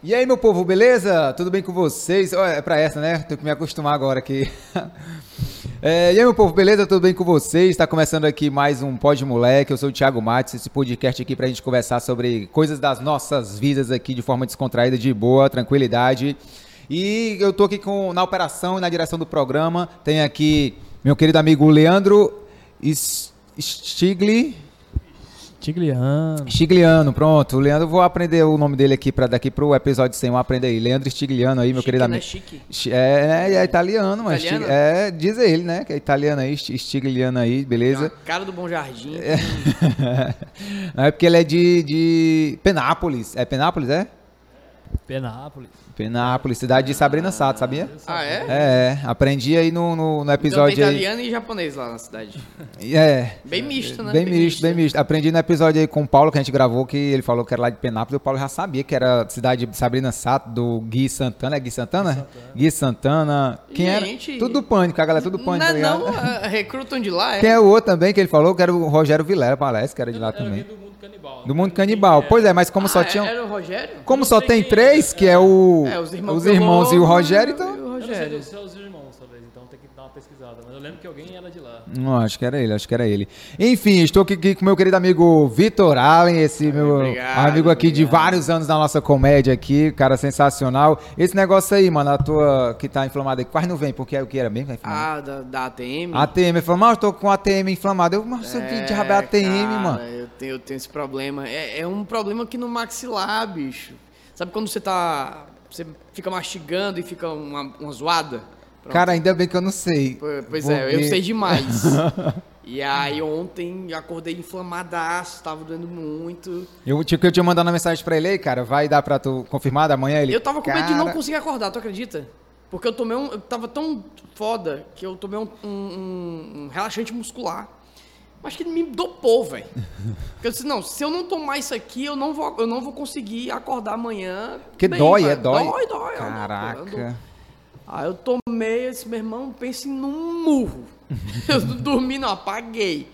E aí, meu povo, beleza? Tudo bem com vocês? Olha, é pra essa, né? Tenho que me acostumar agora aqui. É, e aí, meu povo, beleza? Tudo bem com vocês? Está começando aqui mais um Pod Moleque. Eu sou o Thiago Matos, esse podcast aqui pra gente conversar sobre coisas das nossas vidas aqui de forma descontraída, de boa, tranquilidade. E eu tô aqui com, na operação e na direção do programa. Tem aqui meu querido amigo Leandro Stigli. Stigliano. Stigliano, pronto. O Leandro, vou aprender o nome dele aqui para daqui pro episódio 100. Vamos aprender aí. Leandro Stigliano aí, meu Chique, querido né? amigo. Chique. É, é, é italiano, mas Italiano? Stig- é, diz ele, né? Que é italiano aí, Sti- Stigliano aí, beleza? cara do Bom Jardim. Não é porque ele é de, de Penápolis. É Penápolis, é? Penápolis. Penápolis, cidade de Sabrina Sato, sabia? Ah, é? É, aprendi aí no, no, no Então tem episódio aí. italiano e japonês lá na cidade. É, Bem misto, né? Bem misto, bem misto. Aprendi no episódio aí com o Paulo que a gente gravou que ele falou que era lá de Penápolis. O Paulo já sabia que era cidade de Sabrina Sato, do Gui Santana. É Gui Santana? Gui Santana. Quem Gente, era? Tudo do pânico, a galera tudo do Não, pânico, tá não, ah, recrutam de lá, é. Quem é o outro também que ele falou? Que era o Rogério Vilela, parece que era de lá também. Canibal. Do mundo canibal. Pois é, mas como só Ah, tinham. Era o Rogério? Como só tem três, que é o. É, os irmãos, os irmãos e o Rogério, e então. o Eu não sei Rogério. se são os irmãos, talvez, então tem que dar uma pesquisada. Mas eu lembro que alguém era de lá. Não, acho que era ele, acho que era ele. Enfim, estou aqui, aqui com meu querido amigo Vitor Allen, esse meu obrigado, amigo aqui de obrigado. vários anos da nossa comédia aqui, cara sensacional. Esse negócio aí, mano, a tua que tá inflamada aí, quase não vem, porque é o que era mesmo? que? Ah, da, da ATM. ATM, ele falou, mas eu tô com ATM inflamado. Eu, mas aqui de rabo é ATM, cara, mano. Eu tenho, eu tenho esse problema. É, é um problema aqui no maxilar, bicho. Sabe quando você tá. Você fica mastigando e fica uma, uma zoada? Pronto. Cara, ainda bem que eu não sei. Po- Pois é, eu Porque- sei demais. e aí ontem acordei inflamadaço, tava doendo muito. Eu tinha que eu tinha mandado uma mensagem pra ele aí, cara, vai dar pra tu confirmar da manhã ele. eu tava com medo de não "Cara, conseguir acordar, tu acredita? Porque eu tomei um. Eu tava tão foda que eu tomei um, um- um- relaxante muscular. Mas que ele me dopou, velho. Porque eu disse, não, se eu não tomar isso aqui, eu não vou, eu não vou conseguir acordar amanhã. Porque bem, dói, velho. é dói. Dói, dói. eu não- eu Caraca. não- Aí eu tomei esse, meu irmão, pense num murro. eu não dormi, não, apaguei.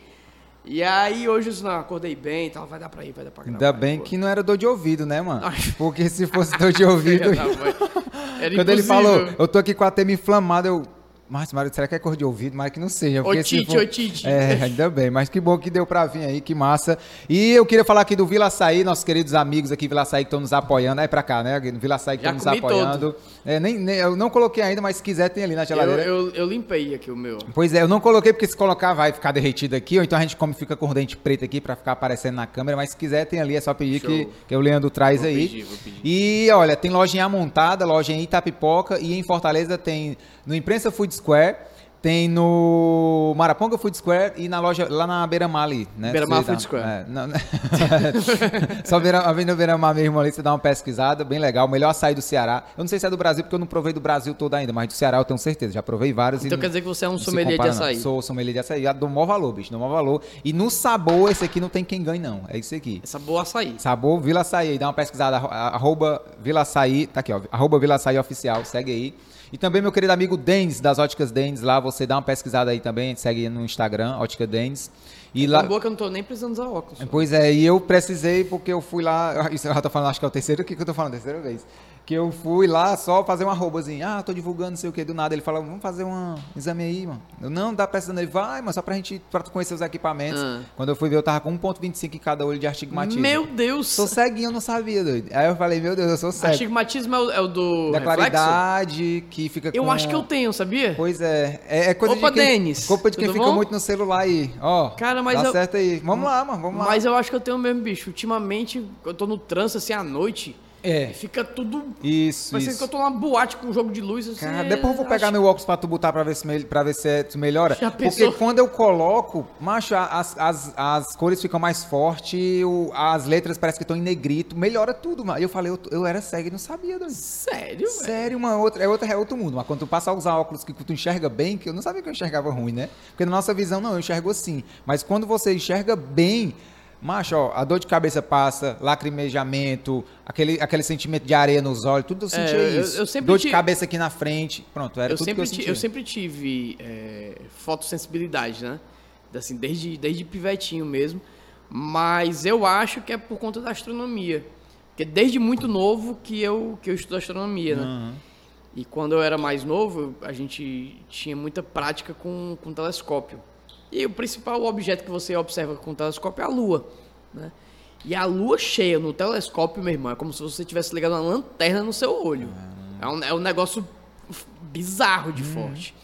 E aí hoje eu disse, não, acordei bem e tal, vai dar pra ir, vai dar pra gravar. Ainda bem que não era dor de ouvido, né, mano? Porque se fosse dor de ouvido. Quando ele impossível. falou, eu tô aqui com a tema inflamada, eu. Mas, Mário, será que é cor de ouvido? Mas que não seja. se Otite, for- otite. É, ainda bem. Mas que bom que deu pra vir aí, que massa. E eu queria falar aqui do Vila Açaí, nossos queridos amigos aqui, Vila Açaí, que estão nos apoiando. É pra cá, né? Vila Açaí que estão nos apoiando. É, nem, nem- eu não coloquei ainda, mas se quiser tem ali na Eu, geladeira. eu, eu limpei aqui o meu. Pois é, eu não coloquei porque se colocar vai ficar derretido aqui, ou então a gente come fica com o dente preto aqui pra ficar aparecendo na câmera, mas se quiser tem ali, é só pedir Show. que, que o Leandro traz Vou aí. pedir, vou pedir. E olha, tem loja em Amontada, loja em Itapipoca e em Fortaleza tem no Imprensa Food Square, tem no Maraponga Food Square e na loja lá na Beira-Mar ali, né? Beira-Mar Você dá- Food Square. É, não- só Beira, a Avenida Beira-Mar mesmo ali, você dá uma pesquisada, bem legal, melhor açaí do Ceará. Eu não sei se é do Brasil porque eu não provei do Brasil todo ainda, mas do Ceará eu tenho certeza, já provei vários. Então não- quer dizer que você é um não sommelier de compara, não. açaí. Sou sommelier de açaí. Dou maior valor, bicho. Dou maior valor. E no sabor, esse aqui não tem quem ganhe, não. É isso aqui. Essa boa açaí. Sabor Vila Açaí. aí, Dá uma pesquisada. arro- Arroba Vila Açaí. Tá aqui, ó. Arroba Vila Açaí Oficial. Segue aí. E também meu querido amigo Denis, das Óticas Denis. Lá você dá uma pesquisada aí também. Segue no Instagram, Ótica Denis. E Lá... lá... Boa que eu não tô nem precisando usar óculos. Pois é, e eu precisei porque eu fui lá. Isso eu já tô falando, acho que é o terceiro que eu tô falando, terceira vez. Que eu fui lá só fazer uma arrobazinho. Ah, tô divulgando, não sei o que. Do nada ele falou, vamos fazer um exame aí, mano. Eu não dá precisando. Ele vai, mas só pra gente, pra tu conhecer os equipamentos. Ah. Quando eu fui ver, eu tava com 1,25 em cada olho de astigmatismo. Meu Deus! Sou ceguinho, eu não sabia, doido. Aí eu falei, meu Deus, eu sou cego. Astigmatismo é o, é o do da reflexo? claridade, que fica Eu com... acho que eu tenho, sabia? Pois é. É, é coisa Opa, de quem... Denis, Culpa de quem fica bom? muito no celular aí. Ó, Cara, mas dá eu- certo aí. Vamos lá, mano, vamos lá. Mas eu acho que eu tenho mesmo, bicho. Ultimamente, eu tô no trânsito assim à noite. É. E fica tudo. Isso, Parecendo isso. que eu tô numa boate com um jogo de luz. Assim, Cara, depois eu vou pegar acho- meu óculos pra tu botar pra ver se, me, pra ver se, é- se melhora. Já Porque quando eu coloco, macho, as, as, as cores ficam mais fortes, as letras parece que estão em negrito, melhora tudo, mano. Eu falei, eu, eu era cego e não sabia, doido. Sério? Sério, uma outra, é, outra, é outro mundo. Mas quando tu passa a usar óculos que tu enxerga bem, que eu não sabia que eu enxergava ruim, né? Porque na nossa visão, não, eu enxergo assim. Mas quando você enxerga bem, macho, ó, a dor de cabeça passa, lacrimejamento, aquele, aquele sentimento de areia nos olhos, tudo eu sentia eu- isso. eu sempre dor de tive- cabeça aqui na frente, pronto, era eu tudo sempre, que eu ti- sentia. eu sempre tive é, fotossensibilidade, né? Assim, desde, desde pivetinho mesmo. Mas eu acho que é por conta da astronomia. Porque desde muito novo que eu, que eu estudo astronomia, né? Aham. E quando eu era mais novo, a gente tinha muita prática com, com telescópio. E o principal objeto que você observa com telescópio é a Lua, né? E a Lua cheia no telescópio, meu irmão, é como se você tivesse ligado uma lanterna no seu olho. É um, é um negócio bizarro de forte.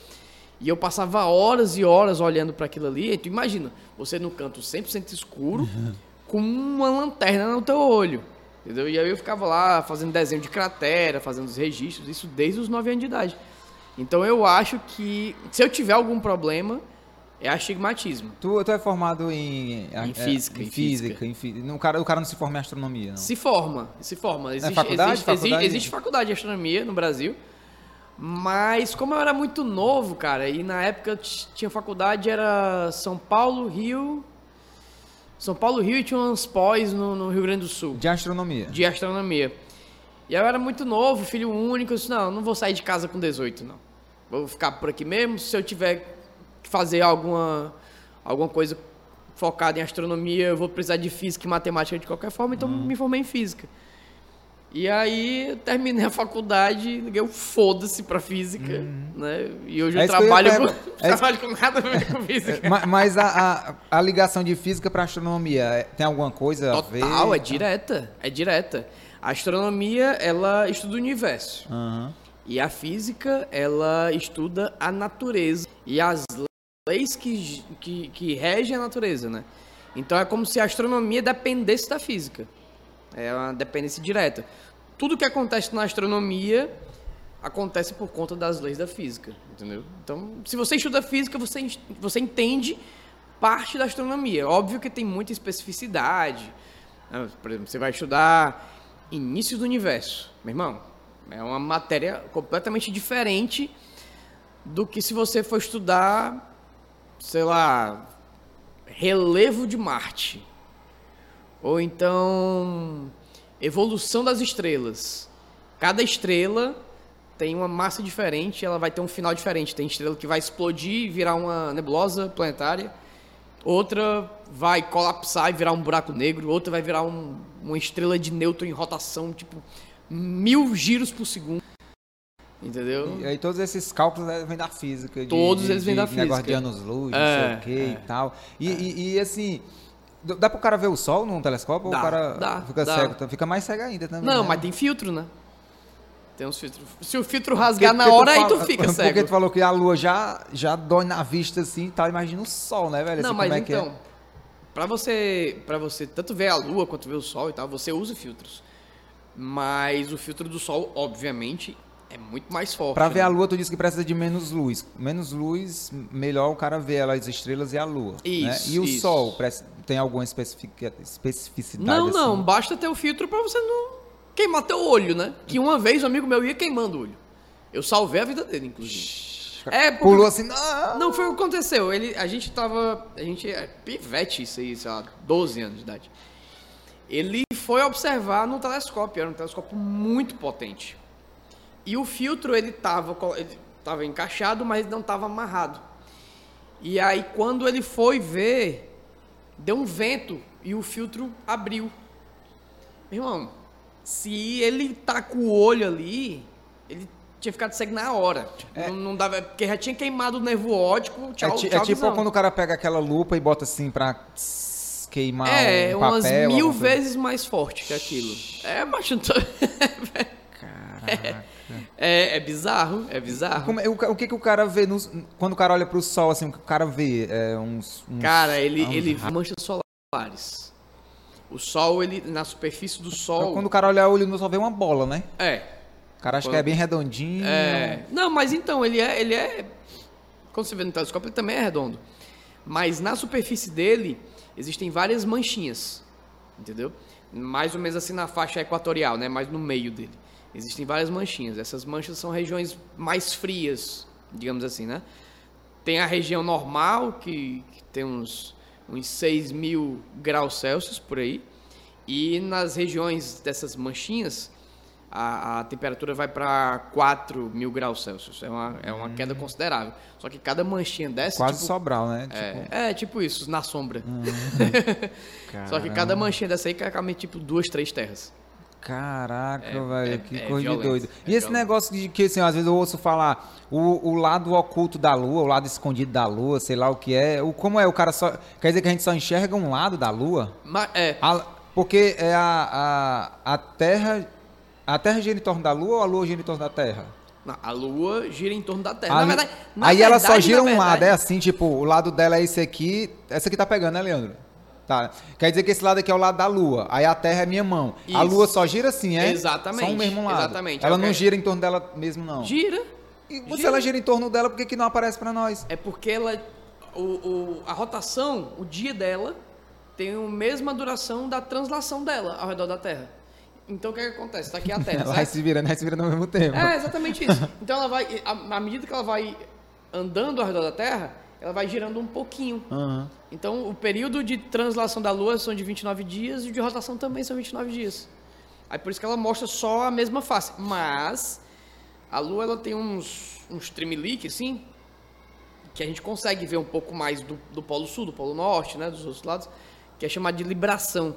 E eu passava horas e horas olhando para aquilo ali. E tu imagina, você no canto 100% escuro, com uma lanterna no teu olho. Entendeu? E aí eu ficava lá fazendo desenho de cratera, fazendo os registros, isso desde os 9 anos de idade. Então eu acho que se eu tiver algum problema, é astigmatismo. Tu, tu é formado em... Em é, física, Em em física. Em fí- não, o, cara, o cara não se forma em astronomia, não. Se forma, se forma. Existe, faculdade? existe, existe- Faculdade? existe faculdade de astronomia no Brasil. Mas como eu era muito novo, cara, e na época tinha faculdade, era São Paulo, Rio. São Paulo, Rio e tinha uns pós no, no Rio Grande do Sul. De astronomia. de astronomia. E eu era muito novo, filho único, eu disse, não, não vou sair de casa com 18, não. Vou ficar por aqui mesmo, se eu tiver fazer alguma, alguma coisa focada em astronomia, eu vou precisar de física e matemática de qualquer forma, então Uhum. me formei em física. E aí eu terminei a faculdade, liguei o foda-se pra física, né? E hoje É eu que eu trabalho, com. É isso- trabalho com nada a ver com física. Ma- Mas a, a, a ligação de física para astronomia é- tem alguma coisa a ver? Total, é direta, é direta. A astronomia, ela estuda o universo. Aham. E a física, ela estuda a natureza e as leis que, que, que regem a natureza, né? Então é como se a astronomia dependesse da física. É uma dependência direta. Tudo que acontece na astronomia acontece por conta das leis da física, entendeu? Então, se você estuda física, você, você entende parte da astronomia. Óbvio que tem muita especificidade. né? Por exemplo, você vai estudar início do universo. Meu irmão, é uma matéria completamente diferente do que se você for estudar, sei lá, relevo de Marte. Ou então evolução das estrelas. Cada estrela tem uma massa diferente, ela vai ter um final diferente. Tem estrela que vai explodir e virar uma nebulosa planetária. Outra vai colapsar e virar um buraco negro. Outra vai virar um- uma estrela de nêutron em rotação, tipo, mil giros por segundo. Entendeu? E aí todos esses cálculos né, vêm da física. de- Todos de- eles vêm da Negócio de física. anos-luz, É, não sei o que é. e tal. E, e- e, assim, dá pro cara ver o sol num telescópio ou Dá, o cara dá, fica dá. cego? Então Fica mais cego ainda também. Não, né? mas tem filtro, né? Tem uns filtros. Se o filtro Porque- rasgar na porque hora, aí tu fica Porque cego. tu falou que a lua já, já dói na vista assim e tal. Imagina o sol, né, velho? Não, Assim, mas é é? então, pra você, para você tanto ver a lua quanto ver o sol e tal, você usa filtros. Mas o filtro do sol, obviamente, é muito mais forte. Pra né? ver a lua, tu disse que precisa de menos luz. Menos luz, melhor o cara ver ela, as estrelas e a lua. né? Isso, E o isso. sol, tem alguma especifica- especificidade? Não, não, assim? basta ter o filtro pra você não queimar teu olho, né? Que uma vez um amigo meu ia queimando o olho. Eu salvei a vida dele, inclusive. É, porque... Pulou assim, não! Não, foi o que aconteceu. Ele, a gente tava. A gente é pivete, isso aí, sei lá, 12 anos de idade. Ele foi observar no telescópio, era um telescópio muito potente. E o filtro, ele tava, co- ele tava encaixado, mas não tava amarrado. E aí, quando ele foi ver, deu um vento e o filtro abriu. Meu irmão, se ele tá com o olho ali, ele tinha ficado cego na hora. Tipo, não, não dava, porque já tinha queimado o nervo óptico, É, tchau, é tchau, tipo visão. quando o cara pega aquela lupa e bota assim pra queimar É, um umas papel. mil vezes mais forte que aquilo. É, tô- Caraca. é, é bizarro, é bizarro. Como é- o, o que, que o cara vê nos- quando o cara olha pro sol, assim, o que o cara vê? É uns, uns- Cara, ele, uns ele vê manchas solares. O sol, ele, na superfície do Então, sol... Quando o cara olha o olho, só vê uma bola, né? É, O cara acha que é bem redondinho. É. Não, mas então, ele é, ele é. Quando você vê no telescópio, ele também é redondo. Mas na superfície dele existem várias manchinhas. Entendeu? Mais ou menos assim na faixa equatorial, né? Mais no meio dele. Existem várias manchinhas. Essas manchas são regiões mais frias, digamos assim, né? Tem a região normal, que, que tem uns, uns 6 mil graus Celsius por aí. E nas regiões dessas manchinhas, a, a temperatura vai para 4 mil graus Celsius. É uma, é uma queda considerável. Só que cada manchinha dessa. Quase tipo, Sobral, né? Tipo, é, é, tipo isso, na sombra. Só que cada manchinha dessa aí cai tipo duas, três terras. Caraca, É, velho, é- que é coisa de violento, doido. é E esse negócio de que, assim, às vezes eu ouço falar o, o lado oculto da lua, o lado escondido da lua, sei lá o que é. O, como é? O cara só. Quer dizer que a gente só enxerga um lado da lua? Mas, é, A- porque é a, a, a Terra. A Terra gira em torno da lua ou a lua gira em torno da Terra? não, a Lua gira em torno da Terra. A- na verdade, na aí ela só verdade, gira um lado, é verdade- assim, tipo, o lado dela é esse aqui. Essa aqui tá pegando, né, Leandro? Tá. Quer dizer que esse lado aqui é o lado da lua. Aí a Terra é minha mão. A Isso. lua só gira assim, é? Exatamente, Só o mesmo lado. exatamente. Ela É o não gira em torno dela mesmo, não. Gira. E se ela gira em torno dela, por que, que não aparece pra nós? É porque ela. O, o- a rotação, o dia dela, tem a mesma duração da translação dela ao redor da Terra. Então o que, é que acontece? Tá aqui a Terra. Ela vai se virando, vai se virando ao mesmo tempo. É, exatamente isso. Então ela vai. À medida que ela vai andando ao redor da Terra, ela vai girando um pouquinho. Aham. Então o período de translação da Lua são de 29 dias e de rotação também são 29 dias. Aí por isso que ela mostra só a mesma face. Mas a Lua ela tem uns, uns tremelique, assim, que a gente consegue ver um pouco mais do, do Polo Sul, do Polo Norte, né, dos outros lados, que é chamado de libração.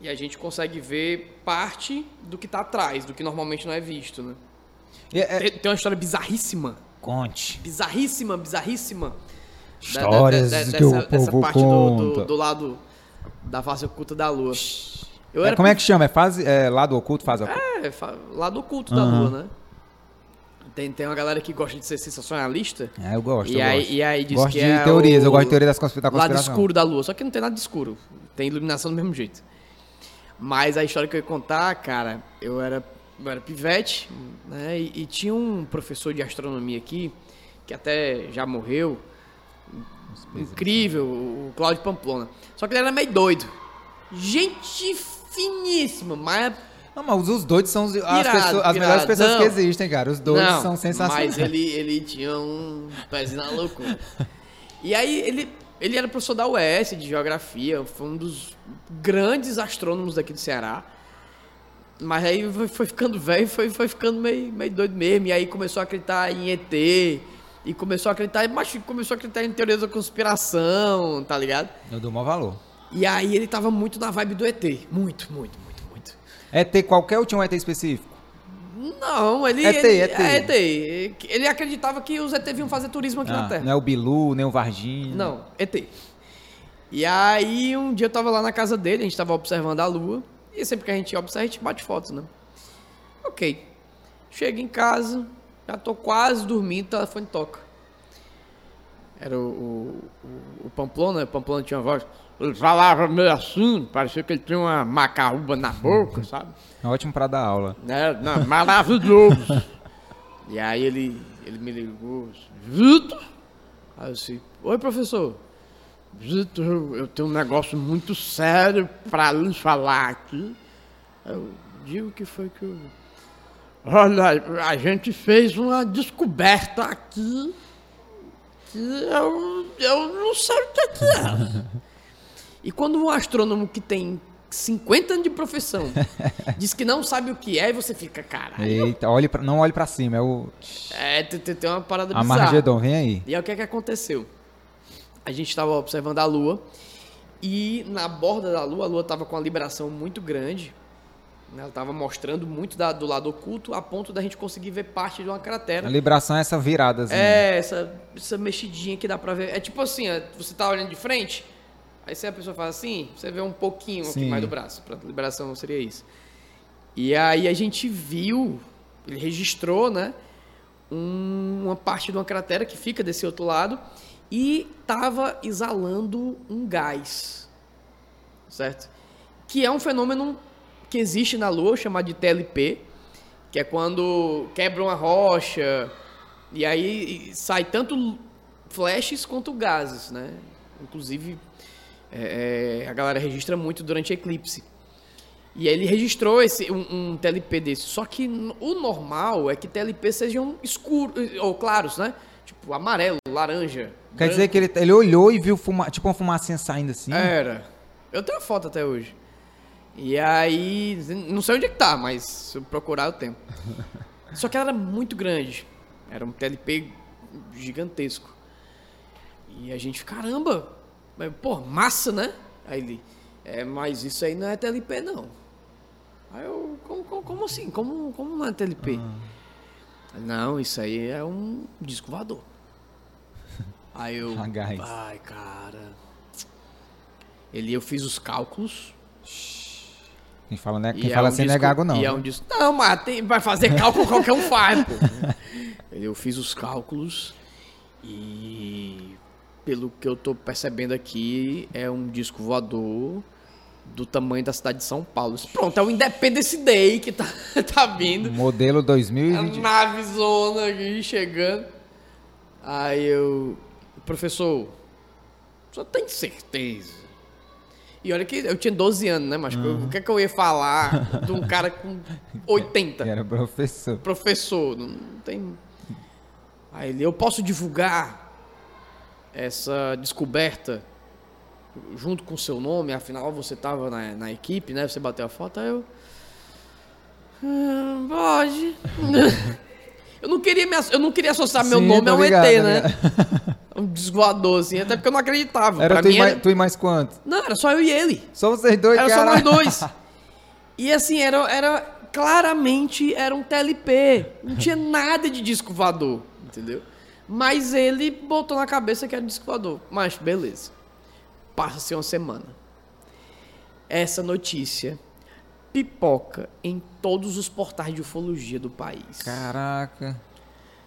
E a gente consegue ver parte do que está atrás, do que normalmente não é visto, né? E é- Tem, tem uma história bizarríssima, Conte. bizarríssima, bizarríssima. da- Histórias da- da- que o dessa, dessa povo parte do, do, conta. do lado da face oculta da Lua. Eu É, como é que chama? É fase, é, lado oculto, fase oculto? é, fa- lado oculto da Aham. Lua, né? Tem, tem uma galera que gosta de ser sensacionalista. É, eu gosto. E eu aí, gosto. e aí diz gosto que de é teorias, o eu gosto de teoria das conspi- da lado escuro da Lua. Só que não tem nada de escuro. Tem iluminação do mesmo jeito. Mas a história que eu ia contar, cara, eu era, eu era pivete, né? E, e tinha um professor de astronomia aqui, que até já morreu. Incrível, o Cláudio Pamplona. Só que ele era meio doido. Gente finíssima, mas Não, mas os doidos são as, Pirado, pessoas- as melhores pirado. pessoas Não. que existem, cara. Os doidos Não, são sensacionais. Mas ele, ele tinha um pezinho na loucura. E aí ele, ele era professor da UES de geografia, foi um dos grandes astrônomos daqui do Ceará. Mas aí foi, foi ficando velho, foi, foi ficando meio, meio doido mesmo. E aí começou a acreditar em ET. E começou a acreditar, mas começou a acreditar em teorias da conspiração, tá ligado? Eu dou maior valor. E aí ele tava muito na vibe do ET. Muito, muito, muito, muito. Ter qualquer ou tinha um ET específico? Não, ele. ET, ele, ET. é ET. Ele acreditava que os ET vinham fazer turismo aqui na Ah, Terra. não é o Bilu, nem o Varginha. Não, ET. E aí, um dia eu tava lá na casa dele, a gente tava observando a lua. E sempre que a gente observa, a gente bate fotos, né? Ok. Chego em casa, já tô quase dormindo, o telefone toca. Era o, o, o, Pamplona, o Pamplona tinha uma voz. Ele falava meio assim, parecia que ele tinha uma macarruba na boca, sabe? É ótimo pra dar aula. né? Não, maravilhoso. e aí ele, ele me ligou, Vitor? Aí eu disse, oi professor. Vitor, eu- tenho um negócio muito sério pra lhe falar aqui. Eu digo que foi que eu... Olha, a gente fez uma descoberta aqui que eu, eu não sei o que que é. E quando um astrônomo que tem 50 anos de profissão diz que não sabe o que é, e você fica, caralho. Eita, olhe pra, não olhe pra cima, é o É, tem, tem- uma parada bizarra. Amargedon, vem aí. E aí o que é que aconteceu? A gente estava observando a Lua e na borda da Lua, a Lua estava com uma liberação muito grande. né? Ela estava mostrando muito da- do lado oculto a ponto da gente conseguir ver parte de uma cratera. A libração é essa viradazinha. É, essa, essa mexidinha que dá pra ver. É tipo assim, você tá olhando de frente, aí se a pessoa faz assim, você vê um pouquinho aqui Sim. mais do braço. Pra liberação seria isso. E aí a gente viu, ele registrou, né? um- uma parte de uma cratera que fica desse outro lado e tava exalando um gás. Certo? Que é um fenômeno que existe na Lua, chamado de TLP, que é quando quebra uma rocha e aí sai tanto flashes quanto gases, né? Inclusive, é, é, a galera registra muito durante eclipse. E ele registrou esse, um, um TLP desse. Só que o normal é que TLP sejam escuros, ou claros, né? Tipo amarelo, laranja. Quer dizer que ele, ele olhou e viu fuma, tipo uma fumacinha saindo assim? Era. Eu tenho a foto até hoje. E aí, não sei onde é que tá, mas se eu procurar eu tenho. Só que ela era muito grande. Era um TLP gigantesco. E a gente, caramba, mas, pô, massa, né? Aí ele, é, mas isso aí não é TLP não. Aí eu, como, como, como assim? Como, como não é TLP? Não, isso aí é um disco voador. Aí eu, Sagaz. ai, cara. Ele, eu fiz os cálculos. Quem fala, né? Quem é fala um assim não é disco- gago, não. E é né? um disco, não, mas tem, vai fazer cálculo qualquer um faz, pô. Eu fiz os cálculos e pelo que eu tô percebendo aqui, é um disco voador do tamanho da cidade de São Paulo. Pronto, é o Independence Day que tá, tá vindo. Modelo A 2020. nave zona aqui chegando. Aí eu. Professor, só tem certeza. E olha que eu tinha 12 anos, né, mas o que é que eu ia falar de um cara com 80? Que era professor. Professor, não tem. Aí ele, eu posso divulgar essa descoberta junto com o seu nome, afinal você estava na, na equipe, né? Você bateu a foto, aí eu. "Ah, pode. eu não queria me, eu não queria associar meu Sim, nome tô a um ligado, ET, né? Um desvoador, assim, até porque eu não acreditava. Era tu, mim e mais, era... tu e mais quanto? Não, era só eu e ele. Só vocês dois, Era só cara. nós dois. E assim, era, era claramente era um TLP. Não tinha nada de disco voador, entendeu? Mas ele botou na cabeça que era disco voador. Mas beleza. Passa-se uma semana. Essa notícia pipoca em todos os portais de ufologia do país. Caraca.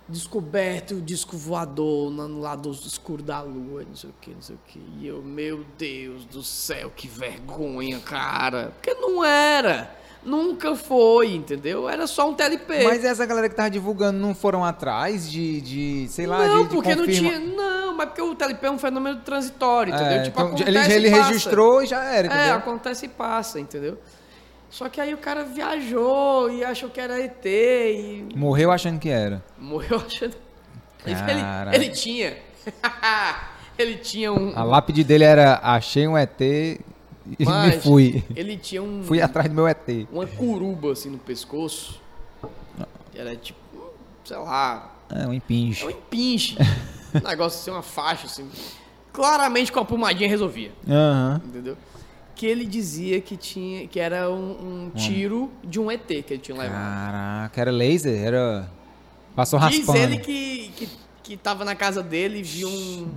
Descoberto o disco voador no no lado escuro da lua, não sei o que, não sei o que. E eu, meu Deus do céu, que vergonha, cara. Porque não era. Nunca foi, entendeu? Era só um TLP. Mas essa galera que tava divulgando não foram atrás de, de sei lá, não, de, de porque não tinha. Não, mas porque o TLP é um fenômeno transitório, É, entendeu? tipo, então, acontece ele, ele e passa. registrou e já era, É, entendeu? acontece e passa, entendeu? Só que aí o cara viajou e achou que era ET e Morreu achando que era. morreu achando. Cara. Ele, ele tinha. ele tinha um. A lápide dele era achei um ET e me Mas fui. Ele tinha um, Fui atrás do meu ET. uma curuba assim no pescoço. Que era tipo, sei lá, É um é impinge. um empinche. um negócio assim, uma faixa assim. Claramente com a pomadinha resolvia, Aham. entendeu? Que ele dizia que tinha, que era um, um tiro de um ET que ele tinha levado. Caraca, era laser? Era. Passou Diz raspando. ele que, que, que tava na casa dele e viu um,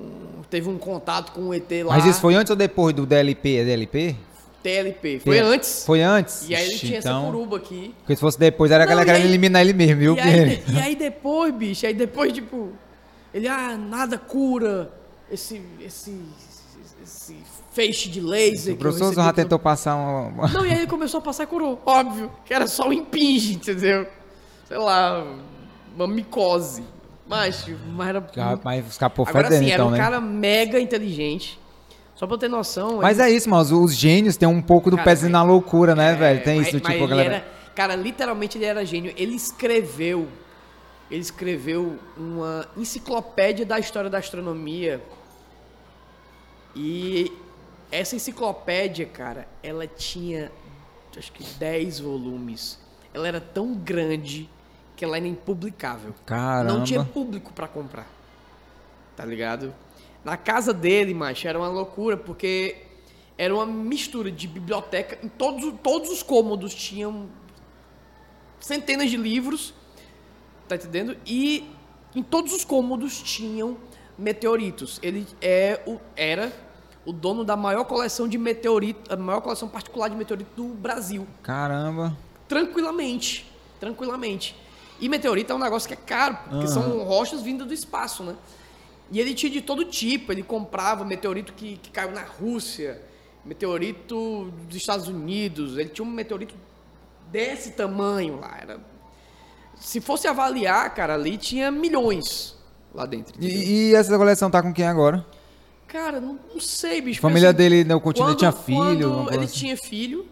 um- Teve um contato com um ET lá. Mas isso foi antes ou depois do DLP? É DLP? TLP. Foi antes. Foi antes? E aí ele Ixi, tinha então... essa curuba aqui. Porque se fosse depois, era e galera aí- eliminar ele mesmo, viu? E aí, e aí depois, bicho, aí depois, tipo, ele, ah, nada cura esse, esse, esse feixe de laser. o professor já tentou passar uma. Não, e aí ele começou a passar e curou, óbvio, que era só um impinge, entendeu? Sei lá, uma micose. Mas, mas era... Mas escapou Agora fedendo, sim, era então, um né? cara mega inteligente. Só pra eu ter noção... Mas ele- é isso, mas os gênios têm um pouco do Cara, pezinho na loucura, né, É, velho? Tem mas- isso, tipo, galera. era- cara, literalmente ele era gênio. Ele escreveu. Ele escreveu uma enciclopédia da história da astronomia. E essa enciclopédia, cara, ela tinha acho que 10 volumes. Ela era tão grande que ela era impublicável. Caramba. Não tinha público pra comprar. Tá ligado? Na casa dele, macho, era uma loucura, porque era uma mistura de biblioteca. Em todos, todos os cômodos tinham centenas de livros, tá entendendo? E em todos os cômodos tinham meteoritos. Ele é o, era o dono da maior coleção de meteoritos, a maior coleção particular de meteoritos do Brasil Caramba. tranquilamente. Tranquilamente. E meteorito é um negócio que é caro, porque são rochas vindas do espaço, né? E ele tinha de todo tipo. Ele comprava meteorito que, que caiu na Rússia, meteorito dos Estados Unidos. Ele tinha um meteorito desse tamanho lá. Era... Se fosse avaliar, cara, ali tinha milhões lá dentro. E, e essa coleção tá com quem agora? Cara, não, não sei, bicho. A família assim, dele não continua, quando- tinha filho? Ele assim? tinha filho.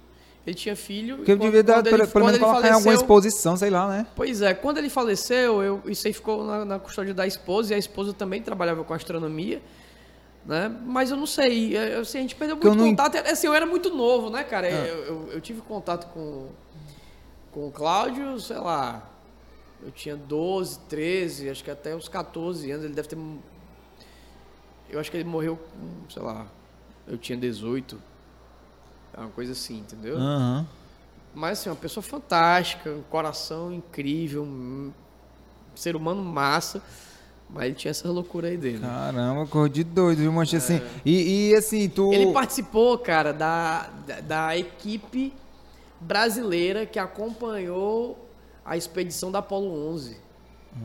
Ele tinha filho. Porque e eu devia dar, quando ele- pelo menos colocar em alguma faleceu- exposição, sei lá, né? Pois é, quando ele faleceu, eu, isso aí ficou na, na custódia da esposa, e a esposa também trabalhava com astronomia, né? Mas eu não sei, é, assim, a gente perdeu Porque eu muito não contato. Era- Assim, eu era muito novo, né, cara? Eu, eu, eu tive contato com, com o Cláudio, sei lá, eu tinha 12, 13, acho que até uns 14 anos, ele deve ter... Eu acho que ele morreu sei lá, eu tinha 18, uma coisa assim, entendeu? Aham. Mas assim, uma pessoa fantástica, um coração incrível, um ser humano massa. Mas ele tinha essa loucura aí dele. Caramba, cor de doido, viu, mancha assim. E, e, assim, tu. Ele participou, cara, da, da, da equipe brasileira que acompanhou a expedição da Apollo 11.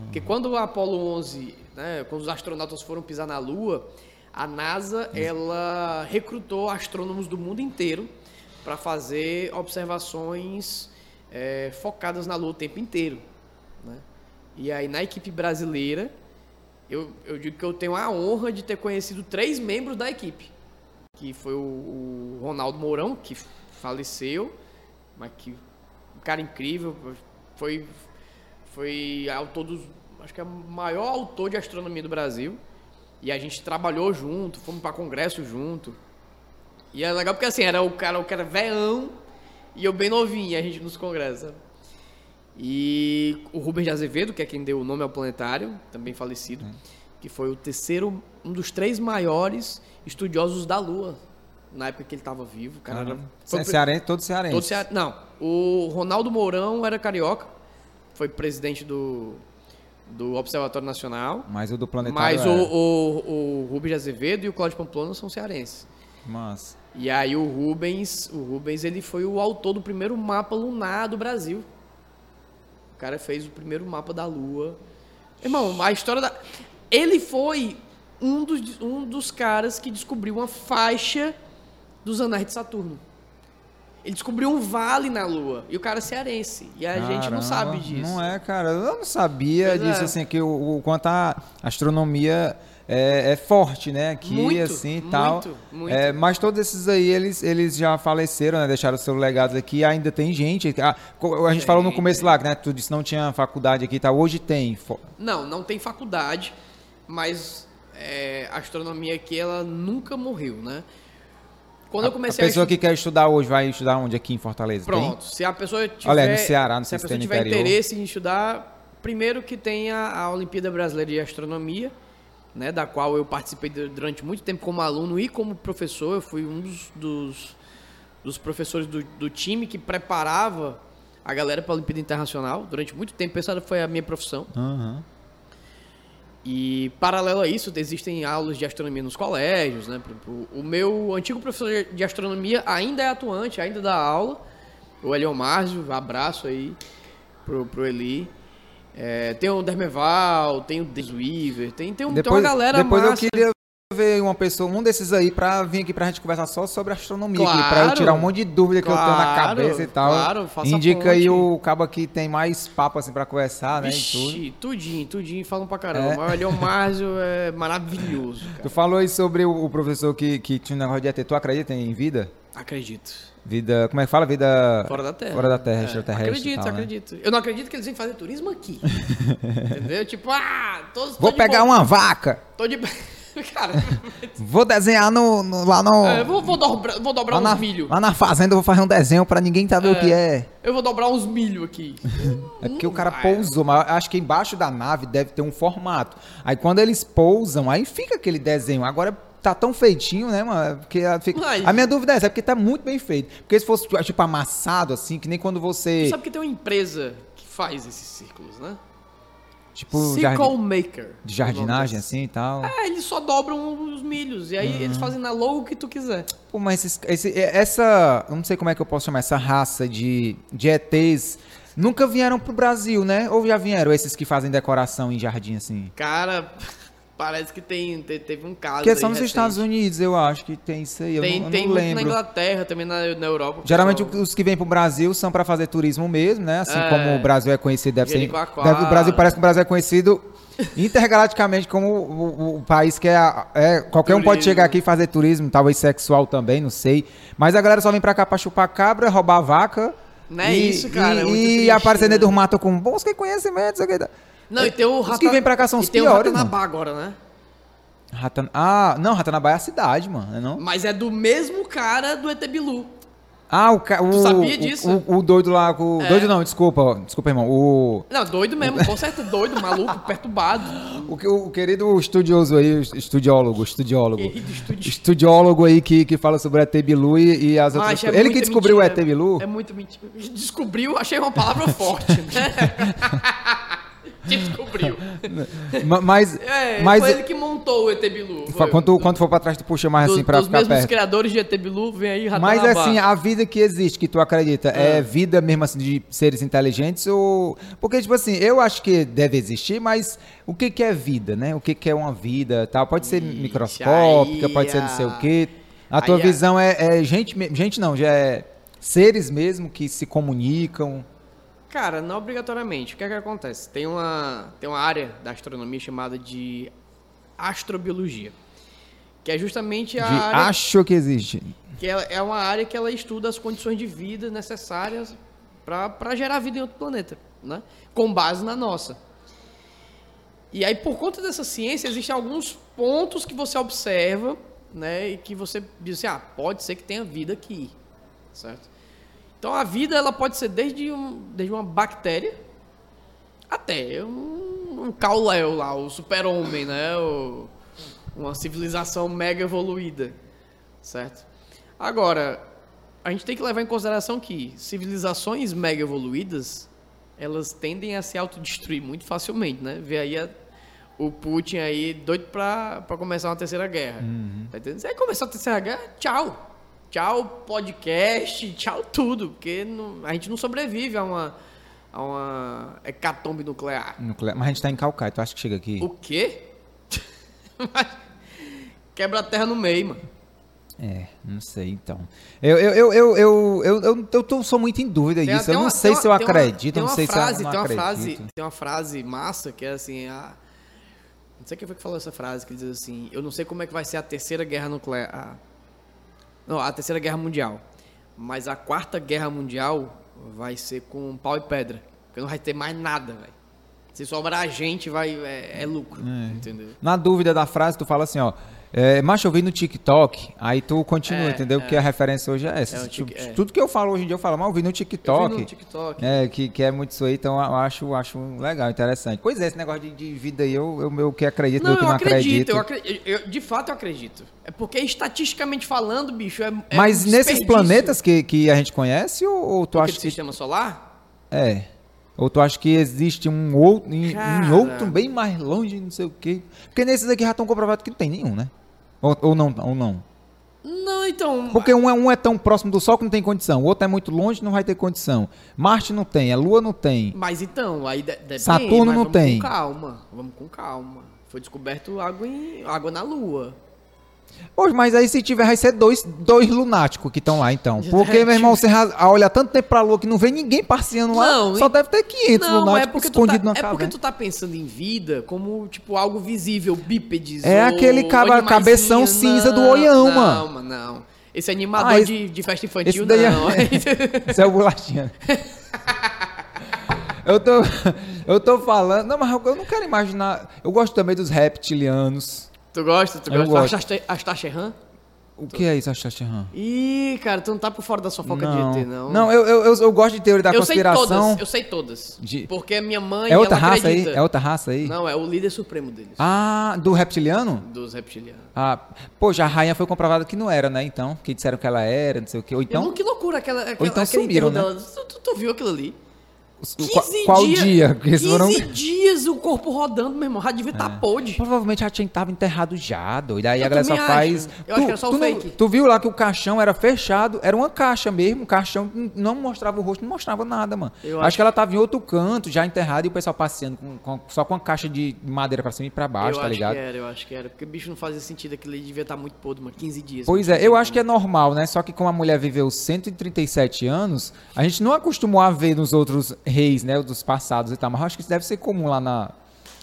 Porque quando a Apollo 11, né, quando os astronautas foram pisar na Lua, a NASA ela recrutou astrônomos do mundo inteiro para fazer observações é, focadas na Lua o tempo inteiro. Né? E aí na equipe brasileira, eu, eu digo que eu tenho a honra de ter conhecido três membros da equipe. Que foi o, o Ronaldo Mourão, que faleceu, mas que um cara incrível, foi, foi autor dos, acho que é o maior autor de astronomia do Brasil. E a gente trabalhou junto, fomos para congresso junto. E é legal porque assim, era o cara, o cara velhão e eu bem novinho, a gente nos congressos. E o Rubens de Azevedo, que é quem deu o nome ao planetário, também falecido, que foi o terceiro, um dos três maiores estudiosos da Lua na época que ele estava vivo. O cara era, foi Ce- cearense, todo cearense. Todo cea- Não, o Ronaldo Mourão era carioca, foi presidente do, do Observatório Nacional. Mas o do planetário. Mas o, era. o, o Rubens de Azevedo e o Cláudio Pamplona são cearenses. Massa. E aí o Rubens, o Rubens ele foi o autor do primeiro mapa lunar do Brasil. O cara fez o primeiro mapa da Lua. Irmão, a história da ele foi um dos, um dos caras que descobriu uma faixa dos anéis de Saturno. Ele descobriu um vale na Lua. E o cara é cearense. E a gente não Caramba, sabe disso. Não é, cara. Eu não sabia Pois disso, é. assim, que o, o quanto a astronomia é, é forte, né? Aqui, Muito, assim e tal. muito, muito. É, mas todos esses aí, eles, eles já faleceram, né? Deixaram seus legados aqui. Ainda tem gente. A, a gente falou no Tem, começo lá, né? Tu disse não tinha faculdade aqui e tal. Hoje tem. Não, não tem faculdade, mas é, a astronomia aqui ela nunca morreu, né? Quando eu A comecei pessoa a que quer estudar hoje vai estudar onde? Aqui em Fortaleza? tem? Pronto, se a pessoa tiver, Olha, no Ceará, não se a pessoa tem no tiver interior. interesse em estudar, primeiro que tem a, a Olimpíada Brasileira de Astronomia, né, da qual eu participei du- durante muito tempo como aluno e como professor, eu fui um dos, dos, dos professores do, do time que preparava a galera para a Olimpíada Internacional. Durante muito tempo, essa foi a minha profissão. Aham. E paralelo a isso, existem aulas de astronomia nos colégios, né? O meu antigo professor de astronomia ainda é atuante, ainda dá aula. O Elion Márcio, abraço aí pro, pro Eli. É, tem o Dermeval, tem o Desweaver, tem, tem, um, tem uma galera depois massa. eu queria ver uma pessoa, um desses aí, pra vir aqui pra gente conversar só sobre astronomia aqui, pra eu Claro. tirar um monte de dúvida que eu tenho na Claro, cabeça e tal. claro, faça Indica aí o cabo que tem mais papo assim pra conversar, né? E tudo. Vixe, tudinho, tudinho, falam pra caramba. É. Mas o Márcio é maravilhoso, cara. Tu falou aí sobre o, o professor que, que tinha um negócio de ET. Tu acredita em vida? Acredito. Vida. Como é que fala? Vida. Fora da Terra. Fora da Terra, É, extraterrestre. Acredito, tal, né? acredito. Eu não acredito que eles vêm fazer turismo aqui. Entendeu? Tipo, ah, todos Vou pegar uma vaca. Tô de. Cara, Vou desenhar no, no- lá no. é, vou, vou dobrar, vou dobrar lá, uns na, milho. lá na fazenda eu vou fazer um desenho pra ninguém saber o que é. Eu vou dobrar uns milho aqui. É porque o cara vai. pousou, mas eu acho que embaixo da nave deve ter um formato. Aí quando eles pousam, aí fica aquele desenho. Agora tá tão feitinho, né, mano? Porque a, fica- a minha dúvida é essa, é porque tá muito bem feito. Porque se fosse tipo amassado assim, que nem quando você Tu sabe que tem uma empresa que faz esses círculos, né? tipo Circle Maker. de jardinagem assim e tal. É, eles só dobram os milhos. E aí Uhum. eles fazem na logo que tu quiser. Pô, mas esse- essa, não sei como é que eu posso chamar essa raça de de ETs nunca vieram pro Brasil, né? Ou já vieram esses que fazem decoração em jardim assim? Cara, parece que tem, te- teve um caso. Porque aí são nos recente. Estados Unidos, eu acho que tem isso aí, eu Tem, não, eu tem não muito na lembro. Inglaterra, também na, na Europa. Geralmente pessoal- os que vêm pro Brasil são para fazer turismo mesmo, né? Assim É. como o Brasil é conhecido, deve ser. Deve- o Brasil parece que o Brasil é conhecido intergalaticamente como o, o- o país que é, é qualquer um pode Turismo. chegar aqui e fazer turismo, talvez sexual também, não sei. Mas a galera só vem pra cá pra chupar cabra, roubar vaca. Não é e, isso, cara, E, é e triste, aparecer né? dentro do mato com bons que conhecimento, isso aqui. Não, e tem o Os que vêm pra cá são e os tem piores, o Ratanabá agora, né? Ratan... Ah, não, Ratanabá é a cidade, mano, não é não? Mas é do mesmo cara do ET Bilu. Ah, o, ca... o, sabia o- disso? O, o doido lá, o É. doido não, desculpa, desculpa, irmão. O, Não, doido mesmo, com certeza doido, maluco, perturbado. o, o querido estudioso aí, o estudiólogo, estudiólogo. Querido estudi- Estudiólogo aí que, que fala sobre o ET Bilu e, e as outras é. Ele que descobriu mentira, o ET Bilu? É muito mentira. Descobriu, achei uma palavra forte, né? Descobriu. Ma- Mas, É, mas foi ele que montou o ET Bilu. tu- quando for pra trás, tu puxa mais Do- assim pra dos ficar mesmos perto. criadores de ET Bilu, vem aí Mas assim, a vida que existe, que tu acredita, é vida mesmo assim de seres inteligentes ou... Porque, tipo assim, eu acho que deve existir, mas o que que é vida, né? O que que é uma vida tal? Pode ser Ixi, microscópica, aí pode ser não sei o quê. A tua aí a- visão é, é gente... Gente não, já é seres mesmo que se comunicam. Cara, não obrigatoriamente. O que é que acontece? Tem uma, tem uma área da astronomia chamada de astrobiologia. Que é justamente a De área... acho que existe. que ela- é uma área que ela estuda as condições de vida necessárias para gerar vida em outro planeta, né? Com base na nossa. E aí, por conta dessa ciência, existem alguns pontos que você observa, né? E que você diz assim, ah, pode ser que tenha vida aqui, certo? Então, a vida, ela pode ser desde, um, desde uma bactéria até um, um Cauléu lá, o super-homem, né? O- uma civilização mega evoluída, certo? Agora, a gente tem que levar em consideração que civilizações mega evoluídas, elas tendem a se autodestruir muito facilmente, né? Vê aí a- o Putin aí doido pra começar uma terceira guerra. Tá entendendo? Se aí começar a terceira guerra, tchau. Tchau podcast, tchau tudo, porque não- a gente não sobrevive a uma, a uma hecatombe nuclear. Nuclear. Mas a gente tá em Calcaia, tu acha que chega aqui? O quê? Quebra a terra no meio, mano. É, não sei então. Eu, eu, eu, eu, eu, eu, eu, eu tô, sou muito em dúvida Tem- disso. tem Eu não uma- sei se eu uma- uma- acredito, tem eu não uma sei frase, se eu não tem uma frase, tem uma frase massa que é assim, a não sei quem foi que falou essa frase que diz assim, eu não sei como é que vai ser a terceira guerra nuclear, a- não, a terceira guerra mundial, mas a quarta guerra mundial vai ser com pau e pedra, porque não vai ter mais nada, velho. Se sobrar gente, vai é, é lucro, entendeu? Na dúvida da frase, tu fala assim, ó. É, macho, eu vi no TikTok, aí tu continua, É, entendeu? Porque a referência hoje é essa. É, Tipo, é. Tudo que eu falo hoje em dia eu falo, mas eu vi no Eu TikTok. vi no TikTok. É, que, que é muito isso aí, então eu acho, acho legal, interessante. Pois é, esse negócio de, de vida aí, eu, eu meio que acredito, Não, meio que eu não acredito, acredito. eu acredito. eu- de fato eu acredito. É porque estatisticamente falando, bicho, é, é Mas um nesses planetas que, que a gente conhece, ou, ou tu Porque acha do que. sistema solar? É. Ou tu acha que existe um outro, Cara. outro bem mais longe, não sei o quê? Porque nesses aqui já estão comprovados que não tem nenhum, né? Ou, ou não, ou não. Não, então. Porque um é, um é tão próximo do Sol que não tem condição, o outro é muito longe não vai ter condição. Marte não tem, a Lua não tem. Mas então, aí de, depende, Saturno não vamos tem. Com calma, vamos com calma. Foi descoberto água, em, água na Lua. Poxa, mas aí se tiver, vai ser dois, dois lunáticos que estão lá, então. Porque, é, meu irmão, você olha tanto tempo pra Lua que não vê ninguém passeando lá, Não, só e- deve ter 500 Não, é lunáticos porque, tu tá, escondidos na é porque caverna. tu tá pensando em vida como, tipo, algo visível, bípedes. É aquele caba- cabeção cinza do Não, olhão, não, mano. Não, não. Esse animador Ah, esse- de, de festa infantil, Esse daí não. é... Esse é o bolachinha. eu tô, eu tô falando... Não, mas eu não quero imaginar... Eu gosto também dos reptilianos. Tu gosta? Tu gosta gosto. Astacheran? O que é isso, Astacheran? Ih, cara, tu não tá por fora da fofoca Não, de ET, não. não eu, eu, eu, eu gosto de teoria da eu sei conspiração. todas, eu sei todas. De- Porque a minha mãe, É outra raça acredita. aí? É outra raça aí? Não, é o líder supremo deles. Ah, do reptiliano? Dos reptilianos. Ah, pô, já a rainha foi comprovada que não era, né? Então, que disseram que ela era, não sei o quê. Ou Então, então, que loucura aquela, aquela Ou então sumiram, né? dela. Tu, tu- tu viu aquilo ali? O- qual, 15 qual dias, dia? Porque eles 15 foram... dias o corpo rodando, meu irmão. Já devia estar podre. Provavelmente já tinha tava enterrado já, doido. Aí Eu a galera só faz. acho. Eu acho que era só o tu, não- fake. tu viu lá que o caixão era fechado, era uma caixa mesmo. O caixão não mostrava o rosto, não mostrava nada, mano. Eu acho, acho- que ela tava em outro canto, já enterrada, e o pessoal passeando com, com- só com a caixa de madeira pra cima e pra baixo, eu tá acho ligado? que era, eu acho que era. Porque bicho não fazia sentido aquilo ali, devia estar muito podre, mano. 15 dias. Pois mano. é, eu acho que é normal, né? Só que como a mulher viveu 137 anos, a gente não acostumou a ver nos outros reis, né? Dos passados e tal. Mas eu acho que isso deve ser comum lá na.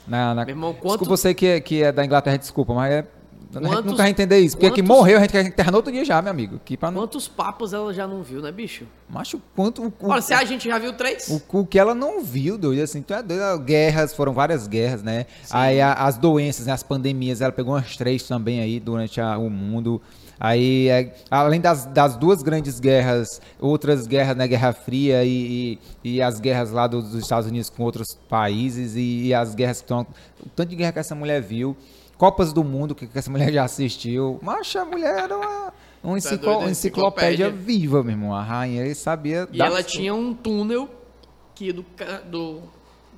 na, na... Meu irmão, quanto- Desculpa você que é, que é da Inglaterra, desculpa, mas é. A gente Quantos- nunca vai entender isso. Porque que quantos- morreu, a gente quer enterrar no outro dia já, meu amigo. Aqui pra não. Quantos papas ela já não viu, né, bicho? Macho, quanto. O, Olha, se a gente já viu três. o, o que ela não viu, doido, assim, tu é doido. Guerras, foram várias guerras, né? Aí a- as doenças, né, as pandemias, ela pegou umas três também aí durante a- o mundo. Aí, é, além das, das duas grandes guerras, outras guerras, né, Guerra Fria e, e, e as guerras lá dos, dos Estados Unidos com outros países e, e as guerras que estão... O tanto de guerra que essa mulher viu, Copas do Mundo que, que essa mulher já assistiu. Mas a mulher era uma, uma Tá enciclo- enciclopédia viva, meu irmão. A rainha ele sabia... E ela tinha um túnel que do, do,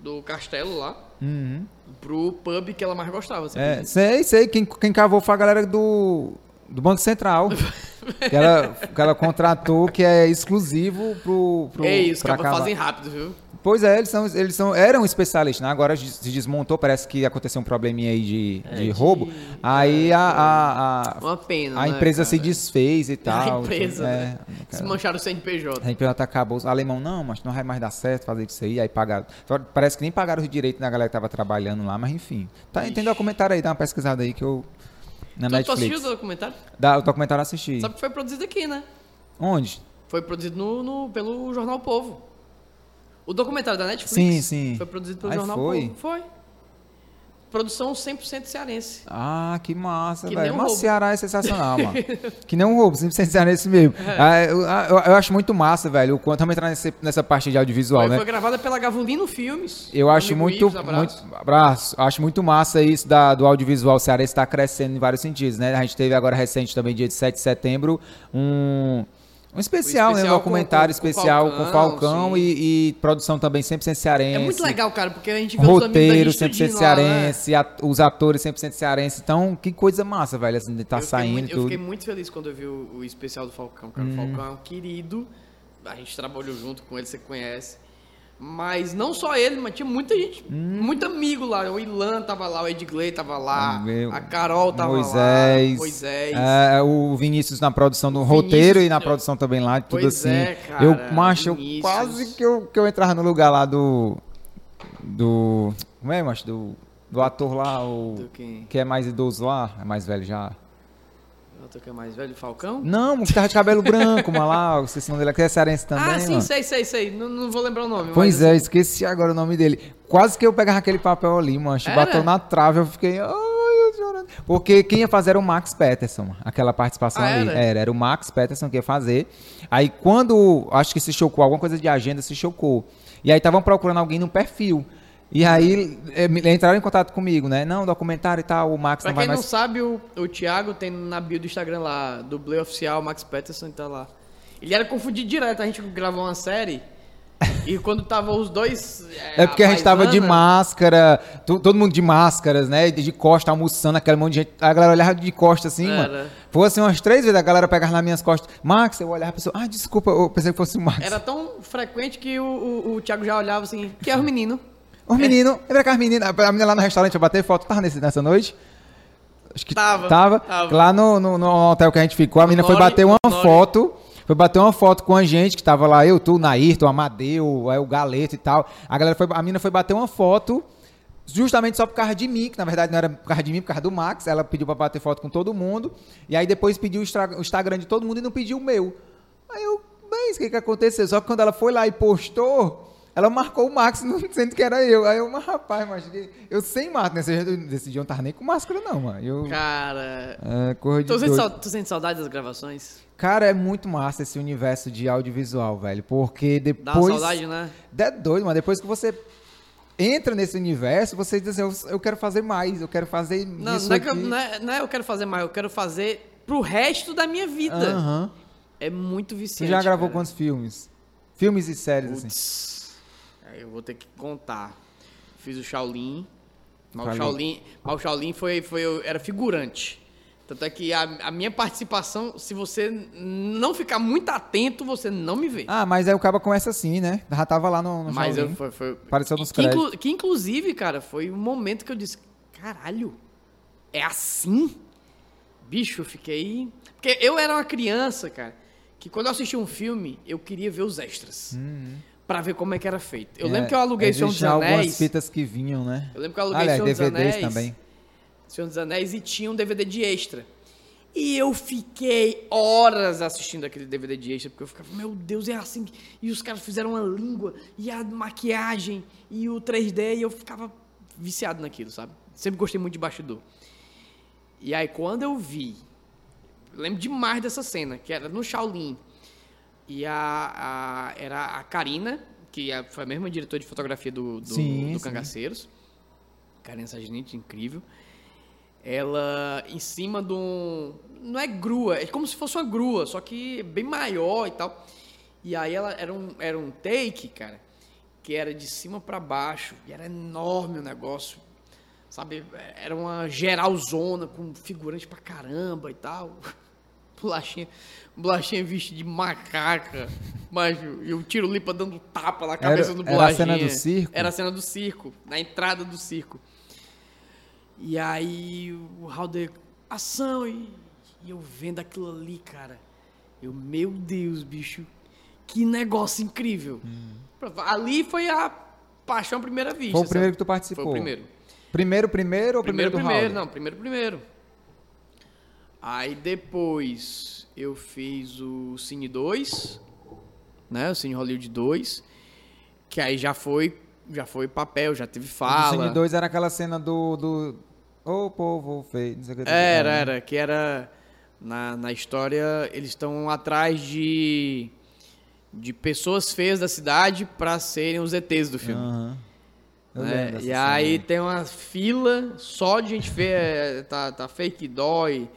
do castelo lá Uhum. pro pub que ela mais gostava. É, sei, sei. Quem, quem cavou foi a galera do, do Banco Central. que, ela, que ela contratou, que é exclusivo pro. pro os pra caras cavar. fazem rápido, viu? Pois é, eles, são, eles são, eram especialistas, né? Agora se desmontou, parece que aconteceu um probleminha aí de, É, de roubo. Aí a, a, a, Uma pena, a né, empresa se cara? desfez e tal. A empresa, é, né? Se mancharam o CNPJ. a empresa acabou. O alemão, não, mas não vai mais dar certo fazer isso aí. Aí pagaram. Parece que nem pagaram os direitos da galera que tava trabalhando lá, mas enfim. Tá, tem documentário aí, dá uma pesquisada aí que eu. Na Tu, tu assistiu Netflix. o documentário? Dá, o documentário assisti. Sabe que foi produzido aqui, né? Onde? Foi produzido no, no- pelo Jornal Povo. O documentário da Netflix Sim, sim. foi produzido pelo Aí Jornal foi? Povo. Foi. Produção 100% cearense. Ah, que massa, Que velho. Mas. Ceará é sensacional, mano. que nem um roubo, sempre nesse mesmo. É. Ah, eu, eu- eu acho muito massa, velho. O quanto vamos entrar nesse- nessa parte de audiovisual, Foi, né? foi gravada pela Gavulino Filmes. Eu acho muito, Ives, abraço. muito, abraço. Acho muito massa isso da, do audiovisual cearense está crescendo em vários sentidos, né? A gente teve agora recente também, dia de 7 de setembro, um, um especial, Um né? Um especial documentário com- com- com especial com Falcão, Falcão sim. e, e produção também 100% cearense. É muito legal, cara, porque a gente vê os amigos da Roteiro gente 100% tudinho lá, né? cearense, at- os atores 100% cearense. Então, que coisa massa, velho, assim, de tá eu saindo muito, Eu fiquei muito feliz quando eu vi o, o especial do Falcão, cara. O Falcão é um querido. A gente trabalhou junto com ele, você conhece. Mas não só ele, mas tinha muita gente, muito amigo lá. O Ilan tava lá, o Edgley tava lá, Meu- a Carol tava Moisés, lá, Moisés. é, o Vinícius na produção do Vinícius, roteiro e na é. produção também lá, tudo Pois assim. é, cara, eu, macho, eu quase que eu, que eu entrava no lugar lá do. Do. Como é, macho? Do, do ator lá, o. Que é mais idoso lá, é mais velho já. Outro que é mais velho, Falcão? Não, o que tava de cabelo branco, mas lá, o esqueci o nome dele, que é cearense também. ah, sim, mano. sei, sei, sei. Não, não vou lembrar o nome. Pois mas, é, assim, esqueci agora o nome dele. Quase que eu pegava aquele papel ali. Era? Bateu na trave, eu fiquei. Porque quem ia fazer era o Max Peterson, aquela participação Ah, ali. era? Era, era o Max Peterson que ia fazer. Aí quando. Acho que se chocou, alguma coisa de agenda se chocou. E aí estavam procurando alguém no perfil. E aí me- entraram em contato comigo, né? Não, documentário e tal, o Max Pra não vai quem não mais. sabe, o, o Thiago tem na bio do Instagram lá, dublê oficial, Max Peterson tá lá. Ele era confundido direto, a gente gravou uma série e quando tava os dois. É porque a gente tava de paisana, máscara, to- todo mundo de máscaras, né? De de costa, almoçando, aquele monte de gente. A galera olhava de costa assim, Era. mano. Foi assim umas três vezes a galera pegava nas minhas costas. Max, eu olhava a pessoa, ah, desculpa, eu pensei que fosse o Max. Era tão frequente que o, o, o Thiago já olhava assim, que é o menino. Os meninos, lembra que as meninas, a menina lá no restaurante ia bater foto, tava nesse, nessa noite? Acho que Tava, Tava. tava. Lá no, no, no hotel que a gente ficou, a menina foi bater uma Nori. foto. Foi bater uma foto com a gente, que tava lá, eu, tu, Nairton, Amadeu, aí o Galeto e tal. A galera foi, a menina foi bater uma foto, justamente só por causa de mim, que na verdade não era por causa de mim, por causa do Max. Ela pediu pra bater foto com todo mundo. E aí depois pediu o Instagram de todo mundo e não pediu o meu. Aí eu, bem, o que que aconteceu? Só que quando ela foi lá e postou, ela marcou o Max, não sendo que era eu. Aí eu, mas rapaz, mas eu sem máscara, nesse, dia eu não tava nem com máscara não, mano. Eu, Cara. é, corra de Tu sente, sau- tu sente saudade das gravações? Cara, é muito massa esse universo de audiovisual, velho. Porque Dá depois. saudade, né? É doido, mas depois que você entra nesse universo, você diz assim, eu, eu quero fazer mais, eu quero fazer Não, isso não é, que eu, não, é, não é eu quero fazer mais, eu quero fazer pro resto da minha vida. Aham. É muito Você viciante. já gravou cara. quantos filmes? Filmes e séries, assim. Eu vou ter que contar. Fiz o Shaolin. Mas o. Shaolin, mas o Shaolin foi, foi, eu era figurante. Tanto é que a, a minha participação, se você não ficar muito atento, você não me vê. Ah, mas aí o cabo começa assim, né? Já tava lá no, no mas eu, Shaolin. foi, foi, Apareceu nos que, inclu- que inclusive, cara, foi um momento que eu disse, caralho, é assim? Bicho, eu fiquei... Porque eu era uma criança, cara, que quando eu assistia um filme, eu queria ver os extras. Pra ver como é que era feito. Eu lembro que eu aluguei Senhor dos Existiam algumas Anéis. fitas que vinham, né? Eu lembro que eu aluguei Aliás, Senhor dos DVDs Anéis. também. Senhor dos Anéis e tinha um DVD de extra. E eu fiquei horas assistindo aquele DVD de extra, porque eu ficava, meu Deus, é assim. que-" E os caras fizeram uma língua, e a maquiagem, e o 3D, e eu ficava viciado naquilo, sabe? Sempre gostei muito de bastidor. E aí, quando eu vi Eu lembro demais dessa cena, que era no Shaolin. E a, a- era a Karina, que é- foi a mesma diretora de fotografia do, do, Sim, do sim. Cangaceiros. Karina Sargent, incrível. Ela em cima de um. Não é grua, é como se fosse uma grua, só que bem maior e tal. E aí ela era um, era um take, cara, que era de cima pra baixo. E era enorme o negócio. Sabe? Era uma geralzona com figurante pra caramba e tal. Bolachinha, bolachinha vestida de macaca. Mas, e o tiro lipa dando tapa na cabeça do era a bolachinha. cena do circo? Era a cena do circo, na entrada do circo. E aí o Halder, ação, e, e eu vendo aquilo ali, cara. Eu, meu Deus, bicho, que negócio incrível. Ali foi a paixão à primeira vista. Foi o primeiro sabe? que tu participou? Foi o primeiro. Primeiro, primeiro ou primeiro, Primeiro, do primeiro, Howler? não, primeiro, primeiro. Aí depois eu fiz o Cine 2, né? O Cine Hollywood 2, que aí já foi, já foi papel, já teve O fala. Cine 2 era aquela cena do... do... Ô povo feio, não sei o que. Era, era, que era na, na história eles estão atrás de de pessoas feias da cidade pra serem os ETs do filme. Né? lembro dessa E aí tem uma fila só de gente feia, é, tá, tá fake dói,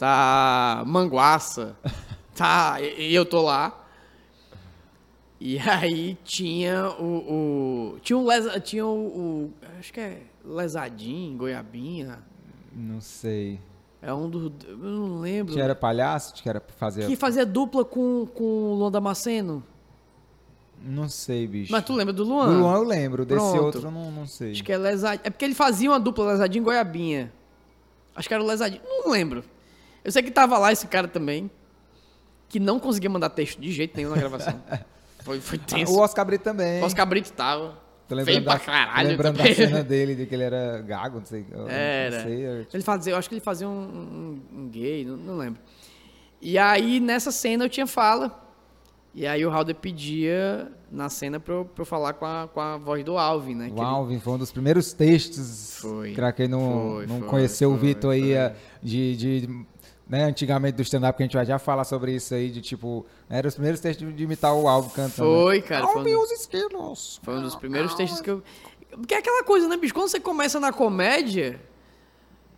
tá manguaça, tá, e, e eu tô lá. E aí tinha o, o tinha um lesa, tinha o, o- acho que é lesadinho, goiabinha, Não sei. é um do, eu não lembro. Que era palhaço? Que era fazer... Que fazia dupla com, com o Luan Damasceno. Não sei, bicho. Mas tu lembra do Luan? Do Luan eu lembro, desse Pronto. outro eu não, não sei. Acho que é Lesadinho. É porque ele fazia uma dupla Lesadinho e Goiabinha. Acho que era o Lesadinho. Não lembro. Eu sei que tava lá esse cara também. Que não conseguia mandar texto de jeito nenhum na gravação. Foi, foi tenso. O Oscar Brito também. O Oscar Brito tava. Tô lembrando pra da, caralho lembrando da cena dele, de que ele era gago, não sei. Era. Não sei, eu- Ele fazia, eu acho que ele fazia um, um- um gay, não, não lembro. E aí, nessa cena, eu tinha fala. E aí o Halder pedia na cena pra eu, pra eu falar com a, com a voz do Alvin, né? O ele- Alvin foi um dos primeiros textos. Foi. Pra quem não, Foi, não foi, conheceu o Vitor aí, eh, de, de né, antigamente do stand-up, que a gente vai já falar sobre isso aí, de tipo, era os primeiros textos de, imitar o Alvin cantando. Foi, cara. Foi Alvin um, os esquilos. foi um dos primeiros textos que eu. Porque é aquela coisa, né, bicho? Quando você começa na comédia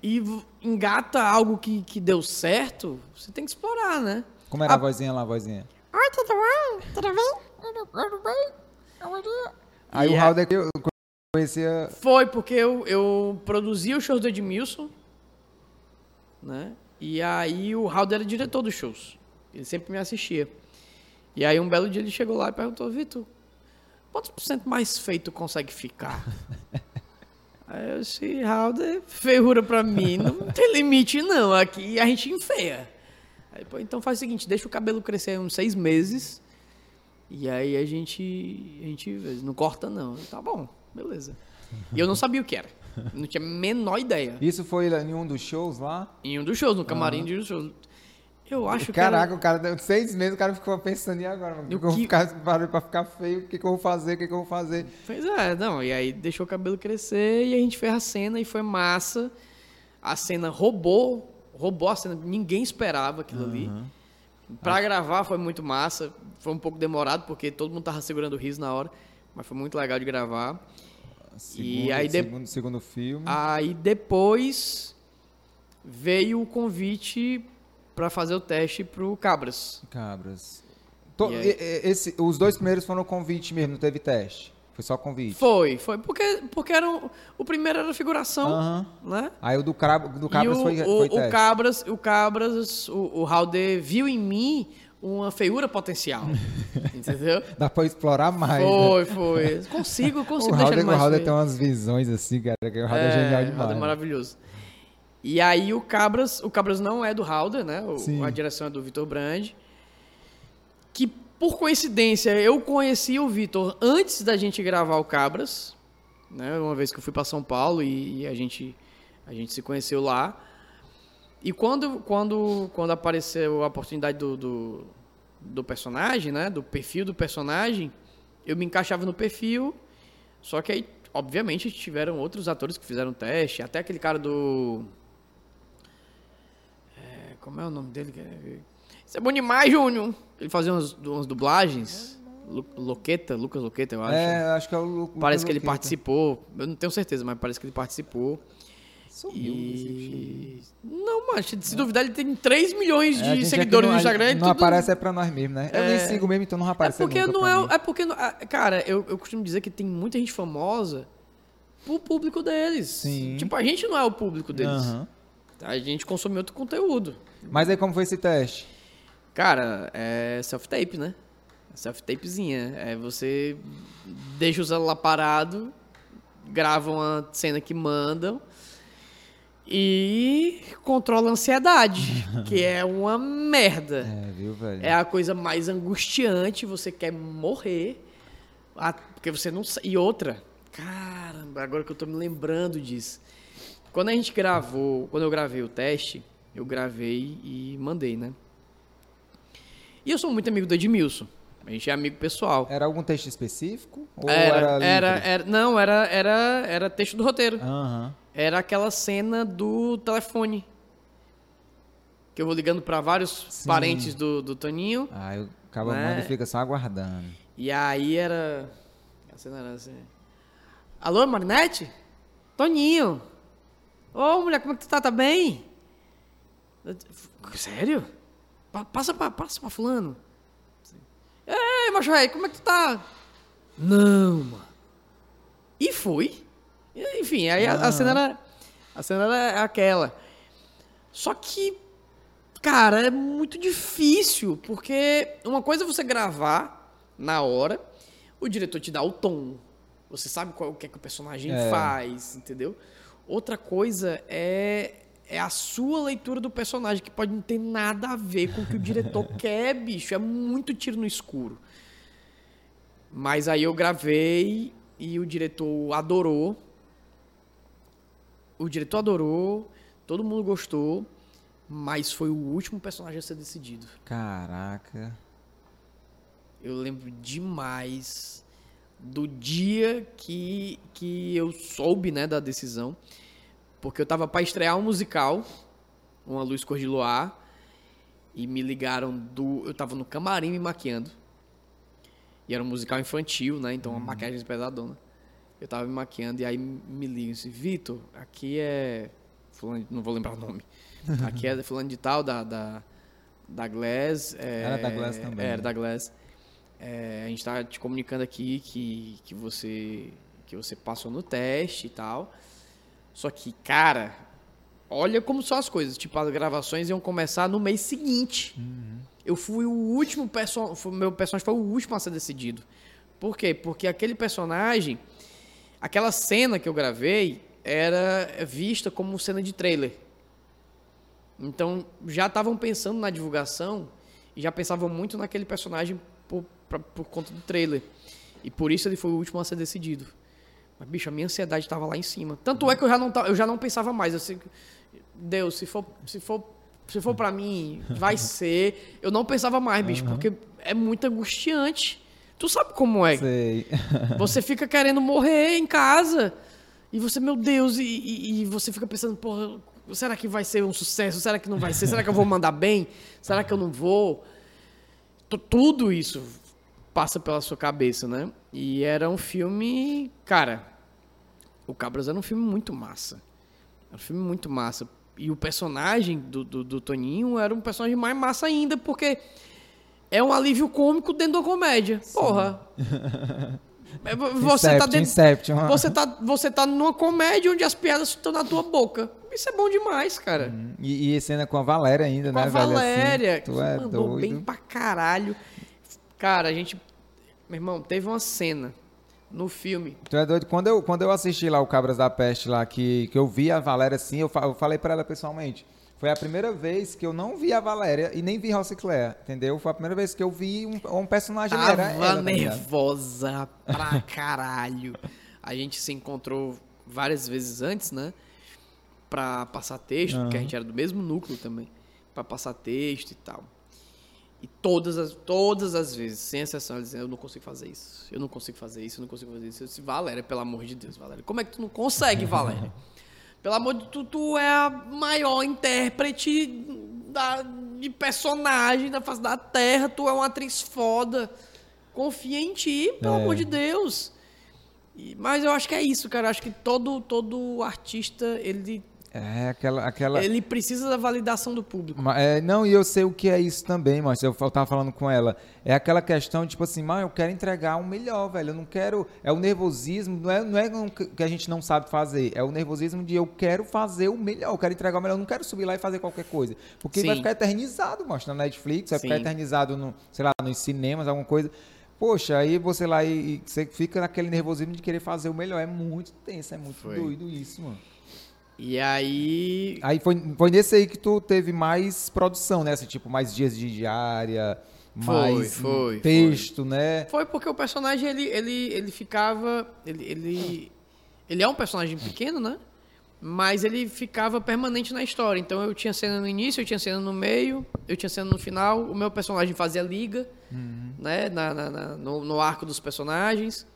e engata algo que, que deu certo, você tem que explorar, né? Como era a Ah. vozinha lá, a vozinha? Oi, tudo bom? Tudo bem? Tudo bem? Aí o é- Halder que eu conhecia. Foi porque eu, eu produzia os shows do Edmilson, né? E aí o Halder era diretor dos shows. Ele sempre me assistia. E aí um belo dia ele chegou lá e perguntou, Vitor, quantos por cento mais feito consegue ficar? aí eu disse, Halder, ferrura pra mim, não tem limite não, aqui a gente enfeia. Aí, pô, então faz o seguinte, deixa o cabelo crescer uns seis meses, e aí a gente, a gente não corta não. Eu, Tá bom, beleza. E eu não sabia o que era. Não tinha a menor ideia. Isso foi em um dos shows lá? Em um dos shows, no camarim de um dos shows. Eu acho Caraca, que o cara deu seis meses, o cara ficou pensando, e agora? O que, que ficar, pra ficar feio? O que, que eu vou fazer? O que, que eu vou fazer? era... Pois é, não. E aí deixou o cabelo crescer e a gente fez a cena e foi massa. A cena roubou, roubou a cena. Ninguém esperava aquilo ali. Pra gravar foi muito massa. Foi um pouco demorado porque todo mundo tava segurando o riso na hora. Mas foi muito legal de gravar. Segundo, aí de- segundo, segundo filme. Aí depois veio o convite pra fazer o teste pro Cabras. Cabras. To- E e- e- esse- os dois primeiros foram convite mesmo, não teve teste. Foi só convite. Foi, foi. Porque, porque era um- o primeiro era figuração, né? Aí o do, Crab, do Cabras e o, foi, o, foi o teste. Cabras, o Cabras, o, o Halder viu em mim uma feiura potencial. entendeu? Dá pra explorar mais. né? Foi, foi. Consigo, consigo O deixar Halder, o mais Halder feio. tem umas visões assim, cara, que o Halder é, genial o demais. Halder é maravilhoso. E aí o Cabras, o Cabras não é do Halder, né? O- Sim. a direção é do Vitor Brand. Que por coincidência eu conheci o Vitor antes da gente gravar o Cabras, né? Uma vez que eu fui para São Paulo e, e a gente a gente se conheceu lá. E quando quando quando apareceu a oportunidade do, do, do personagem, né? Do perfil do personagem, eu me encaixava no perfil. Só que aí, obviamente, tiveram outros atores que fizeram teste, até aquele cara do. é, Como é o nome dele? Isso é bom demais, Júnior. Ele fazia umas, umas dublagens. Lu- Loqueta, Lucas Loqueta, eu acho. É, acho que é o Lu- Parece que ele participou. Eu não tenho certeza, mas parece que ele participou. Sumiu E. Não, mas se duvidar, ele tem 3 milhões É, de seguidores aqui no Instagram. e Não tudo- aparece é pra nós mesmo, né? Eu nem sigo mesmo, então não É aparece porque nunca não pra é. mim. É porque. não- Cara, eu, eu costumo dizer que tem muita gente famosa pro público deles. Sim. Tipo, a gente não é o público deles. Aham. A gente consome outro conteúdo. Mas aí como foi esse teste? Cara, é self-tape, né? Self-tapezinha. É você deixa o celular parado, grava uma cena que mandam e controla a ansiedade, que é uma merda. É, viu, velho? É a coisa mais angustiante, você quer morrer, porque você não E outra, caramba, agora que eu tô me lembrando disso. Quando a gente gravou, quando eu gravei o teste, eu gravei e mandei, né? E eu sou muito amigo do Edmilson. A gente é amigo pessoal. Era algum texto específico? Ou Era, era, era, era- não, era, era, era texto do roteiro. Aham. Era aquela cena do telefone. Que eu vou ligando pra vários Sim. parentes do, do Toninho. Aí o cabo Né? manda e fica só aguardando. E aí era. A cena era assim. Alô, Marinete? Toninho. Ô, mulher, como é que tu tá? Tá bem? Eu Sério? Pa- passa pra, passa pra fulano. Ei, macho como é que tu tá? Não, mano. E foi. Enfim, aí a, a cena era. A cena era aquela. Só que, cara, é muito difícil, porque uma coisa é você gravar na hora, o diretor te dá o tom, você sabe qual o que, é que o personagem É. faz, entendeu? Outra coisa é, é a sua leitura do personagem, que pode não ter nada a ver com o que o diretor quer, bicho. É muito tiro no escuro. Mas aí eu gravei e o diretor adorou. O diretor adorou, todo mundo gostou, mas foi o último personagem a ser decidido. Caraca. Eu lembro demais do dia que, que eu soube, né, da decisão. Porque eu tava pra estrear um musical, Uma Luz Cor de Luar, e me ligaram do... Eu tava no camarim me maquiando. E era um musical infantil, né, então uma maquiagem pesadona. Eu tava me maquiando e aí me ligam assim, Vitor, aqui é... Fulano, não vou lembrar o nome. Aqui é fulano de tal, da... da da Glass. é, Era da Glass também, Era né? da Glass. É, a gente tá te comunicando aqui que, que você que você passou no teste e tal. Só que, cara, olha como são as coisas. Tipo, as gravações iam começar no mês seguinte. Eu fui o último personagem. Meu personagem foi o último a ser decidido. Por quê? Porque aquele personagem, aquela cena que eu gravei, era vista como cena de trailer. Então, já estavam pensando na divulgação e já pensavam muito naquele personagem por, pra- por conta do trailer. E por isso ele foi o último a ser decidido. Mas, bicho, a minha ansiedade estava lá em cima. Tanto é que eu já não, eu já não pensava mais. Assim, Deus, se for, se for, se for para mim, vai ser. Eu não pensava mais, bicho, porque é muito angustiante. Tu sabe como é? Sei. Você fica querendo morrer em casa. E você, meu Deus, e, e- e você fica pensando, porra, será que vai ser um sucesso? Será que não vai ser? Será que eu vou mandar bem? Será que eu não vou? Tu- Tudo isso passa pela sua cabeça, né? E era um filme. Cara, o Cabras era um filme muito massa. Era um filme muito massa. E o personagem do, do, do Toninho era um personagem mais massa ainda, porque é um alívio cômico dentro da comédia. Porra. É, Você tá Inception, dentro. Inception. Você tá, você tá numa comédia onde as piadas estão na tua boca. Isso é bom demais, cara. E, e cena com a Valéria ainda, Com né, a? Assim, Valéria, tu que é mandou doido. bem pra caralho. Cara, a gente. Meu irmão, teve uma cena no filme. Tu é doido. Quando eu, quando eu assisti lá o Cabras da Peste lá, que, que eu vi a Valéria assim, eu, fa- eu falei pra ela pessoalmente. Foi a primeira vez que eu não vi a Valéria e nem vi Rossicler, entendeu? Foi a primeira vez que eu vi um, um personagem era Tava ela, tá nervosa pra caralho. A gente se encontrou várias vezes antes, né? Pra passar texto, porque a gente era do mesmo núcleo também. Pra passar texto e tal. E todas as, todas as vezes, sem exceção, ela dizia, eu não consigo fazer isso. Eu não consigo fazer isso, eu não consigo fazer isso. Eu disse, Valéria, pelo amor de Deus, Valéria. Como é que tu não consegue, Valéria? Pelo amor de Deus, tu é a maior intérprete da, de personagem da face da terra, tu é uma atriz foda. Confia em ti, pelo É. amor de Deus. E- mas eu acho que é isso, cara. Eu acho que todo, todo artista, ele, É aquela. aquela... ele precisa da validação do público. É, não, e eu sei o que é isso também, mas eu, tava falando com ela. É aquela questão, tipo assim, mas eu quero entregar o melhor, velho. Eu não quero. É o nervosismo, não é, não é que a gente não sabe fazer. É o nervosismo de eu quero fazer o melhor, eu quero entregar o melhor. Eu não quero subir lá e fazer qualquer coisa. Porque vai Sim. ficar eternizado, mostra na Netflix, vai ficar Sim. eternizado no, sei lá, nos cinemas, alguma coisa. Poxa, aí você lá e, e você fica naquele nervosismo de querer fazer o melhor. É muito tenso, é muito Foi. doido isso, mano. E aí. Aí foi, foi nesse aí que tu teve mais produção, né? Assim, tipo, mais dias de diária, Foi, mais foi, texto, né? Foi porque o personagem, ele, ele, ele ficava. Ele, ele, ele é um personagem pequeno, né? Mas ele ficava permanente na história. Então eu tinha cena no início, eu tinha cena no meio, eu tinha cena no final. O meu personagem fazia liga, né? Na, na- na- no, no arco dos personagens.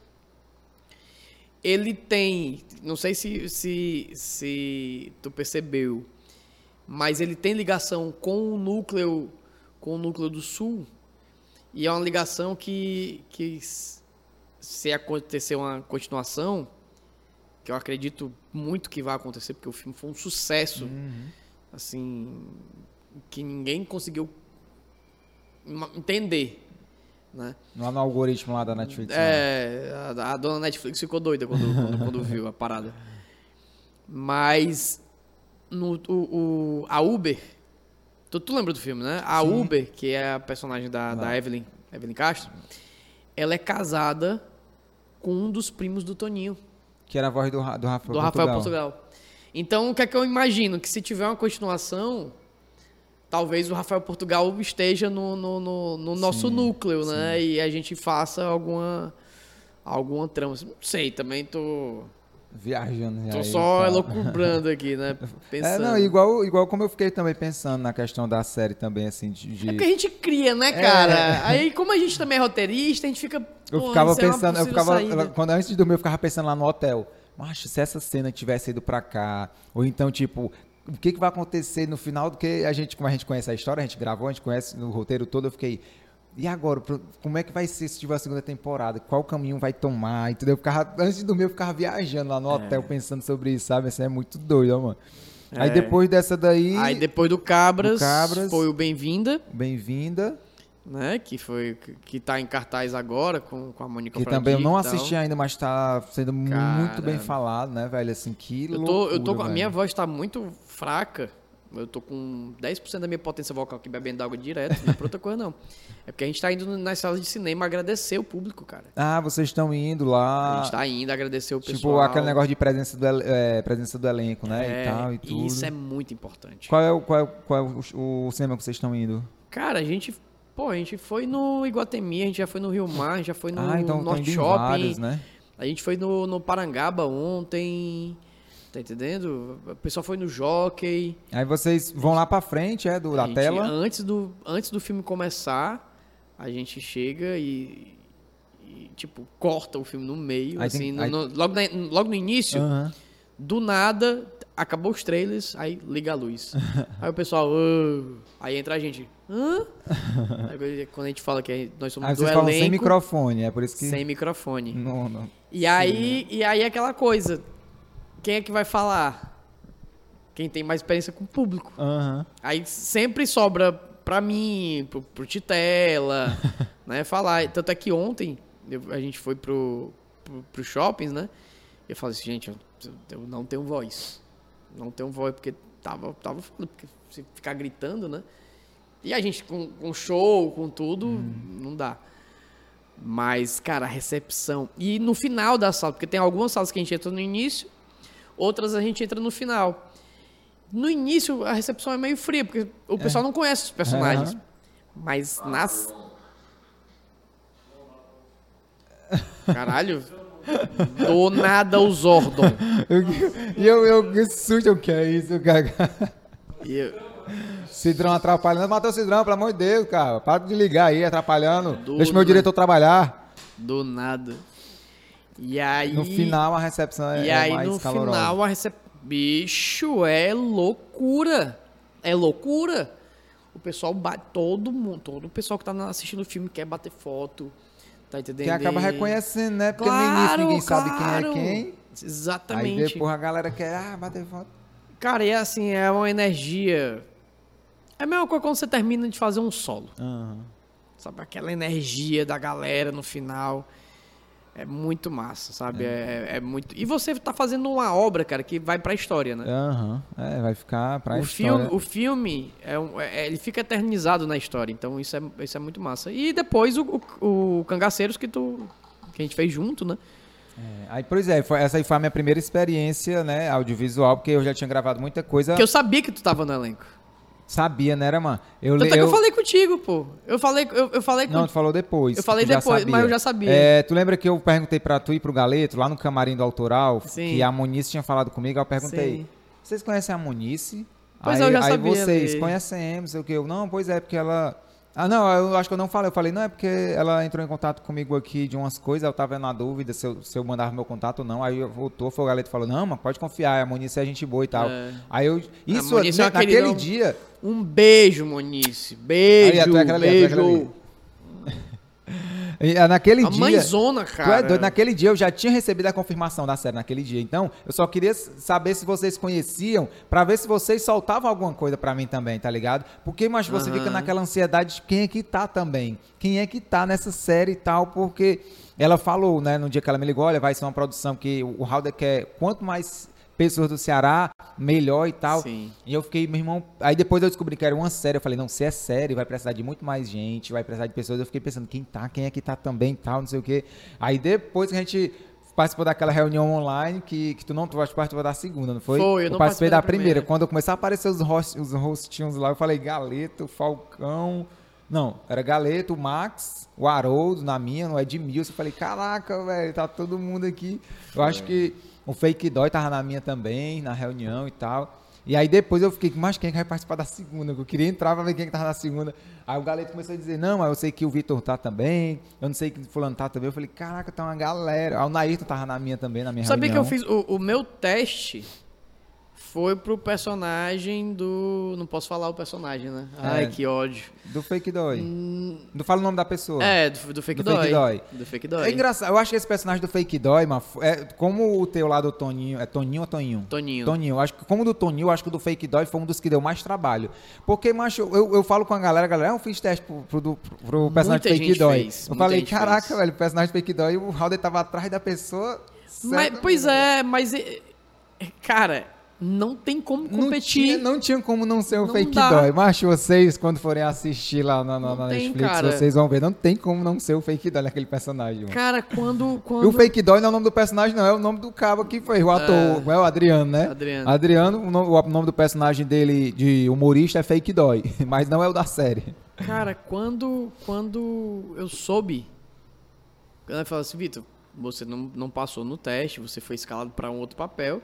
Ele tem. Não sei se, se, se tu percebeu, mas ele tem ligação com o núcleo, com o núcleo do sul. E é uma ligação que, que se acontecer uma continuação, que eu acredito muito que vai acontecer, porque o filme foi um sucesso, assim, que ninguém conseguiu entender, né? Lá no algoritmo lá da Netflix. né? É, a, a dona Netflix ficou doida quando, quando, quando viu a parada. Mas no, o, o- a Uber, tu, tu lembra do filme, né? A Sim. Uber, que é a personagem da, da Evelyn, Evelyn Castro, ela é casada com um dos primos do Toninho, Que era a voz do, do Rafael do Portugal. Rafael Portugal. Então, o que é que eu imagino? Que se tiver uma continuação, talvez o Rafael Portugal esteja no, no, no- no nosso Sim, núcleo, né? E a gente faça alguma, alguma trama. Não sei, também tô, Viajando. tô aí, só tá. elocubrando aqui, né? É, Pensando. não, igual, igual como eu fiquei também pensando na questão da série também, assim, de... É porque a gente cria, né, É. cara? Aí, como a gente também é roteirista, a gente fica. Eu "Pô, ficava é pensando, eu ficava, saída." quando antes de dormir, eu ficava pensando lá no hotel. Macho, se essa cena tivesse ido pra cá, ou então, tipo, o que, que vai acontecer no final do que a gente, como a gente conhece a história, a gente gravou, a gente conhece no roteiro todo, eu fiquei. E agora, como é que vai ser se tiver a segunda temporada? Qual caminho vai tomar? Entendeu? Eu ficava, antes de dormir, eu ficava viajando lá no hotel pensando sobre isso, sabe? Isso é muito doido, ó, mano. Aí É. depois dessa daí, Aí depois do Cabras, Do Cabras. foi o Bem-vinda, bem-vinda. Né? Que foi que, que tá em cartaz agora com, com a Mônica Que também eu não assisti ainda, mas tá sendo muito Cara. bem falado, né, velho? Assim, que Eu tô, eu tô loucura, a minha velho. voz tá muito fraca. Eu tô com 10% da minha potência vocal aqui bebendo água direto, não é pra outra coisa não. É porque a gente tá indo nas salas de cinema agradecer o público, cara. Ah, vocês estão indo A lá. gente tá indo agradecer o tipo, pessoal. aquele negócio de presença do, é, presença do elenco, né? É, e tal, e tudo. Isso é muito importante. Qual é, o, qual é, qual é o, o cinema que vocês estão indo? Cara, a gente, pô, a gente foi no Iguatemi, a gente já foi no Rio Mar, a gente já foi no ah, então Norte Shopping. vários, né? A gente foi no, no Parangaba ontem. Tá entendendo? O pessoal foi no Jockey. Aí vocês vão lá pra frente, é, do, da gente, tela. Antes do, antes do filme começar, a gente chega e, e, tipo, corta o filme no meio, Aí assim, tem- no- aí- no- logo, na- logo no início, do nada, acabou os trailers, aí liga a luz. aí o pessoal, "Ah", aí entra a gente, hã? Aí quando a gente fala que nós somos Aí do vocês falam elenco, sem microfone, é por isso que... sem microfone. Não, não. E aí, e aí aquela coisa, quem é que vai falar? Quem tem mais experiência com o público. Aham. Aí sempre sobra pra mim, pro, pro Titela, né, falar. Tanto é que ontem eu- a gente foi pro, pro, pro shoppings, né? E eu falei assim, gente, eu, eu não tenho voz. Não tenho voz, porque tava, tava foda, porque se ficar gritando, né? E a gente com, com show, com tudo, não dá. Mas, cara, a recepção. E no final da sala, porque tem algumas salas que a gente entra no início, outras a gente entra no final. No início, a recepção é meio fria, porque o pessoal não conhece os personagens. Aham. Mas nas. Caralho. Do nada o Zordon. E eu, eu, que susto, o que é isso, cara? E eu- Cidrão atrapalhando. Matou o Cidrão, pelo amor de Deus, cara. Para de ligar aí, atrapalhando. Do Deixa meu diretor trabalhar. do nada. E aí. No final, a recepção é, E aí, mais no calorosa. final, a recep... Bicho, é loucura. É loucura. o pessoal bate, todo mundo, todo o pessoal que tá assistindo o filme quer bater foto, tá entendendo? Que acaba reconhecendo, né? Porque no início Claro, ninguém sabe claro. quem é quem. Aí Exatamente. depois a galera quer, ah, bater foto. Cara, e é assim, é uma energia. É a mesma coisa quando você termina de fazer um solo. Aham. Sabe? Aquela energia da galera no final. É muito massa, sabe? É, é muito. E você tá fazendo uma obra, cara, que vai pra história, né? Aham. É, vai ficar pra o, história. filme, o filme, é um- é- ele fica eternizado na história. Então isso é, isso é muito massa. E depois o, o, o Cangaceiros que, tu, que a gente fez junto, né? É, Aí, pois é, foi- essa aí foi a minha primeira experiência, né, audiovisual, porque eu já tinha gravado muita coisa. Que eu sabia que tu tava no elenco. Sabia, né, era, mano? Eu, Tanto le- é que eu eu- falei contigo, pô. Eu falei, eu, eu falei Não, com... tu falou depois. Eu falei depois, mas eu já sabia. É, tu lembra que eu perguntei pra tu e pro Galeto, lá no camarim do Autoral, Sim. que a Monice tinha falado comigo, aí eu perguntei, Sim. vocês conhecem a Monice? Pois aí, é, eu já aí sabia vocês, dele. conhecemos, sei o que, eu, não, pois é, porque ela... Ah, não, eu acho que eu não falei, eu falei, não, é porque ela entrou em contato comigo aqui de umas coisas, eu tava na dúvida se eu, se eu mandava meu contato ou não, aí eu voltou, foi o Galeto e falou, não, mas pode confiar, a Monice é gente boa e tal. É. Aí eu, isso, Monice é naquele dia, Um beijo, Monice. Beijo, Aí, tu é aquela ali, tu é beijo. aquela ali. e, ah, naquele A dia... mãezona, Tu cara. é doido, naquele dia eu já tinha recebido a confirmação da série naquele dia. Então, eu só queria saber se vocês conheciam, pra ver se vocês soltavam alguma coisa pra mim também, tá ligado? Porque, mas você Aham. fica naquela ansiedade de quem é que tá também. Quem é que tá nessa série e tal, porque ela falou, né, no dia que ela me ligou, olha, vai ser uma produção que o Halder quer quanto mais pessoas do Ceará, melhor e tal. Sim. E eu fiquei, meu irmão. Aí depois eu descobri que era uma série. Eu falei, não, se é série, vai precisar de muito mais gente, vai precisar de pessoas. Eu fiquei pensando, quem tá, quem é que tá também e tal, não sei o quê. Aí depois que a gente participou daquela reunião online, que, que tu não tu participou da segunda, não foi? Foi, eu não participei da da primeira. primeira. Quando eu comecei a aparecer os, host, os rostinhos lá, eu falei, Galeto, Falcão. Não, era Galeto, o Max, o Haroldo na minha, no Edmilson. Eu falei, caraca, velho, tá todo mundo aqui. Eu acho que o Fake Dói tava na minha também, na reunião e tal. E aí depois eu fiquei, mas quem é vai participar da segunda? Eu queria entrar pra ver quem que tava na segunda. Aí o Galeto começou a dizer, não, mas eu sei que o Vitor tá também, eu não sei que o fulano tá também. Eu falei, caraca, tá uma galera. Aí o Nairton tava na minha também, na minha Sabia que reunião. eu fiz. O, o meu teste foi pro personagem do. Não posso falar o personagem, né? Ai, É. que ódio. Do Fake Dói. Não fala o nome da pessoa. É, do, do Fake Do Dói. Fake Dói. Do Fake É Dói. engraçado, eu acho que esse personagem do Fake Dói, mano, é, como o teu lá do Toninho, é Toninho ou Toninho? Toninho. Toninho, acho que como o do Toninho, eu acho que o do Fake Dói foi um dos que deu mais trabalho. Porque, macho, eu, eu falo com a galera, a galera, eu fiz teste pro, pro, pro personagem Muita do Fake Dói. fez, eu muita falei, caraca, fez. velho, o personagem do Fake Dói, o Halder tava atrás da pessoa. Mas, pois é, mas. é, Cara, não tem como Não competir. tinha, não tinha como não ser o Não Fake dá. Dói. Macho, vocês, quando forem assistir lá na, na- Não na tem, Netflix, cara. vocês vão ver. Não tem como não ser o Fake Dói naquele personagem, mano. Cara, quando. E quando... o Fake Dói não é o nome do personagem, não. É o nome do cabo que foi o ator. É, o Adriano, né? Adriano. Adriano, o nome, o nome do personagem dele de humorista é Fake Dói. Mas não é o da série. Cara, quando, quando eu soube, ela falou assim, Vitor, você não, não passou no teste, você foi escalado para um outro papel.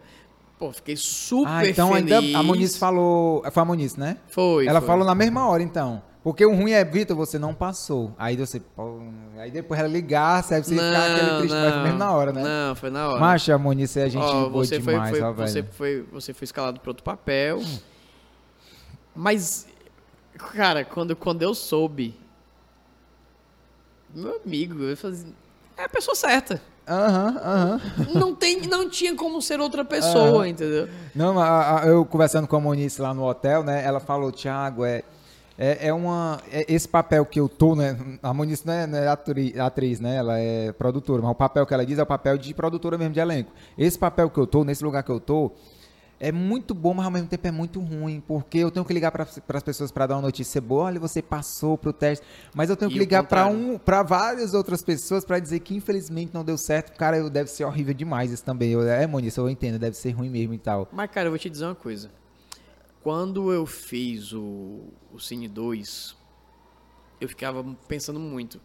Pô, fiquei super ah, então feliz. ainda a Muniz falou. Foi a Muniz, né? Foi. ela foi. falou na mesma hora, então. Porque o ruim é, Vitor, você não passou. Aí você. pô, aí depois ela ligasse, aí você ia ficar aquele triste, mas foi mesmo na hora, né? Não, foi na hora. Macho, a Muniz é gente Ó, boa você foi, demais, foi, ó, você foi, você foi escalado para outro papel. Mas, cara, quando, quando eu soube, meu amigo, eu falei assim, é a pessoa certa. Aham, aham. Não, tem, não tinha como ser outra pessoa, entendeu? Não, a- a- eu conversando com a Monice lá no hotel, né? Ela falou, Thiago, é, é, é uma. é esse papel que eu tô, né? A Monice não é, não é atri- atriz, né? Ela é produtora, mas o papel que ela diz é o papel de produtora mesmo de elenco. Esse papel que eu tô, nesse lugar que eu tô. É muito bom, mas ao mesmo tempo é muito ruim, porque eu tenho que ligar para as pessoas para dar uma notícia boa. Olha, você passou pro teste, mas eu tenho que E o ligar para um, para várias outras pessoas para dizer que infelizmente não deu certo. Cara, eu- deve ser horrível demais isso também. Eu, é, Monice, eu entendo, deve ser ruim mesmo e tal. Mas, cara, eu vou te dizer uma coisa. Quando eu fiz o, o Cine 2, eu ficava pensando muito.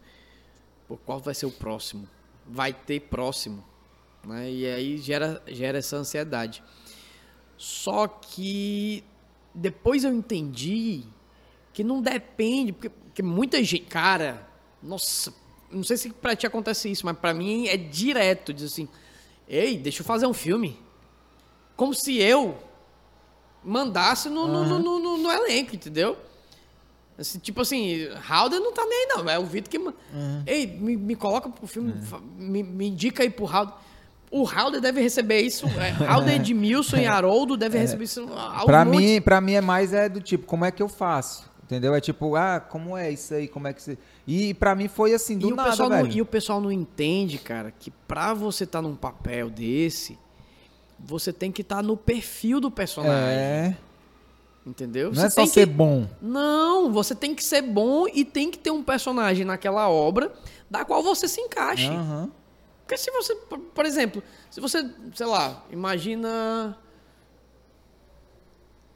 Pô, qual vai ser o próximo? Vai ter próximo. Né? E aí gera, gera essa ansiedade. Só que depois eu entendi que não depende, porque, porque muita gente, cara, nossa, não sei se pra ti acontece isso, mas pra mim é direto, diz assim, ei, deixa eu fazer um filme. Como se eu mandasse no, no- no, no- no- no elenco, entendeu? Assim, tipo assim, Halder não tá nem aí, não. É o Vitor que. ma- Ei, me, me coloca pro filme, fa- me, me indica aí pro Halder. O Halder deve receber isso. É, Halder, Edmilson e Haroldo devem receber isso. Pra monte. mim, pra mim é mais é do tipo, como é que eu faço? Entendeu? É tipo, ah, como é isso aí? Como é que você. E pra mim foi assim, do e, nada, pessoal não, velho. e o pessoal não entende, cara, que pra você estar num papel desse, você tem que estar no perfil do personagem. É. Entendeu? Não você é só tem ser que... bom. Não, você tem que ser bom e tem que ter um personagem naquela obra da qual você se encaixe. Aham. Porque se você, por- exemplo, se você, sei lá, imagina.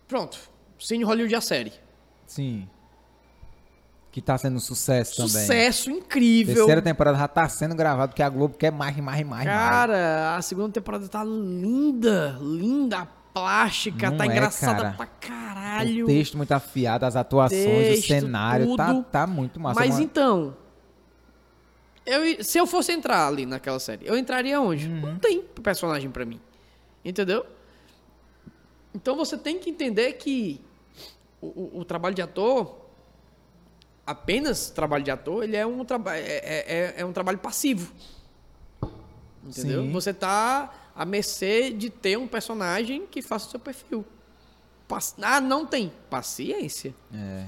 Pronto, Cine Hollywood a série. Sim. Que tá sendo um sucesso também. Sucesso incrível. Terceira temporada já tá sendo gravado, porque a Globo quer mais, mais, mais, mais. Cara, a segunda temporada tá linda, linda, a plástica, Não tá é, engraçada cara. pra caralho. O texto muito afiado, as atuações, Texto, o cenário, tá, tudo. tá muito massa. Mas então, eu, se eu fosse entrar ali naquela série, eu entraria onde? Uhum. Não tem personagem pra mim. Entendeu? Então você tem que entender que o, o- o trabalho de ator, apenas trabalho de ator, ele é um, traba é, é- é- é um trabalho passivo. Entendeu? Sim. Você tá à mercê de ter um personagem que faça o seu perfil. Ah, não tem. Paciência. É,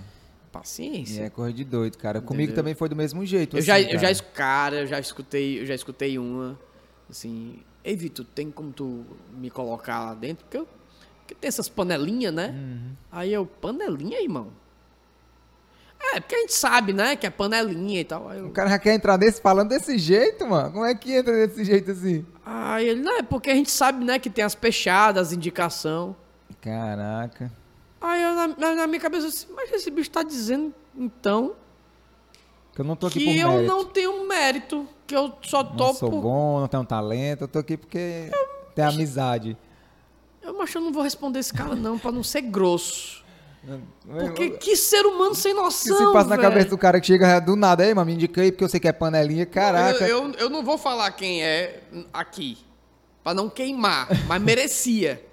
Paciência. é coisa de doido, cara. Comigo Entendeu? também foi do mesmo jeito. Eu já, assim, eu já, cara. cara, eu já escutei, eu já escutei uma, assim, ei Vitor, tem como tu me colocar lá dentro? Porque, eu, porque tem essas panelinhas, né? Uhum. Aí eu, panelinha, irmão? É, porque a gente sabe, né, que é panelinha e tal. Eu, O cara já quer entrar nesse falando desse jeito, mano. Como é que entra desse jeito assim? aí ele, não, é porque a gente sabe, né, que tem as pechadas, as indicação. Caraca. Aí eu, na, na- na minha cabeça, assim, mas esse bicho tá dizendo, então, Que eu não tô aqui que por eu mérito. não tenho mérito, que eu só tô Não sou por bom, não tenho talento. Eu tô aqui porque tem amizade. Eu, mas eu não vou responder esse cara, não, pra não ser grosso. Porque Eu- que ser humano sem O que noção. se passa na velho. cabeça do cara que chega do nada aí, mano? Me indica aí porque eu sei que é panelinha. Caraca. Eu, eu, eu não vou falar quem é aqui. Pra não queimar, mas merecia.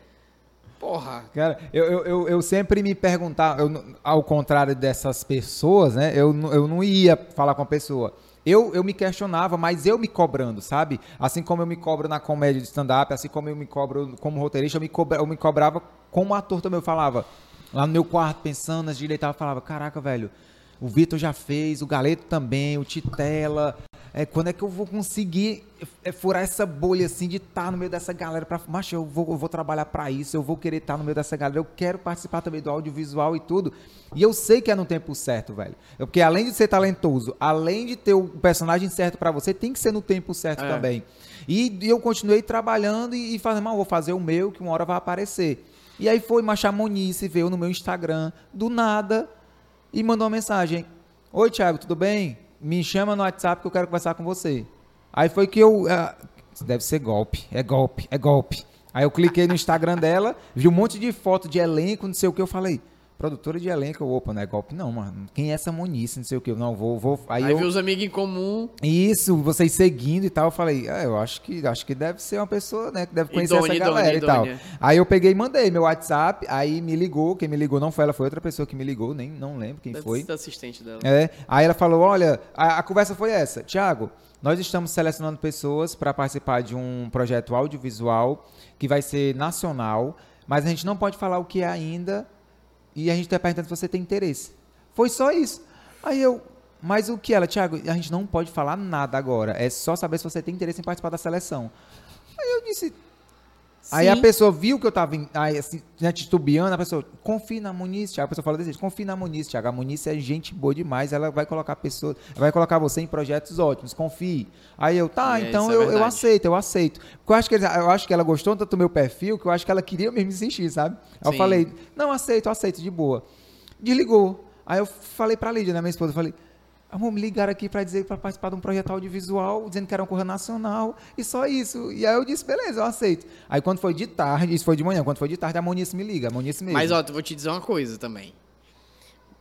Porra. Cara, eu, eu, eu, eu sempre me perguntava, eu ao contrário dessas pessoas, né? Eu, eu não ia falar com a pessoa. Eu, eu me questionava, mas eu me cobrando, sabe? Assim como eu me cobro na comédia de stand-up, assim como eu me cobro como roteirista, eu me, cobra, eu me cobrava como ator também. Eu falava, lá no meu quarto, pensando, nas direitas, eu falava, caraca, velho, o Vitor já fez, o Galeto também, o Titela. É, quando é que eu vou conseguir é, furar essa bolha assim de estar no meio dessa galera para macho, eu vou, eu vou trabalhar para isso, eu vou querer estar no meio dessa galera, eu quero participar também do audiovisual e tudo. E eu sei que é no tempo certo, velho. Eu- Porque além de ser talentoso, além de ter o personagem certo para você, tem que ser no tempo certo É. também. E, e eu continuei trabalhando e, e fazendo, mal, vou fazer o meu que uma hora vai aparecer. E aí foi Machamonice, veio no meu Instagram, do nada, e mandou uma mensagem. Oi, Thiago, tudo bem? Me chama no WhatsApp que eu quero conversar com você. Aí foi que eu. ah, deve ser golpe, é golpe, é golpe. Aí eu cliquei no Instagram dela, vi um monte de foto de elenco, não sei o que, eu falei. Produtora de elenco, opa, não é golpe não, mano. Quem é essa Monice, não sei o que, eu não vou, vou. Aí, Aí eu, viu os amigos em comum. isso, vocês seguindo e tal, eu falei, ah, eu acho que acho que deve ser uma pessoa, né, que deve conhecer Idônea, essa galera idônea, e tal. Aí eu peguei e mandei meu WhatsApp, aí me ligou, quem me ligou não foi ela, foi outra pessoa que me ligou, nem não lembro quem Deve foi. assistente dela. É, aí ela falou, olha, a, a conversa foi essa, Tiago, nós estamos selecionando pessoas para participar de um projeto audiovisual que vai ser nacional, mas a gente não pode falar o que é ainda e a gente está perguntando se você tem interesse. Foi só isso. Aí eu, mas o que ela, Tiago, a gente não pode falar nada agora, é só saber se você tem interesse em participar da seleção. Aí eu disse, Aí a pessoa viu que eu tava aí, assim, né, titubeando, a pessoa, confia na Muniz, Thiago. A pessoa fala desse jeito, confia na Muniz, Thiago. A Muniz é gente boa demais, ela vai colocar pessoa, vai colocar você em projetos ótimos, confie. Aí eu, tá, É, então isso é eu, eu aceito, eu aceito. Eu acho, que, eu acho que ela gostou tanto do meu perfil que eu acho que ela queria mesmo insistir, sabe? Aí eu Sim. falei, não, aceito, aceito, de boa. Desligou. Aí eu falei pra Lídia, né, minha esposa, eu falei, me ligaram aqui pra dizer para participar de um projeto audiovisual, dizendo que era uma coisa nacional, e só isso. E aí eu disse, beleza, eu aceito. Aí quando foi de tarde, isso foi de manhã, quando foi de tarde, a Monice me liga, a Monice mesmo. Mas, ó, eu vou te dizer uma coisa também.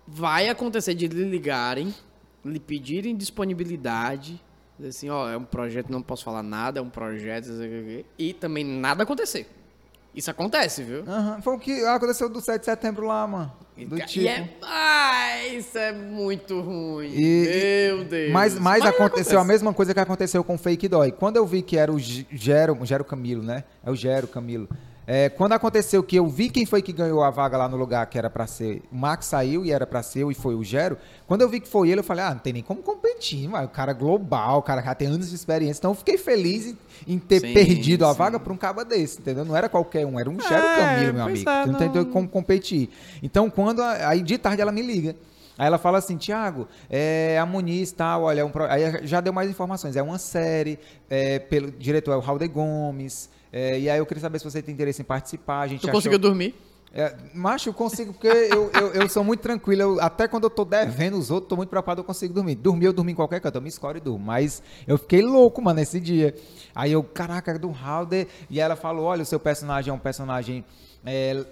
Vai acontecer de lhe ligarem, lhe pedirem disponibilidade, dizer assim, ó, é um projeto, não posso falar nada, é um projeto, e também nada acontecer. Isso acontece, viu? Aham, Foi o que aconteceu do 7 de setembro lá, mano. Do E tipo. é, ah, isso é muito ruim. E- Meu Deus. Mas, mas aconteceu a mesma coisa que aconteceu com o Fake Dói. Quando eu vi que era o Gero, Gero Camilo, né? É o Gero Camilo. É, quando aconteceu que eu vi quem foi que ganhou a vaga lá no lugar que era pra ser. O Max saiu e era pra ser eu e foi o Gero. Quando eu vi que foi ele, eu falei, ah, não tem nem como competir, mas o cara global, o cara já tem anos de experiência. Então eu fiquei feliz em, ter Sim, perdido a sim. vaga pra um caba desse, entendeu? Não era qualquer um, era um Gero É, Camilo, meu amigo. é, não tem como competir. Então, quando. a- Aí de tarde ela me liga. Aí ela fala assim, Tiago, é, a Muniz tal, olha, é um pro- aí já deu mais informações. É uma série, é, pelo diretor é o Raul de Gomes. É, e aí eu queria saber se você tem interesse em participar. A gente Tu achou- conseguiu dormir? é, macho, eu consigo, porque eu, eu, eu sou muito tranquilo. eu- até quando eu tô devendo os outros, tô muito preocupado, eu consigo dormir. Dormir, eu dormi em qualquer canto, eu me escoro e durmo. Mas eu fiquei louco, mano, esse dia. Aí eu, caraca, do Halder. E ela falou: olha, o seu personagem é um personagem. É,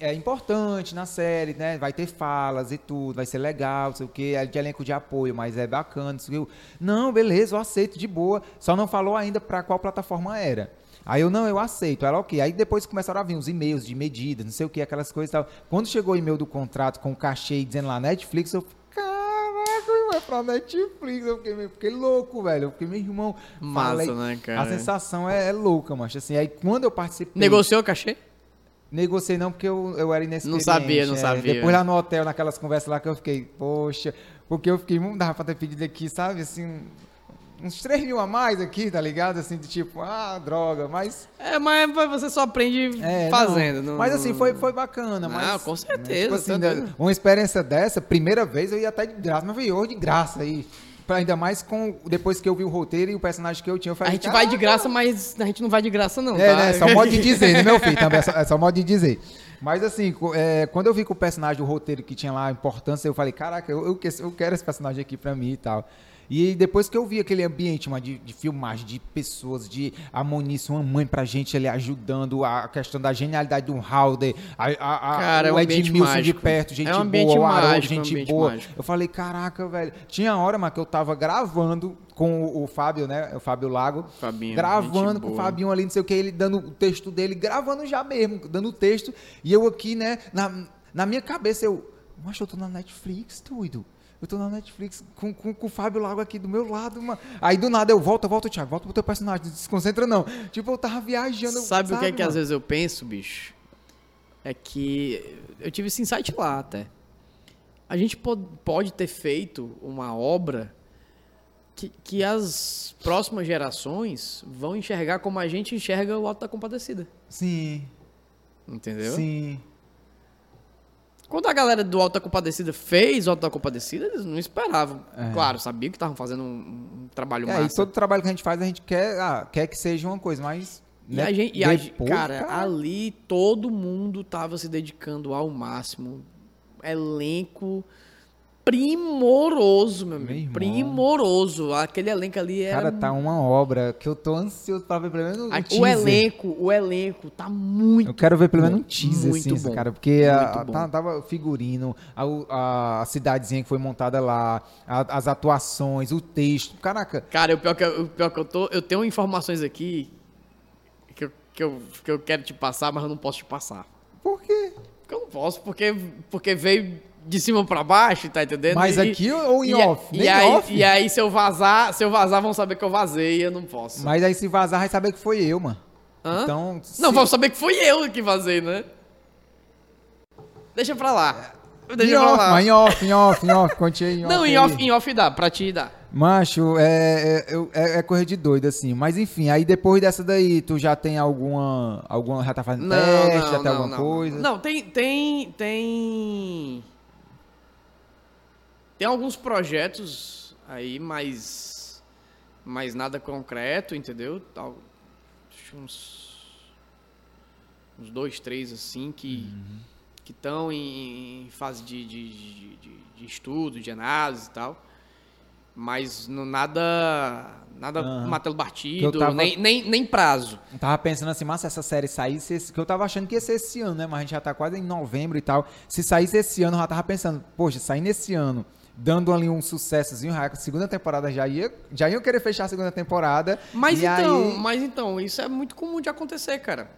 é importante na série, né? Vai ter falas e tudo, vai ser legal, não sei o quê, é de elenco de apoio, mas é bacana, não sei o quê. Eu, Não, beleza, eu aceito de boa. Só não falou ainda pra qual plataforma era. Aí eu, não, eu aceito. Ela, ok. Aí depois começaram a vir os e-mails de medidas, não sei o que, aquelas coisas e tal. Quando chegou o e-mail do contrato com o cachê dizendo lá Netflix, eu caraca, vai pra Netflix. Eu fiquei, meio- fiquei louco, velho. Eu fiquei, meu irmão. Massa, falei, né, cara? A sensação é, é louca, mas assim, aí quando eu participei. Negociou o cachê? Negociei não, porque eu, eu era inexperiente. Não sabia, não é. sabia. Depois lá no hotel, naquelas conversas lá que eu fiquei, poxa, porque eu fiquei, não dava pra ter pedido aqui, sabe, assim, uns 3 mil a mais aqui, tá ligado? Assim, de tipo, ah, droga, mas... É, mas você só aprende É, fazendo. não. Mas assim, foi, foi bacana. Não, mas, com certeza, Tipo assim, tá doido. uma experiência dessa, primeira vez eu ia até de graça, mas veio de graça aí. Ainda mais com depois que eu vi o roteiro e o personagem que eu tinha, eu A falei, gente vai de "Caraca, graça, mas a gente não vai de graça, não. é, tá? né? Só modo de dizer, né, meu filho? Também é só, é só modo de dizer. Mas assim, é, quando eu vi que o personagem do roteiro que tinha lá a importância, eu falei, caraca, eu, eu, eu quero esse personagem aqui pra mim e tal. E depois que eu vi aquele ambiente mano, de, de filmagem, de pessoas, de a Moniz, uma mãe pra gente ali ajudando, a questão da genialidade do Halder, a, a, a, Cara, é um o ambiente Edmilson de perto, gente É um boa, o mágico, é um gente ambiente boa. mágico. Eu falei, caraca, velho. Tinha hora, mas que eu tava gravando com o, o Fábio, né? O Fábio Lago. Fabinho, gravando com o. Fabinho ali, não sei o que, ele dando o texto dele, gravando já mesmo, dando o texto. E eu aqui, né, na, na minha cabeça, eu. Mas eu tô na Netflix, doido. Eu tô na Netflix com, com, com o Fábio Lago aqui do meu lado, mano. Aí do nada eu volto, volta, Thiago, volta pro teu personagem, não se desconcentra não. Tipo, eu tava viajando. Sabe, o que é que às vezes eu penso, bicho? É que eu tive esse insight lá até. A gente po- pode ter feito uma obra que, que as próximas gerações vão enxergar como a gente enxerga o Alto da Compadecida. Sim, Entendeu? sim. Quando a galera do Alto da Compadecida fez da Compadecida, eles não esperavam. É. Claro, sabiam que estavam fazendo um, um trabalho É, e massa. todo trabalho que a gente faz, a gente quer, ah, quer que seja uma coisa, mas. E né, a gente, e a gente- depois, cara, ali todo mundo tava se dedicando ao máximo. Elenco primoroso, meu amigo. Primoroso. Aquele elenco ali era. Cara, tá uma obra que eu tô ansioso pra ver pelo menos um a- o teaser. elenco, o elenco tá muito. Eu quero ver pelo menos um teaser, muito assim, bom, cara, porque a, muito a- tá- tava o figurino, a, a, a cidadezinha que foi montada lá, a- as atuações, o texto. Caraca, Cara, o pior que, eu- o pior que eu tô. Eu tenho informações aqui que eu, que, eu, que eu quero te passar, mas eu não posso te passar. por quê? Porque eu não posso, porque, porque veio de cima pra baixo, tá entendendo? Mas E- aqui ou em e, off? E Nem aí, off? e aí, se eu vazar, se eu vazar, vão saber que eu vazei e eu não posso. Mas aí se vazar, vai saber que foi eu, mano. Hã? Então. se- Não, vão saber que fui eu que vazei, né? Deixa pra lá. Deixa Em pra off, lá. mas em off, em off, em off, conte aí em off. Não, em aí. off, em off dá, pra ti dá. Macho, é, é, é, é coisa de doido, assim. Mas enfim, aí depois dessa daí, tu já tem alguma. alguma já tá fazendo Não, teste, não, já tem não, alguma não, coisa? Não, tem, tem, tem... Tem alguns projetos aí, mas... Mas nada concreto, entendeu? Tal, uns... Uns dois, três, assim, que... Que estão em, em fase de, de, de, de- estudo, de análise e tal. Mas não, nada... Nada martelo batido, tava- nem, nem, nem prazo. Eu Tava pensando assim, mas se essa série saísse, esse- que eu tava achando que ia ser esse ano, né? Mas a gente já tá quase em novembro e tal. Se saísse esse ano, eu já tava pensando, poxa, sair nesse ano, dando ali um sucessozinho, a segunda temporada já ia, já iam querer fechar a segunda temporada. Mas então, aí- mas então, isso é muito comum de acontecer, cara.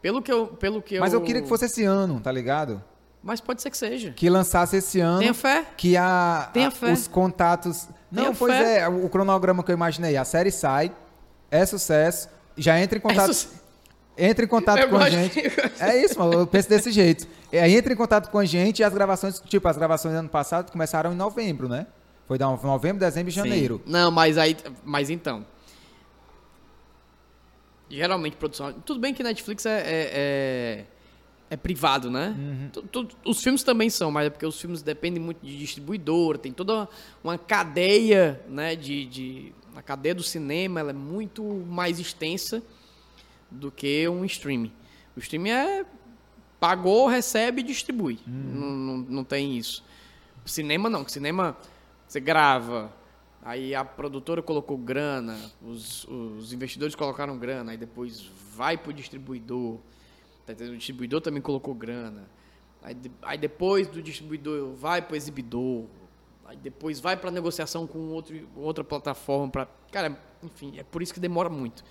Pelo que eu, pelo que mas eu, eu queria que fosse esse ano, tá ligado? Mas pode ser que seja. que lançasse esse ano. Tenha fé. Que a, Tenha a- fé. os contatos. Não, Tenha pois fé. é, o cronograma que eu imaginei. A série sai, é sucesso, já entra em contato. Isso- Entra em contato Eu com a gente. É isso, mano. Eu penso desse jeito. É, Aí entra em contato com a gente e as gravações, tipo, as gravações do ano passado começaram em novembro, né? Foi da novembro, dezembro e janeiro. Sim. Não, mas aí. Mas então. Geralmente produção. Tudo bem que Netflix é. é, é- é privado, né? Uhum. Tu- tu- os filmes também são, mas é porque os filmes dependem muito de distribuidor, tem toda uma cadeia, né? De, de, a cadeia do cinema ela é muito mais extensa do que um streaming. O streaming é pagou, recebe e distribui. Não, não, não tem isso. Cinema não, cinema você grava, aí a produtora colocou grana, os, os investidores colocaram grana, aí depois vai pro distribuidor, tá o distribuidor também colocou grana, aí, aí depois do distribuidor vai pro exibidor, aí depois vai pra negociação com outro, outra plataforma para, cara, enfim, é por isso que demora muito.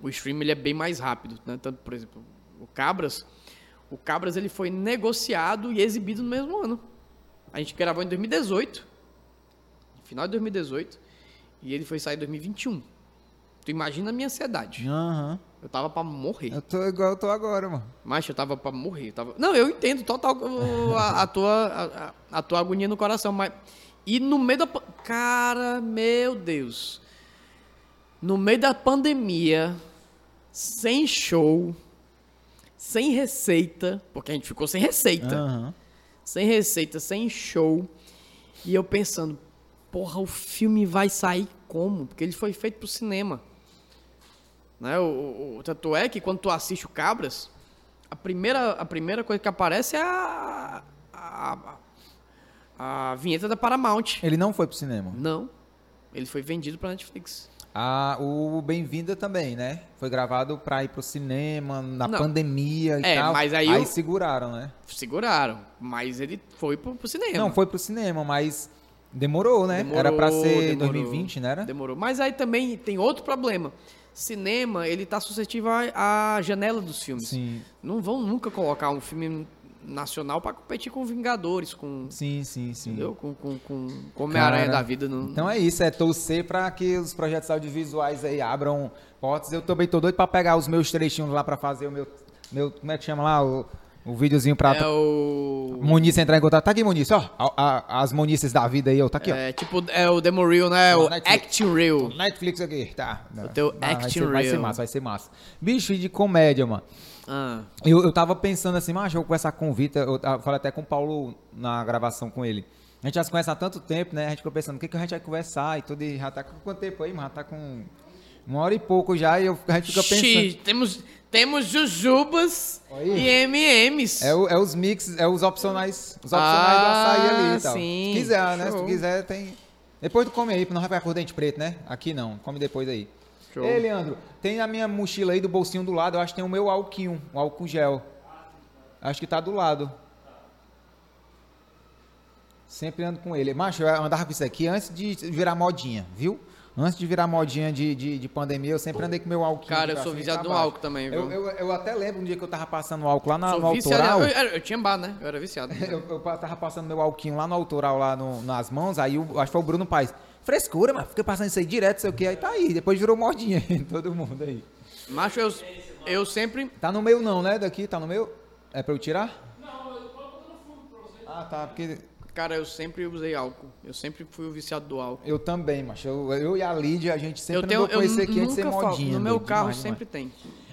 O stream ele é bem mais rápido, né? Tanto, por exemplo, o Cabras, o Cabras ele foi negociado e exibido no mesmo ano. A gente gravou em 2018, final de 2018, e ele foi sair em 2021. Tu imagina a minha ansiedade. Aham. Eu tava pra morrer. Eu tô igual eu tô agora, mano. Mas eu tava pra morrer. eu Tava... Não, eu entendo total a, a tua, a, a- tua agonia no coração, mas. E no meio da. Cara, meu Deus. No meio da pandemia, sem show, sem receita, porque a gente ficou sem receita. Aham. Sem receita, sem show. E eu pensando, porra, o filme vai sair como? Porque ele foi feito pro cinema. Né? O, o- o- tanto é que quando tu assiste o Cabras, a primeira, a primeira coisa que aparece é a, a, a, a vinheta da Paramount. Ele não foi pro cinema. Não. Ele foi vendido pra Netflix. Ah, o Bem-vinda também, né? Foi gravado pra ir pro cinema, na Não. pandemia e É, tal. mas aí aí eu- seguraram, né? Seguraram. Mas ele foi pro, pro cinema. Não, foi pro cinema, mas demorou, né? Era pra ser demorou. 2020, né? Era? Demorou. Mas aí também tem outro problema. Cinema, ele tá suscetível à, à janela dos filmes. Sim, Não vão nunca colocar um filme nacional pra competir com Vingadores, com, sim, sim, sim. entendeu? com, com, com, com Homem-Aranha da vida. Não, Então é isso, é torcer pra que os projetos audiovisuais aí abram portas. Eu também tô doido pra pegar os meus trechinhos lá pra fazer o meu, meu como é que chama lá? O, o videozinho pra é o... Muniz entrar em contato. Tá aqui, Muniz, ó. a- a- as Munices da vida aí, ó. Tá aqui, ó. É tipo, é o Demo Reel, né? Ó, o Netflix. Acting Reel. Netflix aqui, tá. O teu vai, action ser, vai ser massa, vai ser massa. Bicho, de comédia, mano. Ah, Eu, eu tava pensando assim, mas eu com o Vitor, eu, tava- falei até com o Paulo na gravação com ele. A gente já se conhece há tanto tempo, né? A gente ficou pensando, o que, que a gente vai conversar e tudo, e já tá com quanto tempo aí, mano? Já tá com uma hora e pouco já, e eu, a gente fica pensando... Xi, temos, temos jujubas Aí. e M&M's. É, o- é os mix, é os opcionais, os opcionais do açaí ali e tal. Ah, sim, Se quiser, né? Se show. tu quiser, tem... Depois tu come aí, pra não vai ficar com o dente preto, né? Aqui não, come depois aí. Show. Ei, Leandro, tem a minha mochila aí do bolsinho do lado, eu acho que tem o meu alquinho, o álcool gel. Acho que tá do lado. Sempre ando com ele. Macho, eu andava com isso aqui antes de virar modinha, viu? Antes de virar modinha de, de, de pandemia, eu sempre andei com meu álcool. Cara, eu sou viciado no álcool também, viu? Eu, eu, eu até lembro um dia que eu tava passando álcool lá na, Sou no autoral. Eu, eu, eu tinha bar, né? Eu era viciado. Eu, eu tava passando meu alquinho lá no autoral, lá no- nas mãos, aí o- acho que foi o Bruno Paes. Frescura, mano. Fiquei passando isso aí direto, sei o que. Aí tá aí. Depois virou modinha em todo mundo aí. Macho, eu, eu sempre... Tá no meu não, né? Daqui, tá no meu? É pra eu tirar? Não, eu posso botar no fundo pra você. Ah, tá. Porque Cara, eu sempre usei álcool. Eu sempre fui o viciado do álcool. eu também, macho. Eu, eu e a Lídia, a gente sempre eu tenho, eu esse aqui antes de ser modinha. No meu carro sempre tem.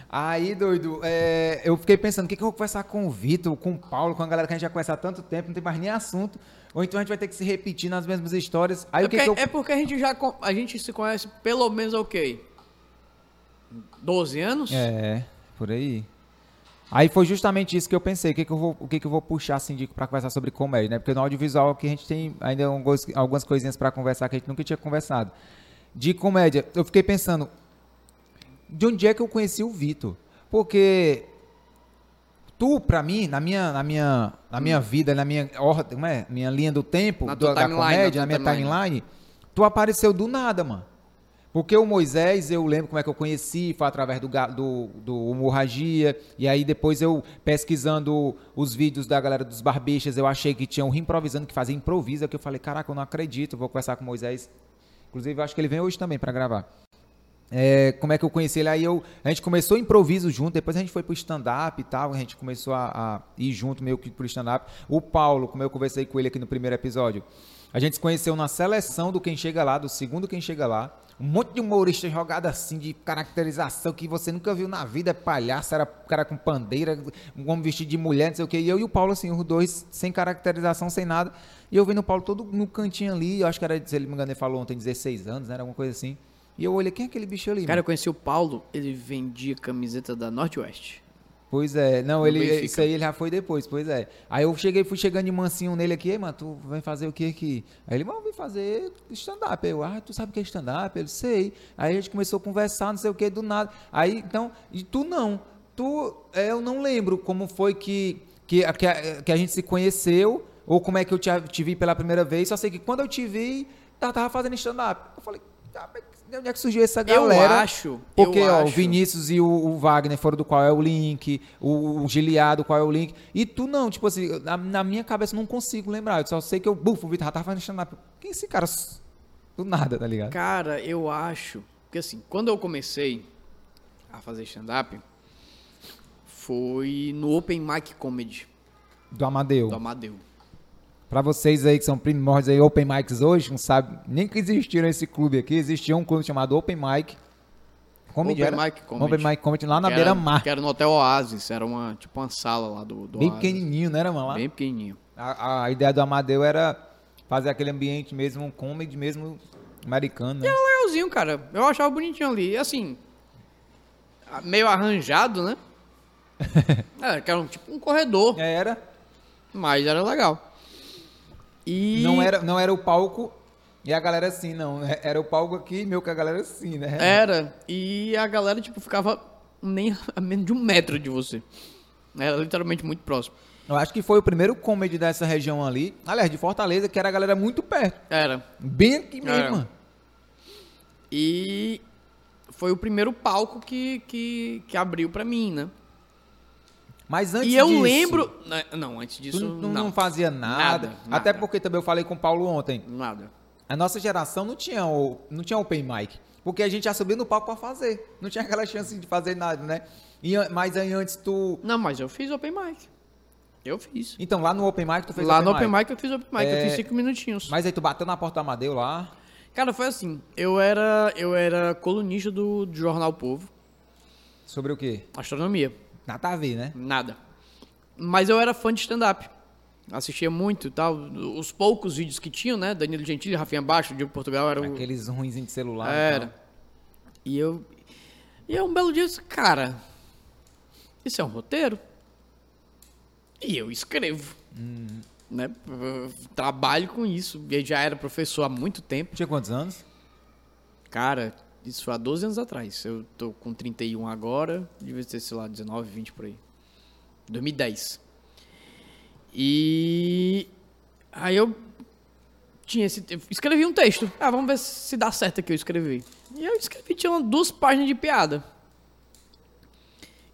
Aí, doido, é, eu fiquei pensando, o que, que eu vou conversar com o Vitor, com o Paulo, com a galera que a gente já conhece há tanto tempo, não tem mais nem assunto. Ou então a gente vai ter que se repetir nas mesmas histórias. Aí é, o que, porque, que eu... é porque a gente já a gente se conhece pelo menos o quê? 12 anos? É, por aí. Aí foi justamente isso que eu pensei, o que, que eu vou, o que, que eu vou puxar assim pra conversar sobre comédia, né? Porque no audiovisual aqui a gente tem ainda algumas, algumas coisinhas pra conversar que a gente nunca tinha conversado. De comédia, eu fiquei pensando, de onde é que eu conheci o Vitor? Porque tu, pra mim, na minha, na minha, na minha vida, na minha ordem, é? Minha linha do tempo, do- da comédia, na na minha timeline. timeline, tu apareceu do nada, mano. Porque o Moisés, eu lembro como é que eu conheci, foi através do, do, do Hemorragia, e aí depois eu pesquisando os vídeos da galera dos barbixas, eu achei que tinha um improvisando que fazia improviso, que eu falei, caraca, eu não acredito, vou conversar com o Moisés. Inclusive, eu acho que ele vem hoje também para gravar. É, como é que eu conheci ele? Aí eu, a gente começou improviso junto, depois a gente foi pro stand-up e tal, a gente começou a, a ir junto meio que pro stand-up. O Paulo, como eu conversei com ele aqui no primeiro episódio, a gente se conheceu na seleção do Quem Chega Lá, do segundo Quem Chega Lá. Um monte de humorista jogado assim, de caracterização que você nunca viu na vida, palhaço, era cara com pandeira, um homem vestido de mulher, não sei o que. E eu e o Paulo, assim, os dois sem caracterização, sem nada. E eu vendo o Paulo todo no cantinho ali, eu acho que era, se ele me engano, ele falou ontem 16 anos, né? Era alguma coisa assim. E eu olhei, quem é aquele bicho ali? Cara, eu conheci o Paulo, ele vendia camiseta da Northwest. Pois é, não, ele, Benfica. isso aí ele já foi depois, pois é. Aí eu cheguei, fui chegando de mansinho nele aqui, "Ei, mano, tu vai fazer o que aqui? Aí ele, mano, vim fazer stand-up. Eu, ah, tu sabe o que é stand-up? Ele, sei. Aí a gente começou a conversar, não sei o que, do nada. Aí, então, e tu não. Tu, é, eu não lembro como foi que, que, a- que, a, que a gente se conheceu, ou como é que eu te, te vi pela primeira vez. Só sei que quando eu te vi, tava, tava fazendo stand-up. Eu falei, ah, de onde é que surgiu essa galera? Eu acho. Porque, eu ó, o acho. Vinícius e o, o Wagner foram do qual é o link, o, o Giliado, qual é o link. E tu não, tipo assim, na, na minha cabeça eu não consigo lembrar. Eu só sei que eu, bufo, o Vitor já tava fazendo stand-up. Quem é esse cara? Do nada, tá ligado? Cara, eu acho. Porque assim, quando eu comecei a fazer stand-up, foi no Open Mic Comedy Do Amadeu. do Amadeu. Pra vocês aí que são primórdios aí, Open Mics hoje, não sabe nem que existiram esse clube aqui. Existia um clube chamado Open Mic. Comedy Open era? Mic Comedy. Open Mic Comedy lá na Que era- beira-mar. Que era no Hotel Oasis, era uma, tipo uma sala lá do, do Bem Oasis. pequenininho, né, era, mano? Lá? Bem pequenininho. A, a ideia do Amadeu era fazer aquele ambiente mesmo, um comedy mesmo americano, né? Legalzinho, cara. Eu achava bonitinho ali. E assim, meio arranjado, né? é, que era um, tipo um corredor, É, Era. mas era legal. E... Não era, não era o palco e a galera assim, não. É- Era o palco aqui meu com a galera assim, né? Era. E a galera, tipo, ficava nem a menos de um metro de você. Era literalmente muito próximo. Eu acho que foi o primeiro comedy dessa região ali. Aliás, de Fortaleza, que era a galera muito perto. Era. Bem aqui mesmo, Era. E foi o primeiro palco que, que, que abriu pra mim, né? Mas antes e eu disso, lembro. Não, antes Tu disso. não, não, fazia nada. Nada, nada. Até porque também eu falei com o Paulo ontem. Nada. A nossa geração não tinha, o, não tinha open mic. Porque a gente já subia no palco pra fazer. Não tinha aquela chance de fazer nada, né? E, mas aí antes tu. Não, mas eu fiz open mic. Eu fiz. Então, lá no open mic tu fez Lá open no open mic eu fiz open mic, eu É, fiz cinco minutinhos. Mas aí tu bateu na porta Amadeu lá. Cara, foi assim. Eu era, eu era colunista do, do Jornal Povo, Sobre o quê? astronomia. Nada a ver, né? Nada. Mas eu era fã de stand-up. Assistia muito e tal. Os poucos vídeos que tinham, né? Danilo Gentili, Rafinha Baixo, Diego Portugal, era o... Aqueles ruinzinhos de celular. Era. E eu. E eu um belo dia eu disse, cara, isso é um roteiro? E eu escrevo. Né? Eu Trabalho com isso. Eu já era professor há muito tempo. Tinha quantos anos? Cara, isso foi há 12 anos atrás. Eu tô com 31 agora, devia ser, sei lá, 19, 20 por aí. 2010. E aí eu tinha esse escrevi um texto. Ah, vamos ver se dá certo aqui eu escrevi. E eu escrevi tinha duas páginas de piada.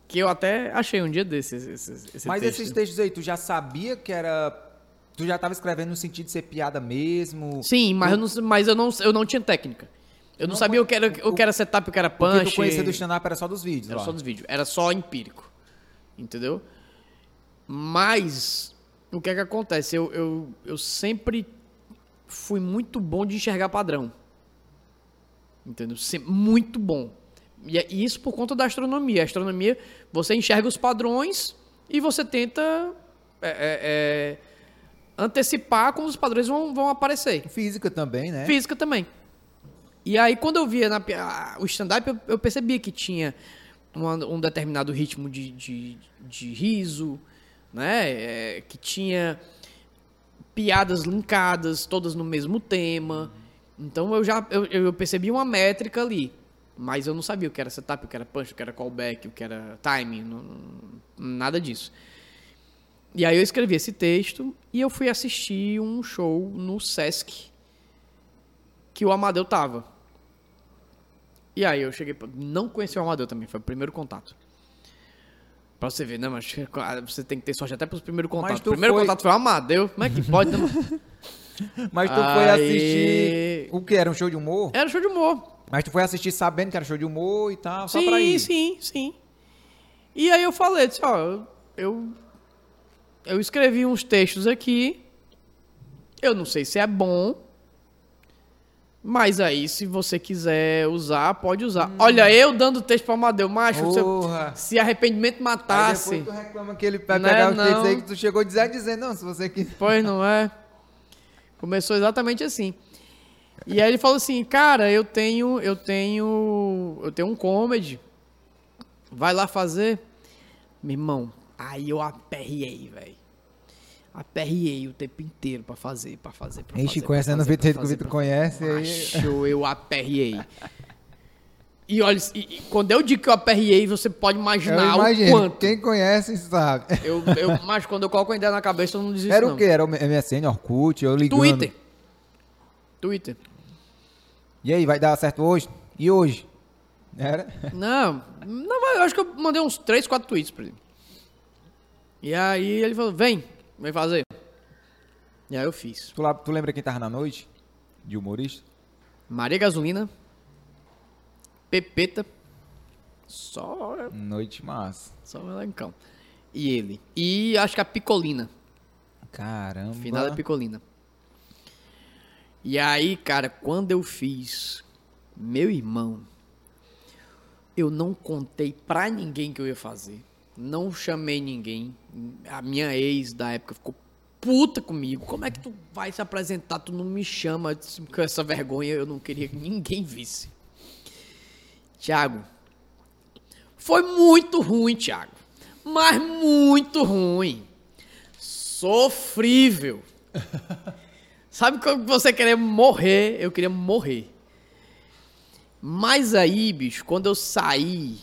Que eu até achei um dia desses esse, esse Mas texto. esses textos aí, tu já sabia que era. Tu já tava escrevendo no sentido de ser piada mesmo? Sim, mas, eu não, mas eu, não, eu não tinha técnica. Eu não, Não, sabia o que era, o que era setup, o que era punch. tu conhecia do stand-up era só dos vídeos. Era lá. só dos vídeos. Era só empírico. Entendeu? Mas, o que é que acontece? Eu, eu, eu sempre fui muito bom de enxergar padrão. Entendeu? Muito bom. E, é- isso por conta da astronomia. A astronomia, você enxerga os padrões e você tenta é, é, é, antecipar como os padrões vão, vão aparecer. Física também, né? Física também. E aí, quando eu via na o stand-up, eu, eu percebia que tinha uma- um determinado ritmo de, de, de riso, né? É, que tinha piadas linkadas, todas no mesmo tema. Então eu já eu, eu percebi uma métrica ali. Mas eu não sabia o que era setup, o que era punch, o que era callback, o que era timing, não- nada disso. E aí eu escrevi esse texto e eu fui assistir um show no Sesc que o Amadeu tava. E aí eu cheguei, não conheci o Amadeu também, foi o primeiro contato. Pra você ver, né, mas você tem que ter sorte até pros primeiros contatos. O primeiro foi- contato foi o Amadeu, como é que pode, né? Mas tu foi Aí- assistir. O que? Era um show de humor? Era show de humor. Mas tu foi assistir sabendo que era show de humor e tal, só sim, pra ir. sim, sim. E aí eu falei, disse, ó, eu, eu escrevi uns textos aqui, eu não sei se é bom, mas aí se você quiser usar, pode usar. Hum. Olha, eu dando texto pra Amadeu, macho, Porra. se arrependimento Aí matasse, depois tu reclama que ele vai Né, pegar os não. textos aí que tu chegou dizendo, dizendo, não, se você quiser. pois não é? Começou exatamente assim. E aí ele falou assim, cara, eu tenho, eu tenho, eu tenho um comedy, vai lá fazer. Meu irmão, aí eu aperriei, velho. Aperriei o tempo inteiro pra fazer, pra fazer, pra fazer. conhecendo pra o Vitor, que o Vitor conhece. Macho, eu aperriei. E olha, e- quando eu digo que eu aperriei, você pode imaginar o imagino, quanto. quem conhece sabe. Eu, eu, mas quando eu coloco a ideia na cabeça, eu não desisto Era não. o quê? Era o MSN, Orkut, eu ligando. Twitter. Twitter. E aí, vai dar certo hoje? E hoje? Era? Não, não, eu acho que eu mandei uns 3, 4 tweets pra ele. E aí ele falou, vem, vem fazer. E aí eu fiz. Tu, lá- tu lembra quem tava na noite? De humorista? Maria Gasolina, Pepeta, só, Noite massa. só o elencão. E ele. E acho que a Picolina, Caramba. finada Picolina. E aí, cara, quando eu fiz, meu irmão, eu não contei pra ninguém que eu ia fazer. Não chamei ninguém. A minha ex da época ficou puta comigo. Como é que tu vai se apresentar? Tu não me chama com essa vergonha. Eu não queria que ninguém visse. Tiago, foi muito ruim, Tiago. Mas muito ruim. Sofrível. Sabe quando você querer morrer? Eu queria morrer. Mas aí, bicho, quando eu saí,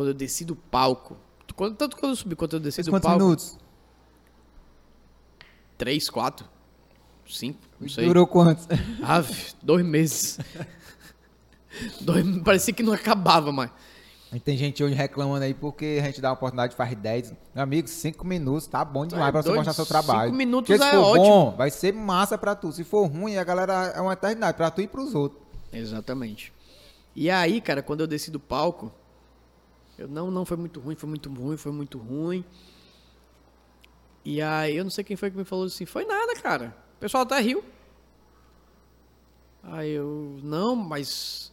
quando eu desci do palco, quando- tanto quando eu subi quanto eu desci Fez do quantos palco, minutos? três, quatro, cinco, não sei. Durou quantos? Ave, dois meses. dois, parecia que não acabava mais. E Tem gente hoje reclamando aí porque a gente dá uma oportunidade faz 10. Meu amigo, 5 minutos tá bom demais é pra você mostrar seu trabalho. cinco minutos porque se é for ótimo. bom, vai ser massa pra tu. Se for ruim, a galera é uma eternidade pra tu e pros outros. Exatamente. E aí, cara, quando eu desci do palco, eu não, não foi muito ruim, foi muito ruim, foi muito ruim. E aí, eu não sei quem foi que me falou assim, foi nada, cara. O pessoal até riu. Aí eu, não, mas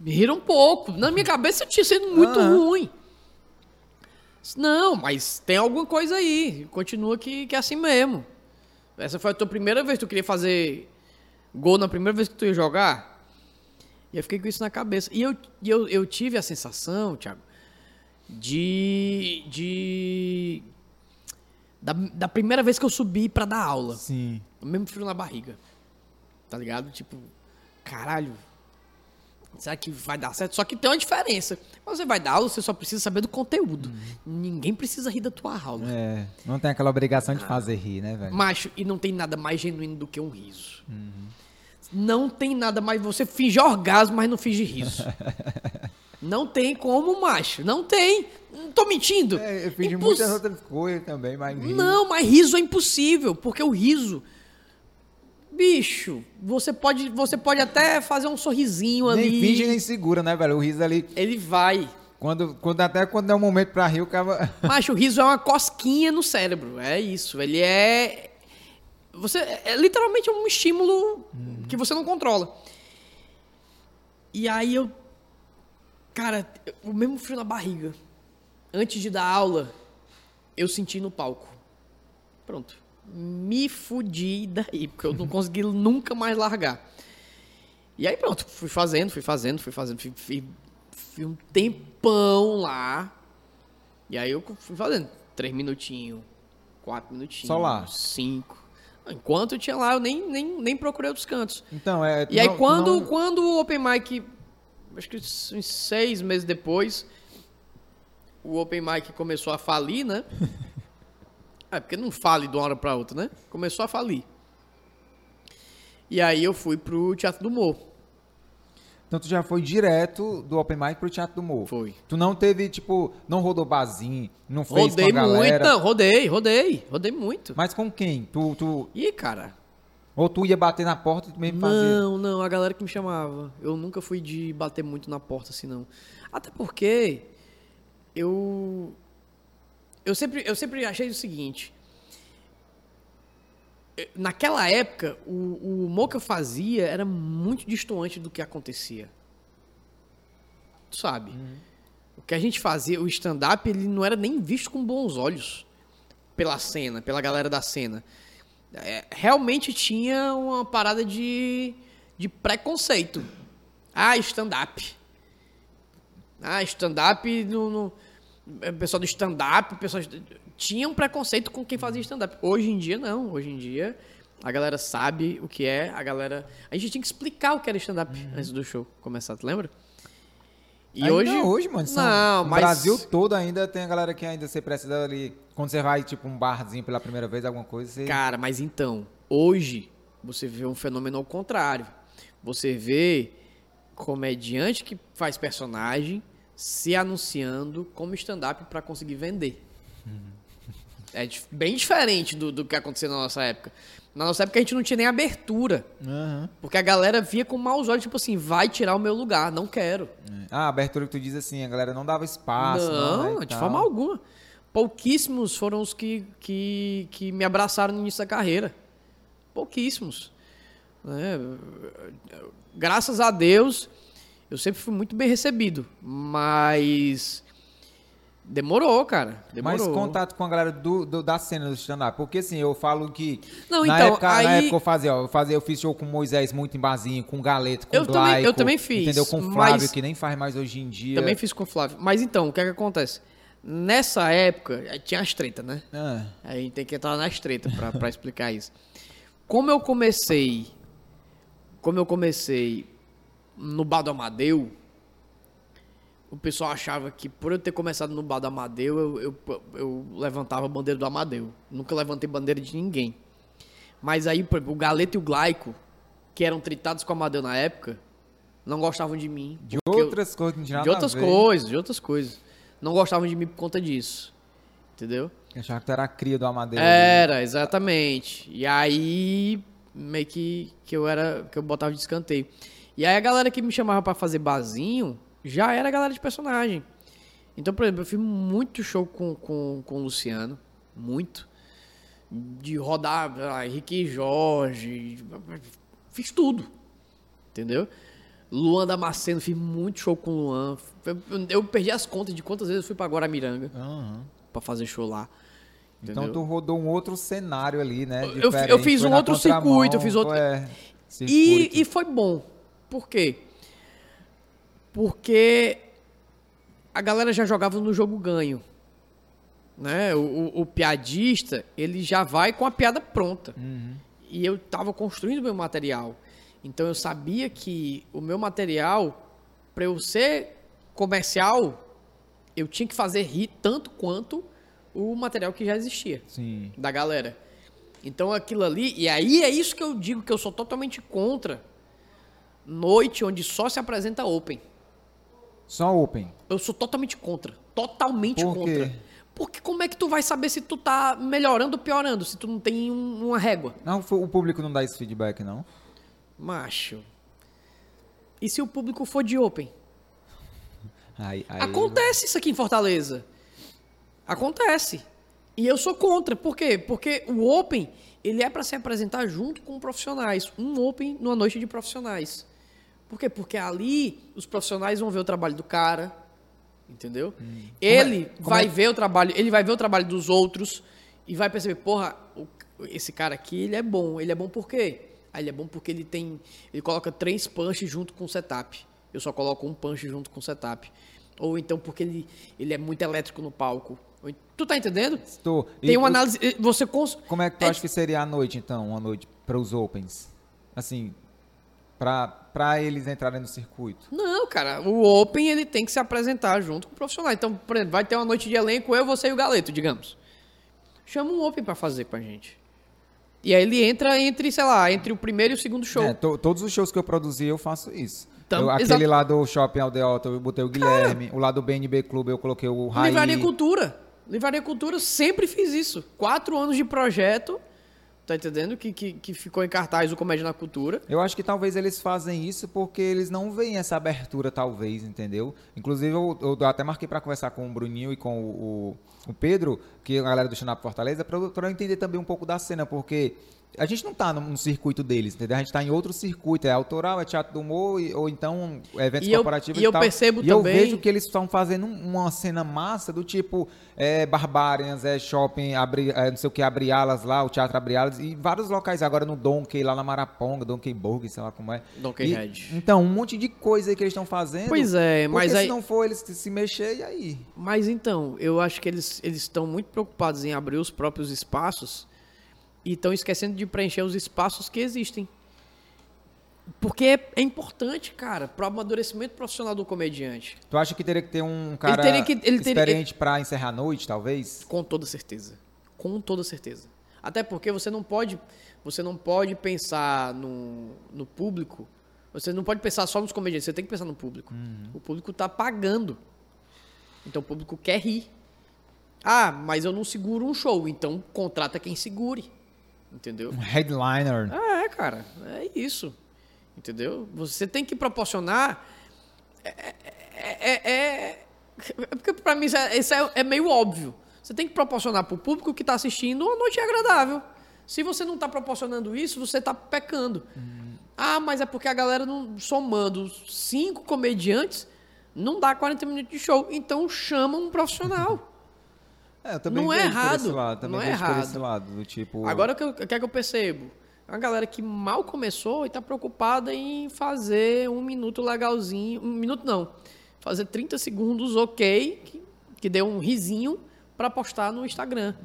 me riram um pouco. Na minha cabeça tinha sido muito ruim. Não, mas tem alguma coisa aí. Continua que, que é assim mesmo. Essa foi a tua primeira vez que tu queria fazer gol na primeira vez que tu ia jogar? E eu fiquei com isso na cabeça. E eu, eu, eu tive a sensação, Thiago, de. de da, da primeira vez que eu subi pra dar aula. Sim. O mesmo frio na barriga. Tá ligado? Tipo, caralho. Será que vai dar certo? Só que tem uma diferença. Quando você vai dar aula, você só precisa saber do conteúdo. Ninguém precisa rir da tua aula. É, não tem aquela obrigação de fazer rir, né, velho? Macho, e não tem nada mais genuíno do que um riso. Não tem nada mais. Você finge orgasmo, mas não finge riso. não tem como, macho. Não tem. Não tô mentindo. É, eu fiz Imposs- muitas outras coisas também, mas rir- Não, mas riso é impossível, porque o riso. Bicho, você pode, você pode até fazer um sorrisinho nem ali. finge nem segura, né, velho? O riso ali, Ele vai. quando, quando até quando é um momento pra rir, o cara... Macho, o riso é uma cosquinha no cérebro. É isso. Ele é. Você, é literalmente um estímulo que você não controla. E aí eu. Cara, o mesmo frio na barriga. Antes de dar aula, eu senti no palco. Pronto. Me fudi daí, porque eu não consegui nunca mais largar. E aí pronto, fui fazendo, fui fazendo, fui fazendo. Fui, fui- fui um tempão lá. E aí eu fui fazendo. Três minutinhos, quatro minutinhos. Só lá? Cinco. Enquanto eu tinha lá, eu nem, nem, nem procurei outros cantos. Então, é... E aí não- quando, não- quando o Open Mic, acho que uns seis meses depois, o Open Mic começou a falir, né? É, porque não fale de uma hora pra outra, né? Começou a falir. E aí eu fui pro Teatro do Humor. Então tu já foi direto do Open Mic pro Teatro do Morro. Foi. Tu não teve, tipo, não rodou barzinho, não fez Rodei com a muito, galera. não, rodei, rodei, rodei muito. Mas com quem? Tu, tu, Ih, cara, ou tu ia bater na porta e tu mesmo fazia? Não, não, a galera que me chamava. Eu nunca fui de bater muito na porta assim, não. Até porque eu. Eu sempre, eu sempre achei o seguinte. Eh, Naquela época, o, o humor que eu fazia era muito distoante do que acontecia. Tu sabe? O que a gente fazia, o stand-up, ele não era nem visto com bons olhos pela cena, pela galera da cena. É, realmente tinha uma parada de, de preconceito. Ah, stand-up. Ah, stand-up no, no- é, pessoal do stand-up, pessoal tinha um preconceito com quem fazia stand-up. Hoje em dia não, hoje em dia a galera sabe o que é, a galera, a gente tinha que explicar o que era stand-up antes do show começar, tu lembra? E Ainda hoje hoje, mano, são, não, mas Brasil todo ainda tem a galera que ainda você precisa ali. Quando você vai, tipo, um barzinho pela primeira vez, alguma coisa, você. Cara, mas então, hoje você vê um fenômeno ao contrário. Você vê comediante que faz personagem se anunciando como stand-up pra conseguir vender. É bem diferente do, do que aconteceu na nossa época. Na nossa época a gente não tinha nem abertura. Aham. Porque a galera via com maus olhos, tipo assim, vai tirar o meu lugar, não quero. Ah, a abertura que tu diz assim, a galera não dava espaço. Não, né, e de tal. forma alguma. Pouquíssimos foram os que, que, que me abraçaram no início da carreira. Pouquíssimos. né? Graças a Deus, eu sempre fui muito bem recebido. Mas. Demorou, cara. Demorou. Mas contato com a galera do, do- da cena do stand-up. Porque assim, eu falo que. Não, na, então, época, na aí- época eu fazia, ó, eu fazia, eu fiz show com Moisés muito em barzinho, com Galeto, com Eu também- eu também fiz, Entendeu? Com Flávio, mas- que nem faz mais hoje em dia. Também fiz com o Flávio. Mas então, o que é que acontece? Nessa época, tinha as tretas, né? Ah, A gente tem que entrar nas tretas pra, pra explicar isso. Como eu comecei. Como eu comecei no Bar do Amadeu, o pessoal achava que por eu ter começado no Bar do Amadeu, eu, eu, eu levantava a bandeira do Amadeu. Nunca levantei bandeira de ninguém. Mas aí, por exemplo, o Galeto e o Glaico, que eram tritados com o Amadeu na época, não gostavam de mim. de porque eu- outras coisas que não tinha nada de outras coisas, de outras coisas. Não gostavam de mim por conta disso. Entendeu? Eu achava que tu era a cria do Amadeus. Era, exatamente. E aí, meio que, que eu era. que eu botava de escanteio. E aí a galera que me chamava pra fazer barzinho já era a galera de personagem. Então, por exemplo, eu fiz muito show com, com, com o Luciano. Muito. De rodar ah, Henrique e Jorge. Fiz tudo. Entendeu? Luan Damasceno, fiz muito show com o Luan. Eu- perdi as contas de quantas vezes eu fui pra Guaramiranga Aham. pra fazer show lá. Então Entendeu? tu rodou um outro cenário ali, né? Eu- eu fiz um outro circuito, eu fiz outro- É, E, circuito. e foi bom. Por quê? Porque a galera já jogava no jogo ganho. Né? O, o- o piadista, ele já vai com a piada pronta. E eu tava construindo meu material. Então eu sabia que o meu material, para eu ser comercial, eu tinha que fazer rir tanto quanto o material que já existia Sim. da galera. Então aquilo ali, e aí é isso que eu digo que eu sou totalmente contra noite onde só se apresenta open. Só open. Eu sou totalmente contra, totalmente Por contra. quê? Porque como é que tu vai saber se tu tá melhorando ou piorando, se tu não tem um- uma régua? Não, o público não dá esse feedback, não? Macho. E se o público for de open? Aí, aí- Acontece isso aqui em Fortaleza. Acontece. E eu sou contra. Por quê? Porque o Open, ele é para se apresentar junto com profissionais. Um Open numa noite de profissionais. Por quê? Porque ali os profissionais vão ver o trabalho do cara. Entendeu? Ele como vai é- ver o trabalho, ele vai ver o trabalho dos outros e vai perceber, porra, esse cara aqui, ele é bom. Ele é bom por quê? Ah, ele é bom porque ele tem. Ele coloca três punches junto com o setup. Eu só coloco um punch junto com o setup. Ou então porque ele, ele é muito elétrico no palco. Tu tá entendendo? Estou. E Tem uma o- análise. eh, Você cons... Como é que tu É- acha que seria a noite, então? Uma noite para os opens? Assim, pra, pra eles entrarem no circuito. Não, cara, o Open ele tem que se apresentar junto com o profissional. Então, por exemplo, vai ter uma noite de elenco, eu, você e o Galeto, digamos. Chama um Open pra fazer com a gente. E aí ele entra entre, sei lá, entre o primeiro e o segundo show. É, to- todos os shows que eu produzi, eu faço isso. Tam- Eu- aquele lá do Shopping Aldeota, eu botei o Guilherme. O lá do BNB Clube, eu coloquei o Raí. Livraria Cultura. Livraria Cultura sempre fiz isso. Quatro anos de projeto, tá entendendo? Que, que, que ficou em cartaz o Comédia na Cultura. Eu acho que talvez eles fazem isso porque eles não veem essa abertura, talvez, entendeu? Inclusive, eu, eu até marquei pra conversar com o Bruninho e com o, o, o Pedro, que é a galera do Xanap Fortaleza, pra eu entender também um pouco da cena, porque a gente não tá no, circuito deles, entendeu? A gente tá em outro circuito, é autoral, é teatro do humor, e- ou então eventos E eu- corporativos e eu tal. percebo e eu também- vejo que eles estão fazendo um- uma cena massa do tipo é, Barbarians, é shopping, abre, é, não sei o que, abre alas lá, o teatro abre alas, e vários locais agora no Donkey, lá na Maraponga, Donkey Burger, sei lá como é. Donkey E- Head. Então, um monte de coisa aí que eles estão fazendo. Pois é, mas aí- se não for eles se se mexer, e aí? Mas então, eu acho que eles eles estão muito preocupados em abrir os próprios espaços e estão esquecendo de preencher os espaços que existem. Porque é, é importante, cara, para o amadurecimento profissional do comediante. Tu acha que teria que ter um cara teria que- ele experiente pra encerrar a noite, talvez? Com toda certeza. Com toda certeza. Até porque você não pode, você não pode pensar no, no público. Você não pode pensar só nos comediantes, você tem que pensar no público. O público tá pagando. Então o público quer rir. Ah, mas eu não seguro um show, então contrata quem segure. Entendeu? Um headliner. Ah, é, cara. É isso. Entendeu? Você tem que proporcionar. É. é, é- é- é porque pra mim isso, é, isso é- é meio óbvio. Você tem que proporcionar pro público que tá assistindo uma noite agradável. Se você não tá proporcionando isso, você tá pecando. Ah, mas é porque a galera não somando cinco comediantes não dá 40 minutos de show. Então chama um profissional. É, eu também Não é errado, lado, não é por esse errado. lado, do tipo... Agora o que, eu- o que é que eu percebo? Uma galera que mal começou e tá preocupada em fazer um minuto legalzinho. Um minuto não. Fazer 30 segundos ok, que, que deu um risinho pra postar no Instagram.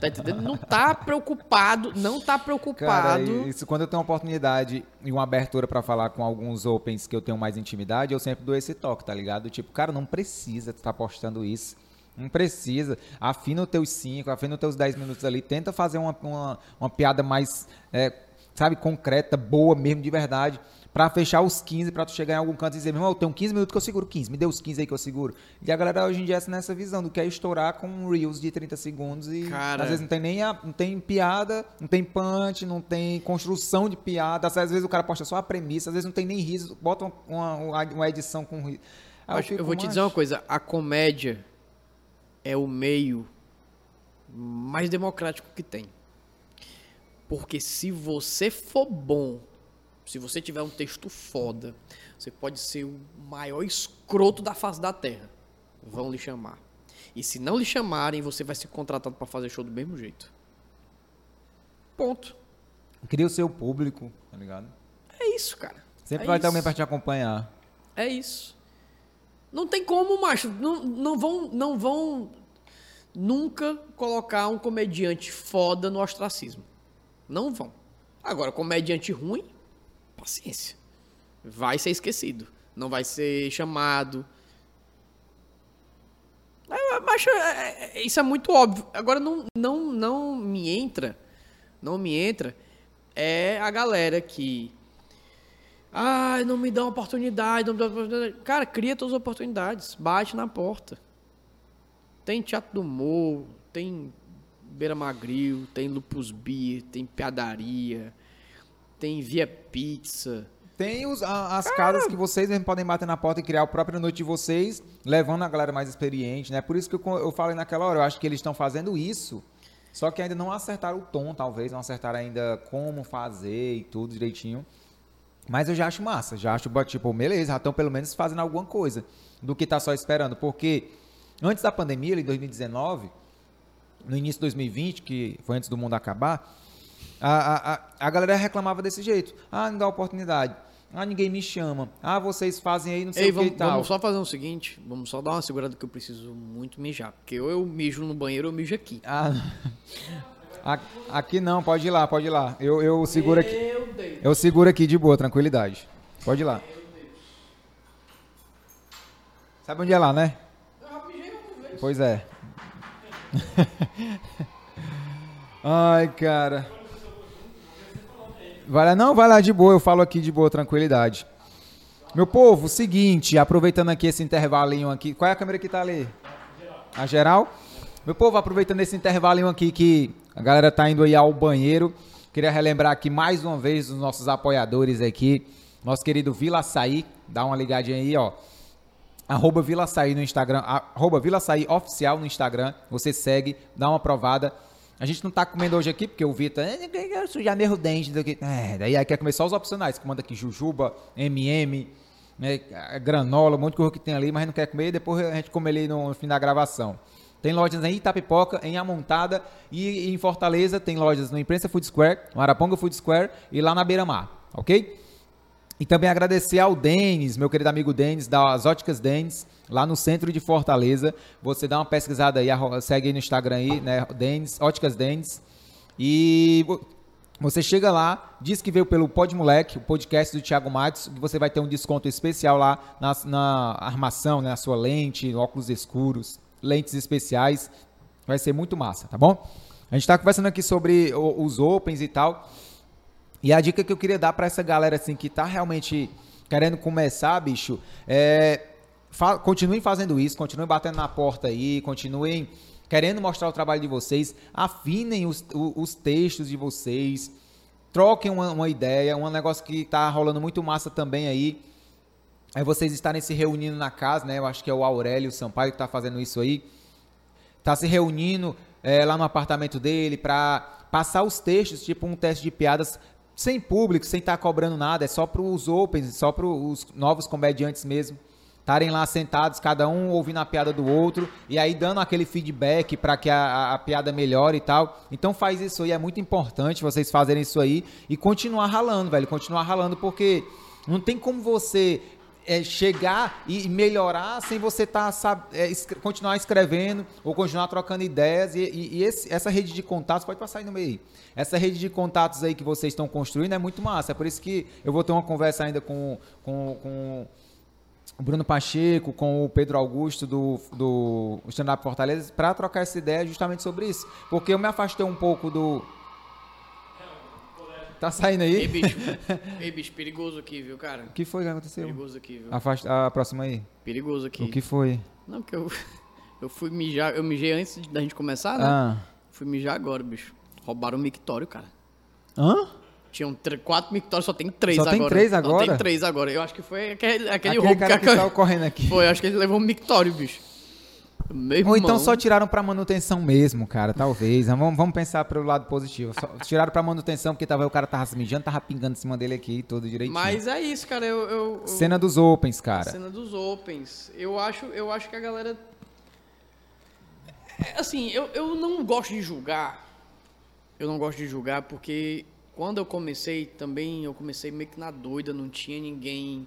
Tá entendendo? Não tá preocupado, não tá Cara, preocupado. isso quando eu tenho uma oportunidade e uma abertura pra falar com alguns opens que eu tenho mais intimidade, eu sempre dou esse toque, tá ligado? Tipo, cara, não precisa tu tá postando isso. Não precisa. Afina os teus 5, afina os teus 10 minutos ali. Tenta fazer uma, uma, uma piada mais, é, sabe, concreta, boa mesmo, de verdade. Pra fechar os 15, pra tu chegar em algum canto e dizer, meu irmão, eu tenho 15 minutos que eu seguro 15. Me dê os 15 aí que eu seguro. E a galera hoje em dia é nessa visão do que é estourar com reels de 30 segundos e Cara. às vezes não tem nem a- não tem piada, não tem punch, não tem construção de piada. Às vezes o cara posta só a premissa, às vezes não tem nem riso, bota uma, uma, uma edição com riso. Acho- eu, fico, vou te "Macho, dizer uma coisa, a comédia é o meio mais democrático que tem. Porque se você for bom, se você tiver um texto foda, você pode ser o maior escroto da face da terra. Vão lhe chamar. E se não lhe chamarem, você vai ser contratado pra fazer show do mesmo jeito. Ponto. Cria o seu público, tá ligado? É isso, cara. Sempre É vai ter isso. alguém pra te acompanhar. É isso. Não tem como, macho. Não, não vão, não vão nunca colocar um comediante foda no ostracismo. Não vão. Agora, comediante ruim, paciência. Vai ser esquecido. Não vai ser chamado. É, macho, é- é- isso é muito óbvio. Agora, não, não, não me entra. Não me entra. É a galera que. Ai, não me dá uma oportunidade, não me dá oportunidade. Cara, cria todas as oportunidades. Bate na porta. Tem Teatro do Morro, tem Beira Magril, tem Lupus Beer, tem Piadaria, tem Via Pizza. Tem os- a- as casas que vocês mesmo podem bater na porta e criar a própria noite de vocês, levando a galera mais experiente, né? Por isso que eu, eu falei naquela hora, eu acho que eles estão fazendo isso, só que ainda não acertaram o tom, talvez, não acertaram ainda como fazer e tudo direitinho. Mas eu já acho massa, já acho, tipo, beleza, já estão pelo menos fazendo alguma coisa do que tá só esperando, porque antes da pandemia, em 2019, no início de 2020, que foi antes do mundo acabar, a, a, a, galera reclamava desse jeito. Ah, não dá oportunidade. Ah, ninguém me chama. Ah, vocês fazem aí não sei Ei, o que vamos, e tal. vamos só fazer o seguinte, vamos só dar uma segurada que eu preciso muito mijar. Porque ou eu mijo no banheiro ou eu mijo aqui. Ah, aqui não, pode ir lá, pode ir lá. Eu, eu seguro aqui. Eu seguro aqui de boa, tranquilidade. Pode ir lá. Sabe onde é lá, né? Pois é. Ai, cara. Vai lá, não, vai lá de boa, eu falo aqui de boa, tranquilidade. Meu povo, seguinte, aproveitando aqui esse intervalinho aqui. Qual é a câmera que tá ali? A geral? Meu povo, aproveitando esse intervalinho aqui que a galera tá indo aí ao banheiro. Queria relembrar aqui mais uma vez os nossos apoiadores aqui. Nosso querido Vila Açaí. Dá uma ligadinha aí, ó. Arroba Vila Açaí no Instagram. Arroba Vila Açaí Oficial no Instagram. Você segue, dá uma provada. A gente não tá comendo hoje aqui, porque o Vitor. "É, Sujar meu dente. daqui." É, daí aí quer comer só os opcionais. Comanda aqui Jujuba, MM, né, granola, um monte de coisa que tem ali, mas não quer comer. Depois a gente come ali no fim da gravação. Tem lojas em Itapipoca, em Amontada e em Fortaleza tem lojas no Imprensa Food Square, no Araponga Food Square e lá na Beira Mar, ok? E também agradecer ao Denis, meu querido amigo Denis, das Óticas Denis, lá no centro de Fortaleza. Você dá uma pesquisada aí, segue aí no Instagram aí, né? Denis, Óticas Denis. E vo- você chega lá, diz que veio pelo Pod Moleque, o podcast do Thiago Matos, e você vai ter um desconto especial lá na, na armação, né? Na sua lente, óculos escuros, lentes especiais. Vai ser muito massa, tá bom? A gente tá conversando aqui sobre os Opens e tal. E a dica que eu queria dar pra essa galera assim que tá realmente querendo começar, bicho, é fa- continuem fazendo isso, continuem batendo na porta aí, continuem querendo mostrar o trabalho de vocês, afinem os, os textos de vocês, troquem uma, uma ideia, um negócio que tá rolando muito massa também aí. É vocês estarem se reunindo na casa, né? Eu acho que é o Aurélio Sampaio que tá fazendo isso aí tá se reunindo é, lá no apartamento dele pra passar os textos, tipo um teste de piadas sem público, sem estar cobrando nada, é só para os opens, só para os novos comediantes mesmo. Estarem lá sentados, cada um ouvindo a piada do outro, e aí dando aquele feedback para que a, a- a piada melhore e tal. Então faz isso aí, é muito importante vocês fazerem isso aí e continuar ralando, velho. Continuar ralando, porque não tem como você é, chegar e melhorar sem você tá, é, continuar escrevendo ou continuar trocando ideias. E, e- e esse- essa rede de contatos, pode passar aí no meio. Essa rede de contatos aí que vocês estão construindo é muito massa. É por isso que eu vou ter uma conversa ainda com, com, com o Bruno Pacheco, com o Pedro Augusto do, do Stand Up Fortaleza, para trocar essa ideia justamente sobre isso. Porque eu me afastei um pouco do. Tá saindo Ei, aí? bicho. Ei, bicho, perigoso aqui, viu, cara? O que foi que aconteceu? Perigoso aqui, viu? Afasta, a próxima aí. Perigoso aqui. O que foi? Não, porque eu, eu fui mijar, eu mijei antes da gente começar, né? Ah. Fui mijar agora, bicho. Roubaram o mictório, cara. Hã? Tinham tr- quatro mictórios, só tem três Só agora. tem três Só agora? tem três agora. Eu acho que foi aquele, aquele, Aquele roubo cara que que, tá correndo aqui. Foi, acho que ele levou um mictório, bicho. Ou então só tiraram pra manutenção mesmo, cara, talvez. Vamos, vamos pensar pelo lado positivo. Só tiraram pra manutenção porque tava, o cara tava se mijando, tava pingando em cima dele aqui, todo direitinho. Mas é isso, cara. Eu, eu, eu- Cena dos Opens, cara. cena dos Opens. Eu acho, eu acho que a galera. É, Assim, eu, eu não gosto de julgar. Eu não gosto de julgar porque quando eu comecei também, eu comecei meio que na doida, não tinha ninguém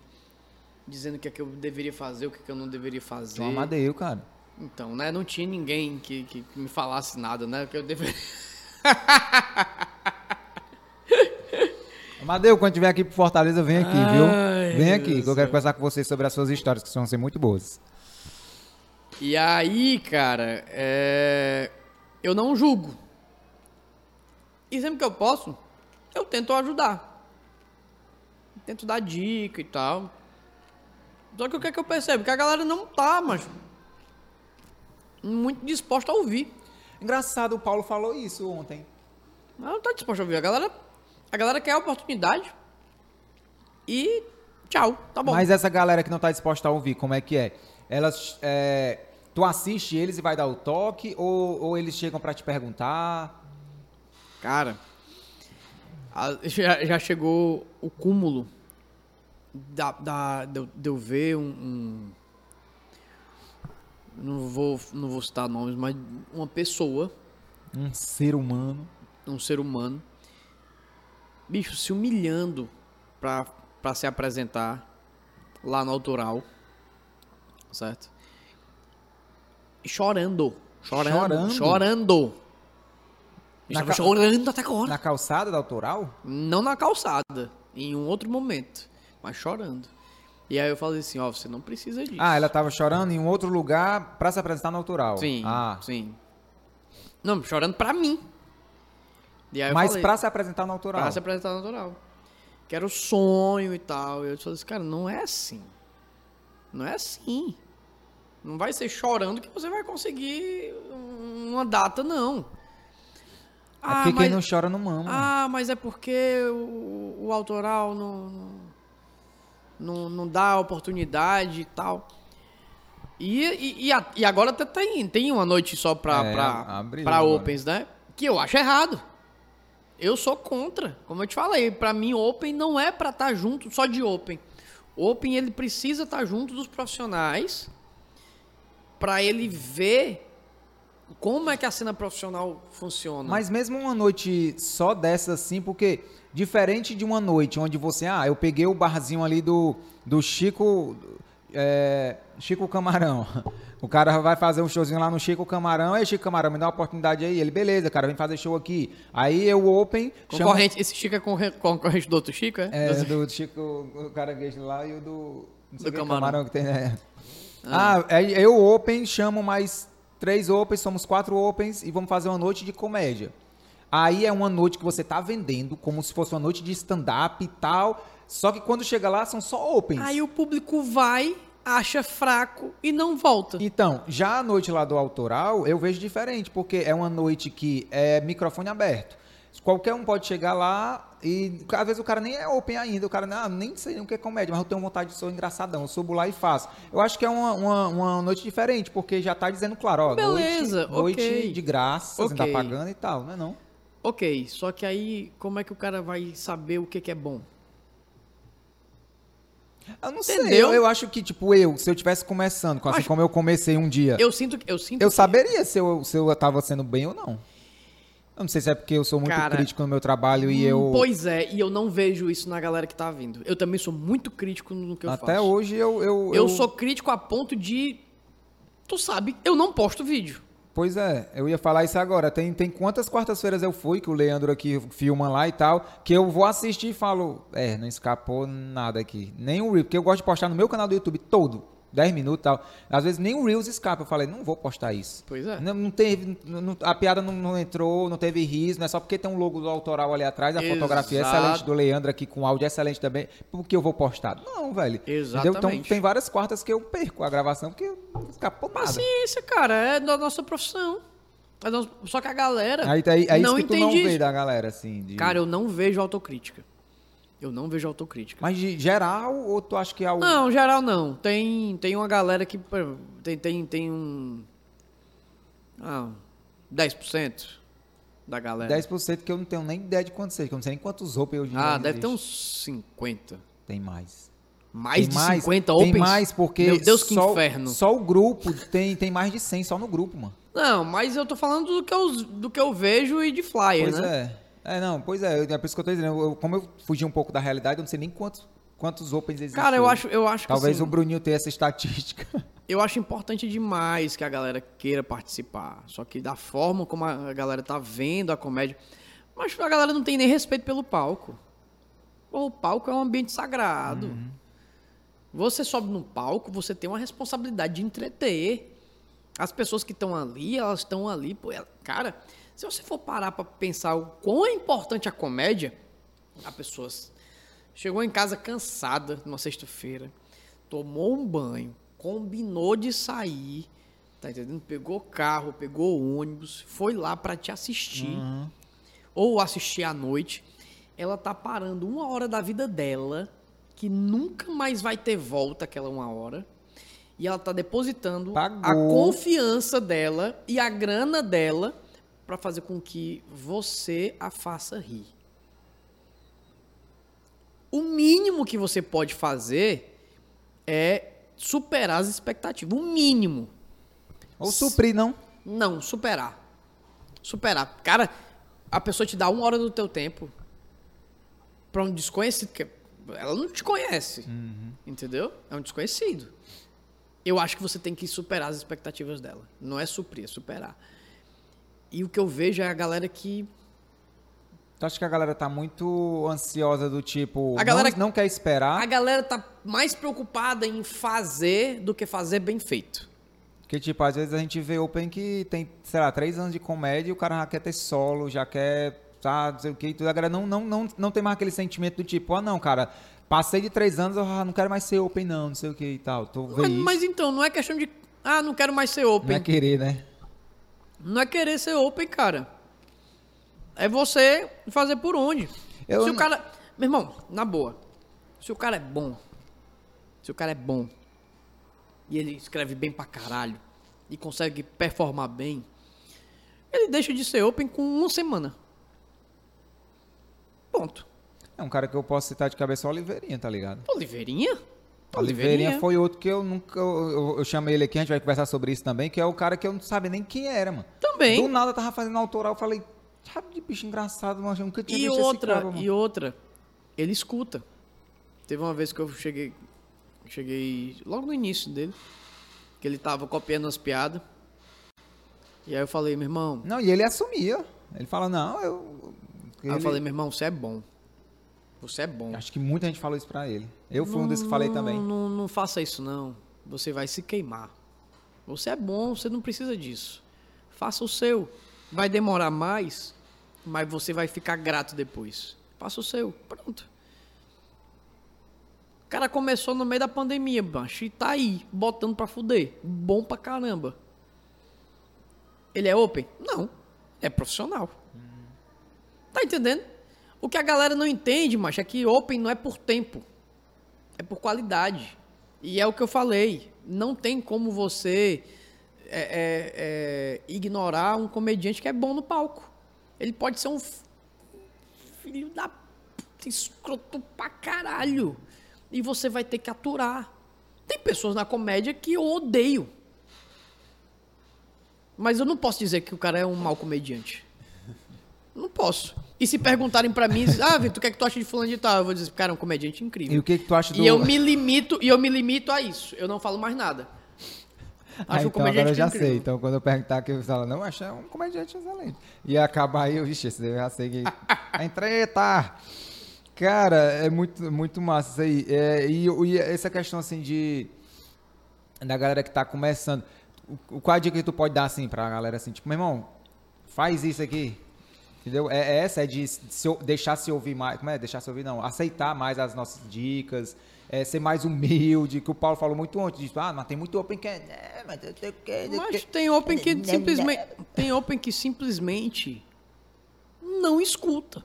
dizendo o que é que eu deveria fazer, o que é que eu não deveria fazer. Só Amadeu, cara. Então, né? Não tinha ninguém que, que, que me falasse nada, né? Que eu deveria. Amadeu, quando tiver aqui pro Fortaleza, vem aqui, viu? Ai, Vem meu aqui, Deus que eu quero conversar com vocês sobre as suas histórias, que vão ser muito boas. E aí, cara, é... eu não julgo. E sempre que eu posso, eu tento ajudar. Tento dar dica e tal. Só que o que é que eu percebo? Que a galera não tá, mas muito disposta a ouvir. Engraçado, o Paulo falou isso ontem. Ela não tá disposta a ouvir. A galera, a galera quer a oportunidade. E tchau, tá bom. Mas essa galera que não tá disposta a ouvir, como é que é? Elas. é, tu assiste eles e vai dar o toque? Ou, ou eles chegam pra te perguntar? Cara, a- já, já chegou o cúmulo da, da, de, eu- de eu ver um, um- Não vou, não vou citar nomes, mas uma pessoa, Um ser humano. um ser humano, bicho, se humilhando pra, pra se apresentar lá no autoral, certo? Chorando. Chorando. Chorando? Chorando. Na Estava ca- chorando até agora. Na calçada da autoral? Não na calçada, em um outro momento, mas chorando. E aí eu falei assim, ó, você não precisa disso. Ah, ela tava chorando em um outro lugar pra se apresentar no autoral. Sim, Ah, sim. Não, chorando pra mim. Mas falei, pra se apresentar no autoral. pra se apresentar natural. que era o sonho e tal. E eu falei assim, cara, não é assim. Não é assim. Não vai ser chorando que você vai conseguir uma data, não. É porque quem não chora não mama. Ah, mas é porque o, o autoral não, não, não, dá oportunidade e tal. E, e, e, a- e agora até tem, tem uma noite só pra, É, pra, pra. Opens, né? Que eu acho errado. Eu sou contra. Como eu te falei, pra mim Open não é pra estar junto só de Open. Open ele precisa estar junto dos profissionais pra ele ver como é que a cena profissional funciona. Mas mesmo uma noite só dessa assim, porque diferente de uma noite onde você, ah, eu peguei o barzinho ali do, do Chico, é, Chico Camarão. O cara vai fazer um showzinho lá no Chico Camarão, aí Chico Camarão, me dá uma oportunidade aí. Ele, beleza, cara, vem fazer show aqui. Aí eu open, chama- Concorrente, esse Chico é concorre- concorrente do outro Chico, é? É, Do- do Chico, o caranguejo lá e o do. Não sei Do o que, camarão. que tem, né? Ah, aí eu open, chamo mais três opens, somos quatro opens e vamos fazer uma noite de comédia. Aí é uma noite que você tá vendendo como se fosse uma noite de stand-up e tal. Só que quando chega lá são só opens. Aí o público vai, acha fraco e não volta. Então, já a noite lá do autoral, eu vejo diferente, porque é uma noite que é microfone aberto. Qualquer um pode chegar lá e às vezes o cara nem é open ainda, o cara ah, nem sei o que é comédia, mas eu tenho vontade de ser engraçadão, eu subo lá e faço. Eu acho que é uma, uma, uma noite diferente, porque já tá dizendo claro, ó, Beleza, noite, ok. noite de graça, você tá Ok. pagando e tal, não é não? Ok, só que aí como é que o cara vai saber o que, que é bom? Eu não sei, Entendeu? eu, eu acho que, tipo, eu, se eu tivesse começando, assim Acho- como eu comecei um dia, Eu sinto, eu sinto Eu que- saberia se eu, se eu tava sendo bem ou não. Eu não sei se é porque eu sou muito Cara, crítico no meu trabalho e eu. Pois é, e eu não vejo isso na galera que tá vindo. Eu também sou muito crítico no que eu até faço. hoje eu, eu. Eu sou crítico a ponto de. Tu sabe, eu não posto vídeo. Pois é, eu ia falar isso agora. Tem, tem quantas quartas-feiras eu fui, que o Leandro aqui filma lá e tal, que eu vou assistir e falo, é, não escapou nada aqui. Nem Reel, porque eu gosto de postar no meu canal do YouTube todo, 10 minutos e tal. Às vezes nem o Reels escapa. Eu falei, não vou postar isso. Pois é. Não, não teve, não- a piada não, não entrou, não teve riso, não é só porque tem um logo do autoral ali atrás, a fotografia é Exato. excelente do Leandro aqui com áudio excelente também, porque eu vou postar. Não, velho. Entendeu? Então Exatamente. tem várias quartas que eu perco a gravação porque não escapou nada. Paciência, cara, é da nossa profissão. É da nossa- Só que a galera Aí, aí, é isso não que tu não vê da galera, assim. de- Cara, eu não vejo autocrítica. Eu não vejo autocrítica. Mas de geral, ou tu acha que é algo... Não, geral não. Tem, tem uma galera que tem, tem, tem um. Ah, 10% da galera. 10% que eu não tenho nem ideia de quanto seja, que eu não sei nem quantos roupas hoje em Ah, deve ter existe. uns 50. Tem mais. Mais tem de 50 Tem opens? mais, porque... Meu Deus, que só, inferno. Só o grupo tem, tem mais de 100 só no grupo, mano. Não, mas eu tô falando do que eu, do que eu vejo e de flyer, Pois né? é. É, não, pois é. É por isso que eu tô dizendo. eu- como eu fugi um pouco da realidade, eu não sei nem quantos, quantos opens existem. Cara, eu acho, eu acho que Talvez assim, o Bruninho tenha essa estatística. eu acho importante demais que a galera queira participar. Só que da forma como a galera tá vendo a comédia. Mas a galera não tem nem respeito pelo palco. Pô, o palco é um ambiente sagrado. Uhum. Você sobe no palco, você tem uma responsabilidade de entreter. As pessoas que estão ali, elas estão ali. Pô, ela- cara, se você for parar pra pensar o quão é importante a comédia, a pessoa chegou em casa cansada numa sexta-feira, tomou um banho, combinou de sair, tá entendendo? Pegou carro, pegou ônibus, foi lá pra te assistir, ou assistir à noite. Ela tá parando uma hora da vida dela, que nunca mais vai ter volta aquela uma hora. E ela tá depositando Pagou. a confiança dela e a grana dela pra fazer com que você a faça rir. O mínimo que você pode fazer é superar as expectativas. O mínimo. Ou suprir, não? Não, superar. Superar. Cara, a pessoa te dá uma hora do teu tempo pra um desconhecido, que ela não te conhece. Entendeu? É um desconhecido. Eu acho que você tem que superar as expectativas dela. Não é suprir, é superar. E o que eu vejo é a galera que. Tu acha que a galera tá muito ansiosa do tipo. A galera- não, não quer esperar? A galera tá mais preocupada em fazer do que fazer bem feito. Porque, tipo, às vezes a gente vê Open que tem, sei lá, três anos de comédia e o cara já quer ter solo, já quer tá, não sei o que, e tudo. A galera não, não, não, não tem mais aquele sentimento do tipo, ah, não, cara, passei de três anos, ah, não quero mais ser open, não, não sei o que e tal. Mas, isso. mas então, não é questão de. Ah, não quero mais ser não open. é querer, né? Não é querer ser open, cara. É você fazer por onde. Eu se o não- cara. Meu irmão, na boa. Se o cara é bom. Se o cara é bom. E ele escreve bem pra caralho. E consegue performar bem. Ele deixa de ser open com uma semana. Ponto. É um cara que eu posso citar de cabeça o Oliveirinha, tá ligado? Oliveirinha? Oliveirinha foi outro que eu nunca. Eu, eu- eu chamei ele aqui, a gente vai conversar sobre isso também, que é o cara que eu não sabia nem quem era, mano. Também. Do nada eu tava fazendo autoral, eu falei, sabe de bicho engraçado, mano. Eu nunca tinha E visto outra, esse cara, mano. e outra, ele escuta. Teve uma vez que eu cheguei, cheguei logo no início dele, que ele tava copiando as piadas. E aí eu falei, meu irmão, Não, e ele assumia. Ele fala, não, eu. aí eu ele- falei, meu irmão, você é bom. Você é bom. Acho que muita gente falou isso pra ele. Eu fui um desses que falei também. Não, não faça isso não. Você vai se queimar. Você é bom, você não precisa disso. Faça o seu. Vai demorar mais, mas você vai ficar grato depois. Faça o seu. Pronto. O cara começou no meio da pandemia, baixo, e tá aí, botando pra fuder. Bom pra caramba. Ele é open? Não. É profissional. Tá entendendo? O que a galera não entende, macho, é que open não é por tempo. É por qualidade. E é o que eu falei. Não tem como você é, é, é, ignorar um comediante que é bom no palco. Ele pode ser um filho da puta, escroto pra caralho. E você vai ter que aturar. Tem pessoas na comédia que eu odeio. Mas eu não posso dizer que o cara é um mau comediante. Não posso. E se perguntarem pra mim, ah, Vitor, o que é que tu acha de fulano de tal? Eu vou dizer, cara, é um comediante incrível. E o que, que tu acha do. E eu me limito, e eu me limito a isso. Eu não falo mais nada. Ah, Acho um então, agora eu comediante já incrível. sei. Então, quando eu perguntar aqui, eu falo, não, acho é um comediante excelente. E acabar aí, eu, vixe, esse eu já sei que. Em treta! Cara, é muito, muito massa isso aí. É, e, e essa questão, assim, de. Da galera que tá começando. Qual a dica que tu pode dar, assim, pra galera, assim, tipo, meu irmão, faz isso aqui. Entendeu? É, é essa, é de se, deixar se ouvir mais. Como é? Deixar se ouvir, não. Aceitar mais as nossas dicas. é, ser mais humilde, que o Paulo falou muito ontem. Disso, ah, mas tem muito open que é. "É, mas que. Mas tem open que simplesmente. Tem open que simplesmente não escuta.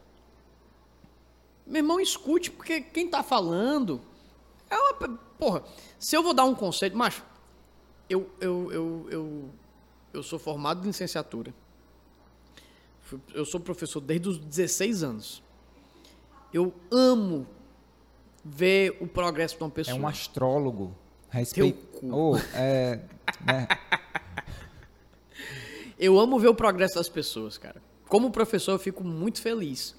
Meu irmão, escute, porque quem tá falando. É uma. Porra, se eu vou dar um conselho. Macho, eu, eu, eu, eu, eu sou formado em licenciatura. Eu sou professor desde os 16 anos. Eu amo ver o progresso de uma É pessoa. um astrólogo. Respeito. Oh, é, né? Eu amo ver o progresso das pessoas, cara. Como professor, eu fico muito feliz.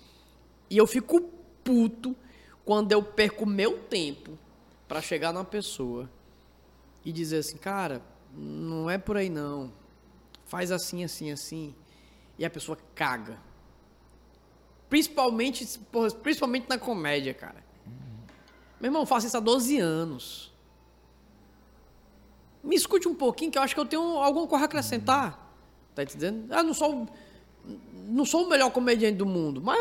E eu fico puto quando eu perco meu tempo pra chegar na pessoa e dizer assim, cara, não é por aí não. Faz assim, assim, assim. E a pessoa caga. Principalmente, porra, principalmente na comédia, cara. Meu irmão, eu faço isso há 12 anos. Me escute um pouquinho, que eu acho que eu tenho alguma coisa a acrescentar. Tá entendendo? Ah, não sou, o- não sou o melhor comediante do mundo, mas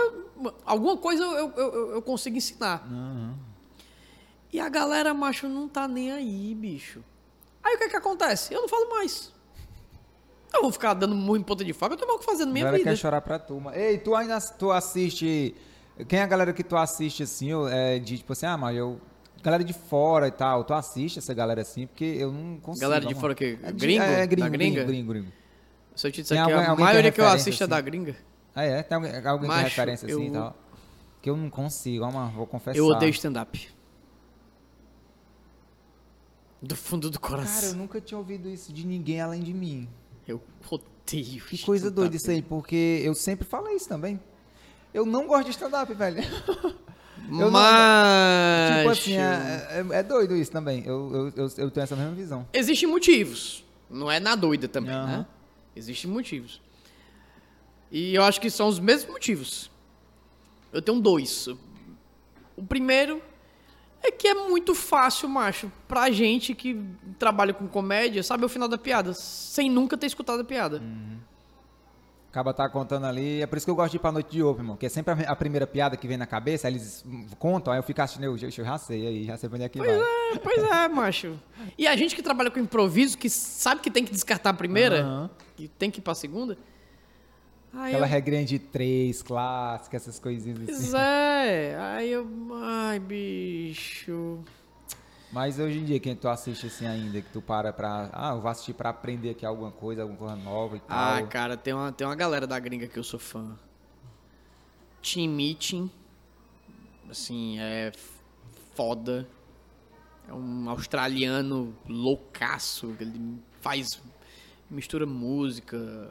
alguma coisa eu, eu, eu- eu consigo ensinar. E a galera, macho, não tá nem aí, bicho. Aí o que é que acontece? Eu não falo mais. Eu vou ficar dando muito ponta de faca, eu tenho mal o que fazer na minha galera vida. quer chorar pra turma. Ei, tu ainda tu assiste. Quem é a galera que tu assiste assim, é, de tipo assim, ah, mas eu. Galera de fora e tal, tu assiste essa galera assim, porque eu não consigo. Galera de fora o quê? É Gringo? É, gringo, Da gringa? gringo, gringo, gringo. Se eu te disser que a que é maioria que eu assisto é assim? da gringa, Ah, é? Tem alguém, alguém que Macho, é referência assim e eu- tal. Que eu não consigo, ó, mano, vou confessar. eu odeio stand-up. Do fundo do Cara, eu coração. nunca tinha ouvido isso de ninguém além de mim. Eu odeio Que coisa doida isso aí, porque eu sempre falei isso também. Eu não gosto de stand-up, velho. Eu não- Mas. Tipo assim, é, é- é doido isso também. Eu, eu, eu, tenho essa mesma visão. Existem motivos. Não é na doida também, Aham. né? Existem motivos. E eu acho que são os mesmos motivos. Eu tenho dois. O primeiro é que é muito fácil, macho, pra gente que trabalha com comédia, saber o final da piada, sem nunca ter escutado a piada. Acaba tá contando ali. É por isso que eu gosto de ir pra noite de open, irmão. Que é sempre a, a primeira piada que vem na cabeça, aí eles contam, aí eu fico assistindo, eu, eu já sei, aí já sei pra onde é que vai. É, pois é, macho. E a gente que trabalha com improviso, que sabe que tem que descartar a primeira, Aham. e tem que ir pra segunda. Aí Aquela eu, regrinha de três, clássica, essas coisinhas assim. pois é. Aí eu. Ai, bicho. Mas hoje em dia, quem tu assiste assim ainda, que tu para pra. Ah, eu vou assistir pra aprender aqui alguma coisa, alguma coisa nova e tal. Ah, cara, tem uma, tem uma galera da gringa que eu sou fã. Team Meeting. Assim, é foda. É um australiano loucaço. que Ele faz. mistura música.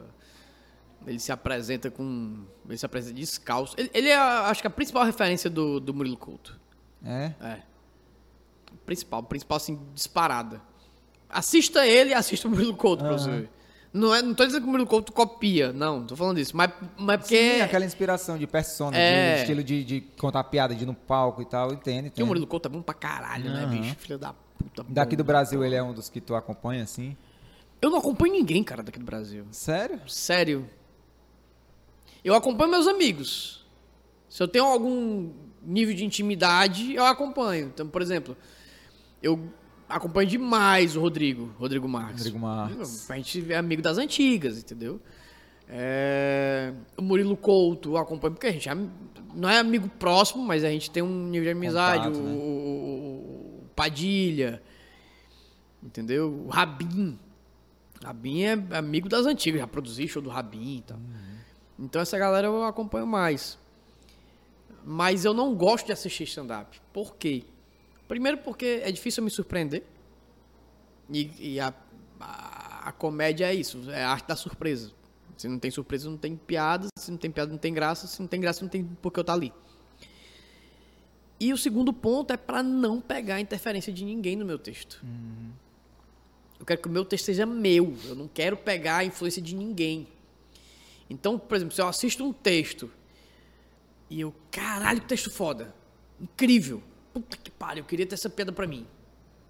Ele se apresenta com. Ele se apresenta descalço. Ele, ele é, acho que a principal referência do, do Murilo Couto. É? É. Principal, principal assim, disparada. Assista ele e assista o Murilo Couto pra você ver. Não, é, não tô dizendo que o Murilo Couto copia, não, tô falando isso. Mas, mas porque Sim, aquela inspiração de persona, É. de estilo de, de contar piada, de ir no palco e tal, entende? que o. Murilo Couto é bom pra caralho, né, Aham. bicho? Filho da puta. Daqui do. Brasil ele é um dos que tu acompanha, assim? Eu não acompanho ninguém, cara, daqui do Brasil. Sério? Sério. Eu acompanho meus amigos. Se eu tenho algum nível de intimidade, eu acompanho. Então, por exemplo, eu acompanho demais o Rodrigo, Rodrigo Marques. Rodrigo Marques. A gente é amigo das antigas, entendeu? É, O Murilo Couto eu acompanho, porque a gente é não é amigo próximo, mas a gente tem um nível de amizade. Contato, o, né? o- Padilha, entendeu? O Rabin. Rabin é amigo das antigas, já produzi show do Rabin e tal. Então essa galera eu acompanho mais. Mas eu não gosto de assistir stand-up. Por quê? Primeiro porque é difícil me surpreender. E, e a, a, a comédia é isso, é a arte da surpresa. Se não tem surpresa, não tem piada. Se não tem piada, não tem graça. Se não tem graça, não tem porque eu tá ali. E o segundo ponto é para não pegar a interferência de ninguém no meu texto. Eu quero que o meu texto seja meu. Eu não quero pegar a influência de ninguém. Então, por exemplo, se eu assisto um texto e eu, caralho, que texto foda. Incrível. Puta que pariu, eu queria ter essa piada pra mim.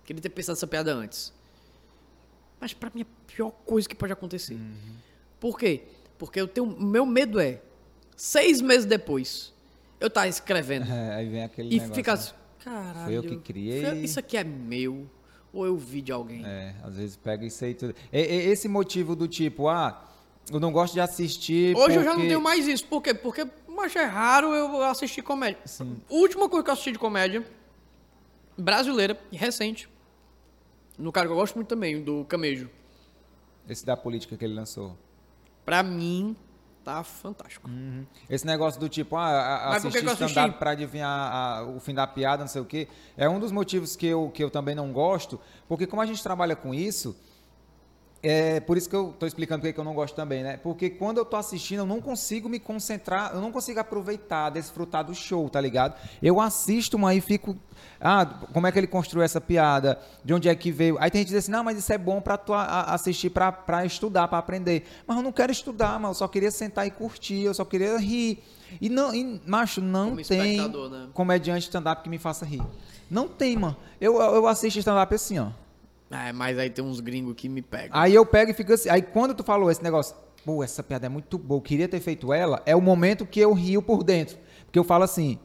Queria ter pensado essa piada antes. Mas pra mim é a pior coisa que pode acontecer. Por quê? Porque eu tenho, meu medo é, seis meses depois, eu estar escrevendo É, aí vem aquele e negócio. ficar né? assim, caralho. Foi eu que criei. Isso aqui é meu, ou eu vi de alguém. É, às vezes pega isso aí tudo. E- e- esse motivo do tipo, ah, eu não gosto de assistir. Hoje eu já não porque- tenho mais isso. Por quê? Porque mas é raro eu assistir comédia. Sim. Última coisa que eu assisti de comédia brasileira recente, no cara que eu gosto muito também, do Camejo. Esse da política que ele lançou. Pra mim, tá fantástico. Esse negócio do tipo, ah, Mas assistir stand-up pra adivinhar a- o fim da piada, não sei o quê, é um dos motivos que eu, que eu também não gosto, porque como a gente trabalha com isso, é por isso que eu tô explicando porque que eu não gosto também, né? Porque quando eu tô assistindo, eu não consigo me concentrar, eu não consigo aproveitar, desfrutar do show, tá ligado? Eu assisto, mas aí fico. Ah, como é que ele construiu essa piada? De onde é que veio? Aí tem gente que diz assim, não, mas isso é bom pra tu assistir, pra, pra estudar, pra aprender. Mas eu não quero estudar, mas eu só queria sentar e curtir, eu só queria rir. E não, e, macho, não Como tem né? comediante stand-up que me faça rir. Não tem, mano. Eu eu assisto stand-up assim, ó. É, mas aí tem uns gringos que me pegam. Aí eu pego e fico assim. Aí quando tu falou esse negócio, pô, essa piada é muito boa, eu queria ter feito ela, é o momento que eu rio por dentro. Porque eu falo assim.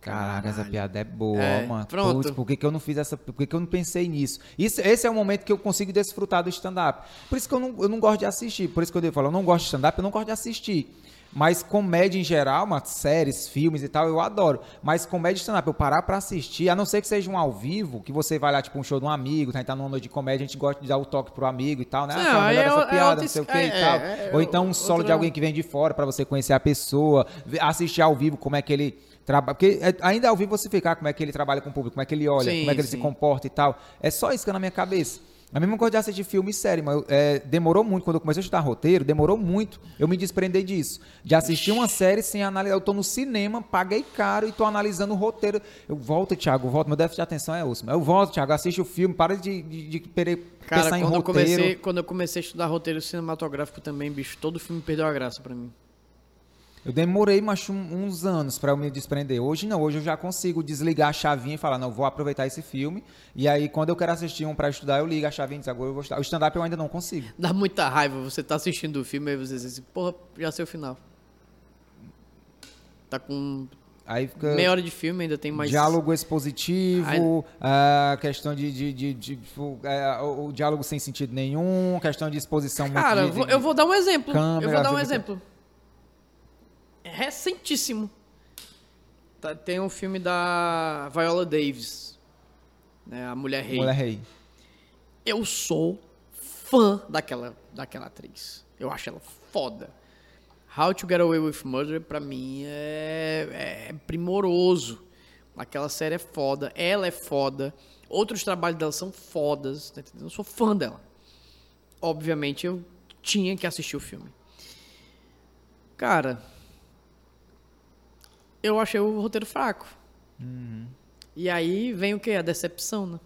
Caraca, essa piada é boa, É, mano. pronto. Putz, por que, que eu não fiz essa. Por que, que eu não pensei nisso? Isso, esse é o momento que eu consigo desfrutar do stand-up. Por isso que eu não, eu não gosto de assistir. Por isso que eu falo, eu não gosto de stand-up, eu não gosto de assistir. Mas comédia em geral, séries, filmes e tal, eu adoro. Mas comédia stand-up, eu parar pra assistir, a não ser que seja um ao vivo, que você vai lá, tipo, um show de um amigo, tá, tá numa noite de comédia, a gente gosta de dar o toque pro amigo e tal, né? Não, Ah, aí melhora é essa é piada, outra não sei o que é, e tal. é, é Ou então um solo de alguém que vem de fora pra você conhecer a pessoa, assistir ao vivo como é que ele trabalha. Porque é- ainda ao vivo você ficar como é que ele trabalha com o público, como é que ele olha, Sim, como é que ele se comporta e tal. É só isso que é na minha cabeça. A mesma coisa de assistir filme e série, mas é, demorou muito. Quando eu comecei a estudar roteiro, demorou muito eu me desprender disso. De assistir uma série sem analisar. Eu tô no cinema, paguei caro e tô analisando o roteiro. Eu volto, Thiago, volto. Meu déficit de atenção é osso. Eu volto, Thiago, assiste o filme, para de, de, de Cara, pensar em quando eu, roteiro. comecei, quando eu comecei a estudar roteiro cinematográfico também, bicho, todo filme perdeu a graça pra mim. Eu demorei, um- uns anos pra eu me desprender. Hoje não, hoje eu já consigo desligar a chavinha e falar, não, vou aproveitar esse filme. E aí, quando eu quero assistir um pra estudar, eu ligo a chavinha e digo, agora eu vou estudar. O stand-up eu ainda não consigo. Dá muita raiva você tá assistindo o filme e você diz assim, porra, já sei o final. Tá com Aí fica meia hora de filme, ainda tem mais. diálogo expositivo, a questão de, de, de- de, tipo, é, o, diálogo sem sentido nenhum, questão de exposição muito Cara, de- eu vou- de- dar um exemplo. câmera, eu vou dar um exemplo. É recentíssimo. Tá- tem um filme da Viola Davis, né, a Mulher Rei. Mulher Rei. Eu sou fã daquela, daquela atriz. Eu acho ela foda. How to Get Away with Murder, pra mim, é, é primoroso. Aquela série é foda. Ela é foda. Outros trabalhos dela são fodas. Tá? Eu sou fã dela. Obviamente, eu tinha que assistir o filme. Cara, eu achei o roteiro fraco. E aí vem o que? A decepção, né?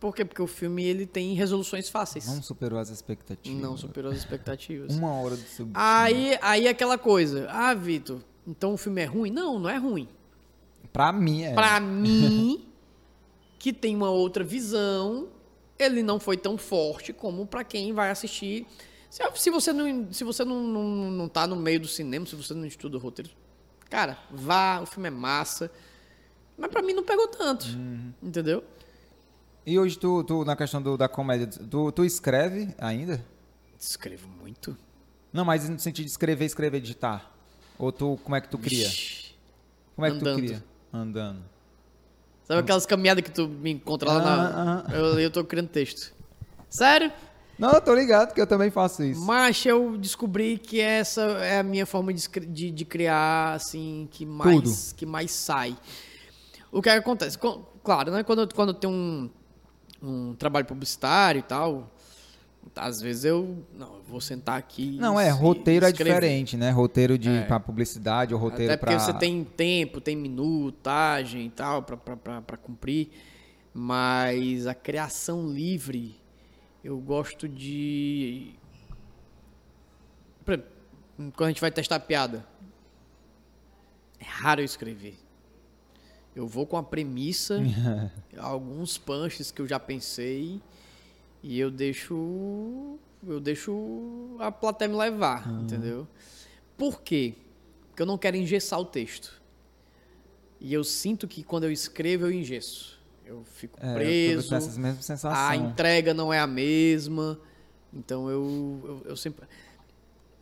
Por quê? Porque o filme ele tem resoluções fáceis. Não superou as expectativas. Não superou as expectativas. Uma hora do seu. Aí, aí aquela coisa. Ah, Vitor, então o filme é ruim? Não, não é ruim. Pra mim é. Pra mim, que tem uma outra visão, ele não foi tão forte como pra quem vai assistir. Se, se você, não, se você não, não, não tá no meio do cinema, se você não estuda o roteiro, cara, vá, o filme é massa. Mas pra mim não pegou tanto. Entendeu? E hoje tu, tu na questão do- da comédia, tu, tu escreve ainda? Escrevo muito. Não, mas no sentido de escrever, escrever, digitar. Ou tu, como é que tu cria? Vixe. Como é que Andando. tu cria? Andando. Sabe aquelas caminhadas que tu me encontra lá na. Ah, Eu, eu tô criando texto. Sério? Não, tô ligado que eu também faço isso. Mas eu descobri que essa é a minha forma de, de, de criar, assim, que mais, Tudo. que mais sai. O que, é que acontece? Co- Claro, né? Quando, eu- quando eu tenho um, um trabalho publicitário e tal, às vezes eu. Não, eu vou sentar aqui. Não, é, roteiro é diferente, né? Roteiro de pra publicidade ou roteiro pra... você tem tempo, tem minutagem e tal pra cumprir. Mas a criação livre, eu gosto de. Exemplo, Quando a gente vai testar piada, é raro eu escrever. Eu vou com a premissa, alguns punches que eu já pensei, e eu deixo. Eu deixo a plateia me levar, entendeu? Por quê? Porque eu não quero engessar o texto. E eu sinto que quando eu escrevo, eu engesso. Eu fico É, eu preso. com essas mesmas A sensações. entrega não é a mesma. Então eu, eu, eu sempre.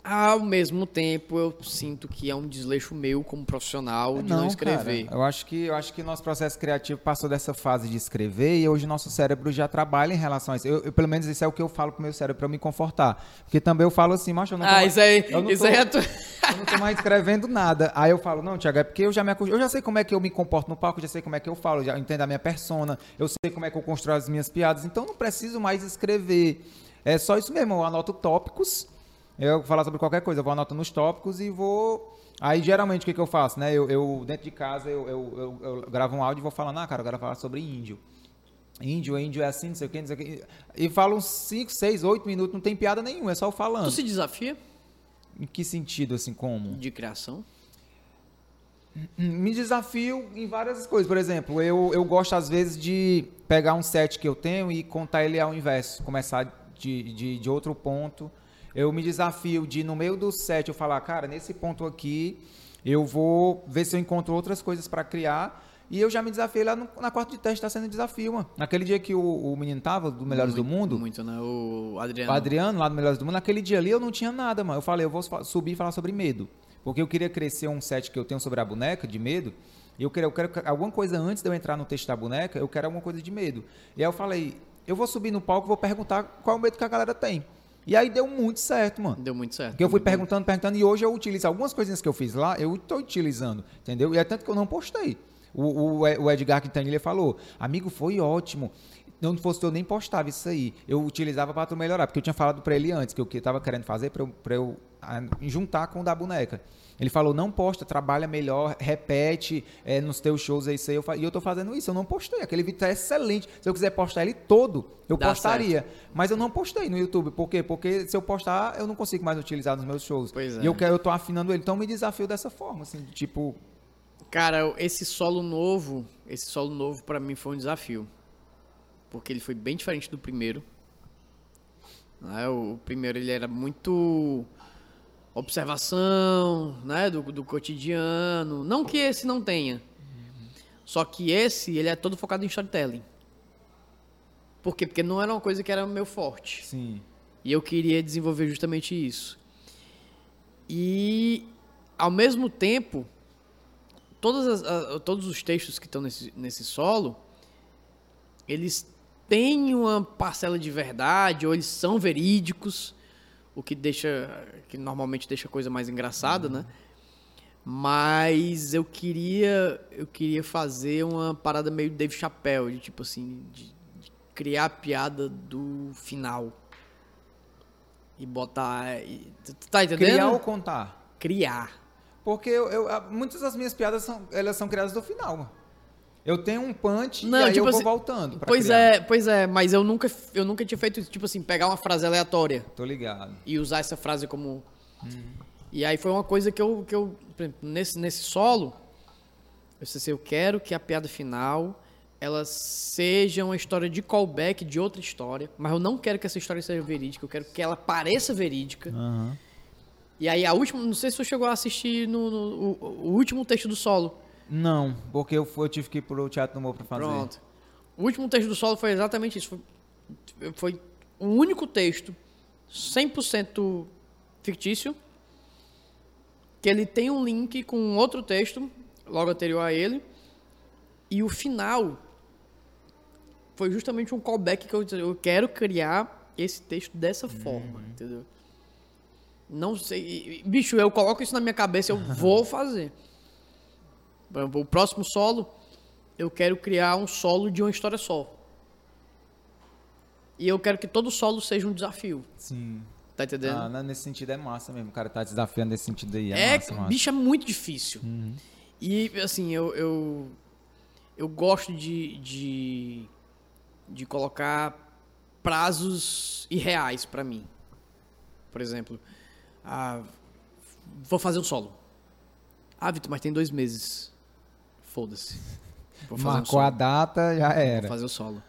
Ao mesmo tempo, eu sinto que é um desleixo meu como profissional de não, escrever. cara, eu acho que eu acho que nosso processo criativo passou dessa fase de escrever e hoje nosso cérebro já trabalha em relação a isso. Eu, eu, pelo menos isso é o que eu falo pro meu cérebro para me confortar, porque também eu falo assim, macho, eu não tô Ah, mais- isso aí, eu não isso tô- aí é tu... eu não tô mais escrevendo nada. Aí eu falo, não, Tiago, é porque eu já me eu já sei como é que eu me comporto no palco, já sei como é que eu falo, já entendo a minha persona, eu sei como é que eu construo as minhas piadas, então não preciso mais escrever. É só isso mesmo, eu anoto tópicos. Eu vou falar sobre qualquer coisa, eu vou anotando os tópicos e vou. Aí geralmente o que, que eu faço, né? Eu, eu, dentro de casa eu, eu, eu- eu gravo um áudio e vou falando, ah, cara, eu quero falar sobre índio. Índio, índio é assim, não sei o que, não sei o que. E falo uns 5, 6, 8 minutos, não tem piada nenhuma, é só eu falando. Tu se desafia Em que sentido, assim, como? de criação? Me desafio em várias coisas. Por exemplo, eu, eu gosto às vezes de pegar um set que eu tenho e contar ele ao inverso. Começar de, de, de outro ponto. Eu me desafio de, no meio do set, eu falar, cara, nesse ponto aqui, eu vou ver se eu encontro outras coisas para criar. E eu já me desafiei lá no- na quarta de teste, tá sendo desafio, mano. Naquele dia que o, o menino tava, do Melhores do Mundo, Muito, né? O Adriano. o Adriano, lá do Melhores do Mundo, naquele dia ali eu não tinha nada, mano. Eu falei, eu vou subir e falar sobre medo. Porque eu queria crescer um set que eu tenho sobre a boneca, de medo. E eu quero, eu quero que- alguma coisa antes de eu entrar no texto da boneca, eu quero alguma coisa de medo. E aí eu falei, eu vou subir no palco e vou perguntar qual é o medo que a galera tem. E aí deu muito certo, mano. Deu muito certo. Porque eu fui perguntando, perguntando, e hoje eu utilizo algumas coisinhas que eu fiz lá, eu estou utilizando, entendeu? E é tanto que eu não postei. O, o, o Edgar Quintanilha falou, amigo, foi ótimo. Não fosse eu nem postava isso aí. Eu utilizava para tu melhorar, porque eu tinha falado para ele antes que eu que tava querendo fazer para eu, pra eu a- juntar com o da boneca. Ele falou, não posta, trabalha melhor, repete é, nos teus shows, é isso aí. Eu e eu tô fazendo isso, eu não postei. Aquele vídeo tá excelente. Se eu quiser postar ele todo, eu Dá postaria. Mas eu não postei no YouTube. Por quê? Porque se eu postar, eu não consigo mais utilizar nos meus shows. Pois é. E eu, quero, eu tô afinando ele. Então eu me desafio dessa forma, assim, tipo... Cara, esse solo novo, esse solo novo pra mim foi um desafio. Porque ele foi bem diferente do primeiro. Né? O primeiro ele era muito observação, né, do, do cotidiano. Não que esse não tenha. Só que esse, ele é todo focado em storytelling. Por quê? Porque não era uma coisa que era meu forte. Sim. E eu queria desenvolver justamente isso. E, ao mesmo tempo, todas as- todos os textos que estão nesse, nesse solo, eles têm uma parcela de verdade, ou eles são verídicos, o que deixa, que normalmente deixa a coisa mais engraçada, né? Mas eu queria, eu queria fazer uma parada meio Dave Chappelle, de tipo assim, de, de criar a piada do final. E botar. e- tu tá entendendo? Criar ou contar? Criar. Porque eu, eu- muitas das minhas piadas são, elas são criadas do final. Eu tenho um punch Não, e aí tipo eu vou assim, voltando. Pois criar. é, pois é, mas eu nunca, eu nunca tinha feito isso, tipo assim, pegar uma frase aleatória Tô ligado. e usar essa frase como. E aí foi uma coisa que eu, que eu nesse, nesse solo, eu disse assim, eu quero que a piada final ela seja uma história de callback de outra história, mas eu não quero que essa história seja verídica, eu quero que ela pareça verídica. Aham. E aí a última, não sei se você chegou a assistir no, no- o, o último texto do solo. Não, porque eu, eu tive que ir pro Teatro do Humor pra fazer. Pronto. O último texto do solo foi exatamente isso. Foi, foi um único texto, 100% fictício, que ele tem um link com outro texto, logo anterior a ele, e o final foi justamente um callback que eu eu quero criar esse texto dessa forma, entendeu? Não sei, bicho, eu coloco isso na minha cabeça, eu vou fazer. O próximo solo, eu quero criar um solo de uma história só. E eu quero que todo solo seja um desafio. Sim. Tá entendendo? Ah, nesse sentido é massa mesmo. O cara tá desafiando nesse sentido aí. É, é, massa, massa. bicho, é muito difícil. E, assim, eu, eu, eu gosto de, de, de colocar prazos irreais pra mim. Por exemplo, ah, vou fazer um solo. Ah, Vitor, mas tem dois meses. Foda-se. Vou um Marcou solo. a data, já Vou era. fazer o solo.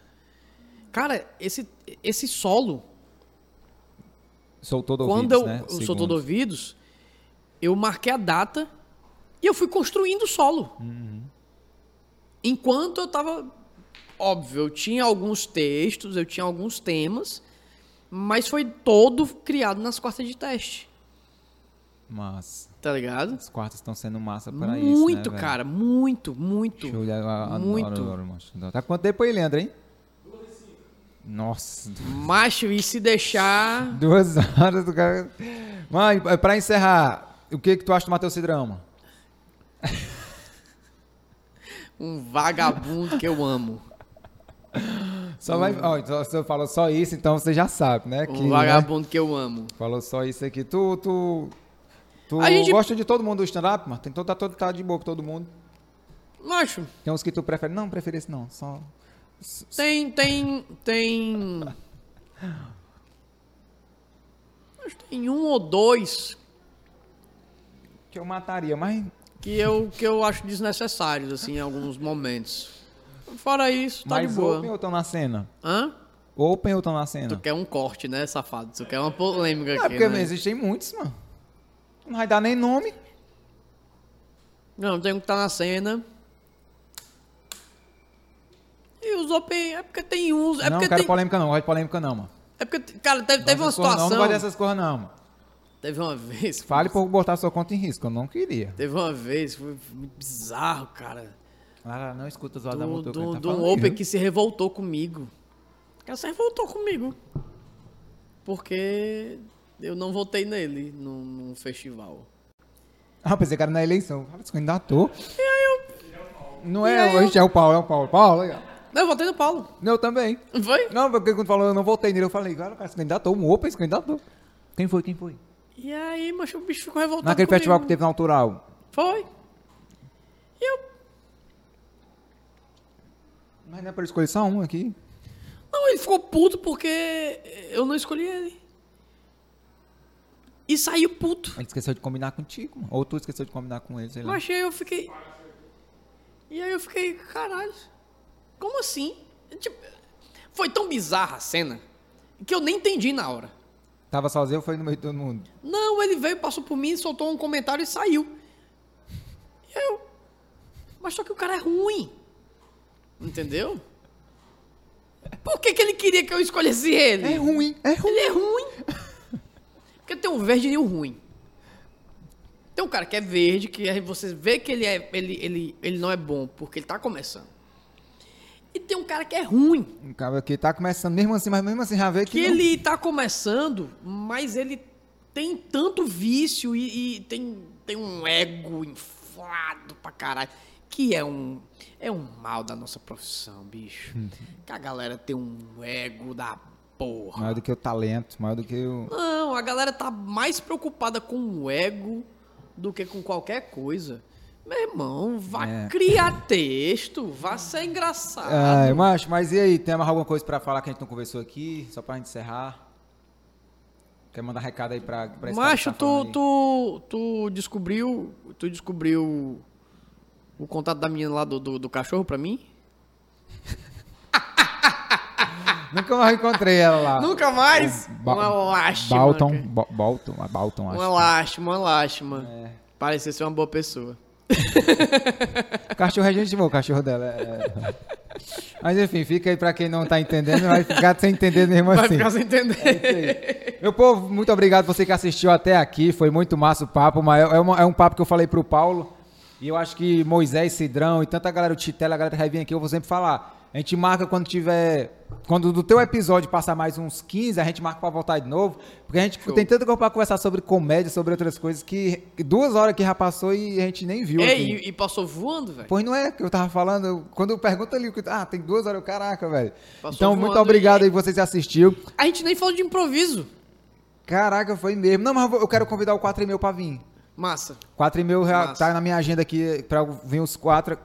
Cara, esse, esse solo, Soltou do quando ouvidos, eu, né? eu sou Segundos. todo ouvidos, eu marquei a data e eu fui construindo o solo. Uhum. Enquanto eu tava. Óbvio, eu tinha alguns textos, eu tinha alguns temas, mas foi todo criado nas quartas de teste. Massa. Tá ligado? As quartas estão sendo massa para isso, né, muito, velho? cara, muito, muito. Eu Muito. macho. Tá quanto tempo aí, Leandro, hein? Nossa, Macho, e se deixar. duas horas do cara... Mãe, pra encerrar, o que que tu acha do Matheus Cidrão? Um vagabundo que eu amo. Só vai... Ó, então, você falou só isso, então você já sabe, né? Que, Um vagabundo que eu amo. né? Falou só isso aqui. Tu, tu, tu A gente- gosta de todo mundo do stand-up, mano? Tem todo, tá, todo, tá de boa com todo mundo. Macho, Tem uns que tu prefere. Não, prefere esse não. Só... tem. Tem. Tem. Acho que tem um ou dois Que eu mataria, mas... que eu, que eu acho desnecessários, assim, em alguns momentos. Fora isso, tá mas de boa. open ou tão na cena? Hã? Open ou tão na Tu cena? quer um corte, né, safado? Tu quer uma polêmica É, aqui, porque né? existem muitos, mano. Não vai dar nem nome. Não, tem um que tá na cena. E os open... É porque tem uns... É não, porque quero tem... polêmica não. Não gosto de polêmica não, mano. É porque, cara, teve, teve uma situação... Não, não gosto dessas coisas não, mano. Teve uma vez... Fale por botar sua conta em risco. Eu não queria. Teve uma vez, foi muito bizarro, cara. Ah, não escuta os da Mutuca. do, tá do um Open que se revoltou comigo. O cara se revoltou comigo. Porque eu não votei nele num, num festival. Ah, pensei que era na eleição. Fala, esse candidato. Não é, hoje é o Paulo, é o Paulo. Paulo, aí, ó. Não, eu votei no Paulo. Eu também. Não foi? Não, porque quando falou eu não votei nele, eu falei, cara, cara se candidatou, um Open se candidatou. Quem foi, quem foi? E aí, macho, o bicho ficou revoltado Naquele comigo. festival que teve na Autoral. Foi. E eu... Mas não é pra escolher só um aqui. Não, ele ficou puto porque eu não escolhi ele. E saiu puto. Ele esqueceu de combinar contigo. mano. Ou tu esqueceu de combinar com ele, sei lá. Mas aí eu fiquei. E aí eu fiquei, caralho, como assim? Tipo, foi tão bizarra a cena que eu nem entendi na hora. Tava sozinho ou foi no meio de todo mundo? Não, ele veio, passou por mim, soltou um comentário e saiu. E eu. Mas só que o cara é ruim. Entendeu? Por que, que ele queria que eu escolhesse ele? É ruim, é ruim. Ele é ruim. O verde e o ruim. Tem um cara que é verde, que aí você vê que ele, é, ele, ele, ele não é bom, porque ele tá começando. E tem um cara que é ruim, Um cara que tá começando mesmo assim, mas mesmo assim já vê que. que não- ele tá começando, mas ele tem tanto vício e, e tem, tem um ego inflado pra caralho. Que é um, é um mal da nossa profissão, bicho. Uhum. Que a galera tem um ego da porra. Maior do que o talento, maior do que o. Não, a galera tá mais preocupada com o ego do que com qualquer coisa. Meu irmão, vá É. criar texto, vá ser engraçado. Ai, macho, mas e aí? Tem mais alguma coisa pra falar que a gente não conversou aqui? Só pra gente encerrar? Quer mandar recado aí pra, pra esse Macho, tá tu, tu, tu descobriu. Tu descobriu o contato da menina lá do, do, do cachorro pra mim? Nunca mais encontrei ela lá. Nunca mais? Ba- uma lástima. Balton. Bo- Bolton, ah, Balton, acho. Uma lástima, uma lástima. É. Parecia ser uma boa pessoa. O cachorro é gente boa, o cachorro dela é... é- Mas enfim, fica aí pra quem não tá entendendo, vai ficar sem entender mesmo Vai assim. ficar sem entender. É. Meu povo, muito obrigado você que assistiu até aqui. Foi muito massa o papo, mas é, uma- é um papo que eu falei pro Paulo. E eu acho que Moisés, Cidrão e tanta galera, o Titela, a galera que vai vir aqui, eu vou sempre falar. A gente marca quando tiver. Quando do teu episódio passar mais uns 15, a gente marca pra voltar de novo. Porque a gente tem tanta coisa pra conversar sobre comédia, sobre outras coisas, que duas horas que já passou e a gente nem viu. Ei, aqui. e, e passou voando, velho. Pois não é que eu tava falando. eu- quando eu pergunto ali, ah, tem duas horas, eu, caraca, velho. Então, muito obrigado e- aí que você que assistiu. A gente nem falou de improviso. Caraca, foi mesmo. Não, mas eu quero convidar o 4 e meio pra vir. Massa. 4 e meio Massa. tá na minha agenda aqui pra vir os quatro.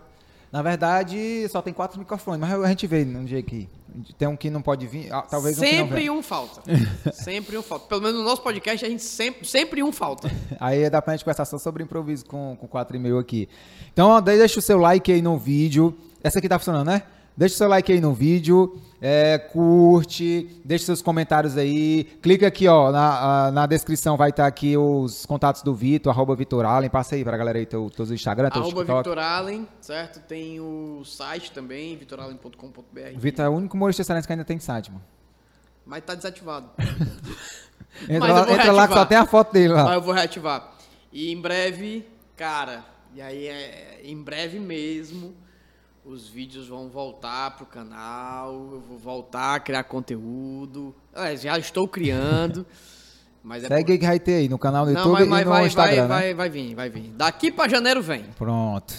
Na verdade, só tem quatro microfones, mas a gente vê num dia aqui. Tem um que não pode vir, ah, talvez um sempre venha. um falta. sempre um falta. Pelo menos no nosso podcast, a gente sempre, sempre um falta. Aí dá pra gente conversar só sobre improviso com, com 4 e meio aqui. Então, deixa o seu like aí no vídeo. Essa aqui tá funcionando, né? Deixa o seu like aí no vídeo, é, curte, deixa seus comentários aí. Clica aqui, ó, na, na descrição vai estar aqui os contatos do Vitor, arroba Vitor Allen. Passa aí pra galera aí, teu, teus Instagram, teu Arroba TikTok. Victor Allen, certo? Tem o site também, vitorallen.com.br. Vitor é o único humorista excelente que ainda tem site, mano. Mas tá desativado. Entra, Mas lá, entra lá que só tem a foto dele Mas lá. eu vou reativar. E em breve, cara, e aí é em breve mesmo, os vídeos vão voltar pro canal, eu vou voltar a criar conteúdo. É, já estou criando. Mas é Segue aí que vai ter aí no canal do Não, YouTube mas, mas e no vai, Instagram, vai, né? vai, vai vir, vai vir. Daqui pra janeiro vem. Pronto.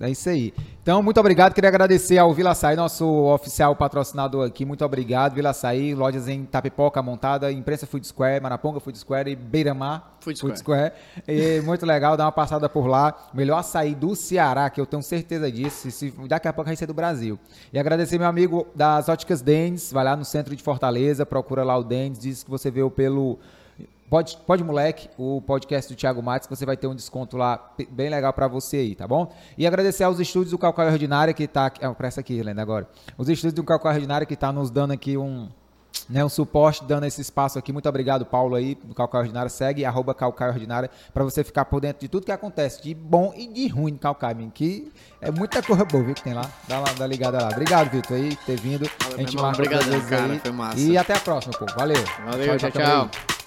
É isso aí. Então, muito obrigado. Queria agradecer ao Vila Açaí, nosso oficial patrocinador aqui. Muito obrigado, Vila Açaí. Lojas em Tapipoca, Montada, Imprensa Food Square, Maraponga Food Square e Beiramar Food Square. E muito legal, dá uma passada por lá. Melhor açaí do Ceará, que eu tenho certeza disso. Se, daqui a pouco vai ser do Brasil. E agradecer meu amigo das Óticas Denis, vai lá no centro de Fortaleza, procura lá o Denis, diz que você veio pelo Pode, pode moleque, o podcast do Thiago Matos, que você vai ter um desconto lá bem legal pra você aí, tá bom? E agradecer aos estúdios do Calcaia Ordinária que tá aqui, ah, presta aqui, Helena, agora. Os estúdios do Calcaia Ordinária que tá nos dando aqui um, né, um suporte, dando esse espaço aqui. Muito obrigado, Paulo aí, do Calcaia Ordinária. Segue arroba Calcaia Ordinária pra você ficar por dentro de tudo que acontece, de bom e de ruim no Calcaia, que é muita coisa boa, viu, que tem lá. Dá, lá, dá ligada lá. Obrigado, Vitor, aí, por ter vindo. Valeu, a gente marca vezes cara, aí. foi massa. E até a próxima, pô. Valeu. Valeu, tchau, aí. tchau.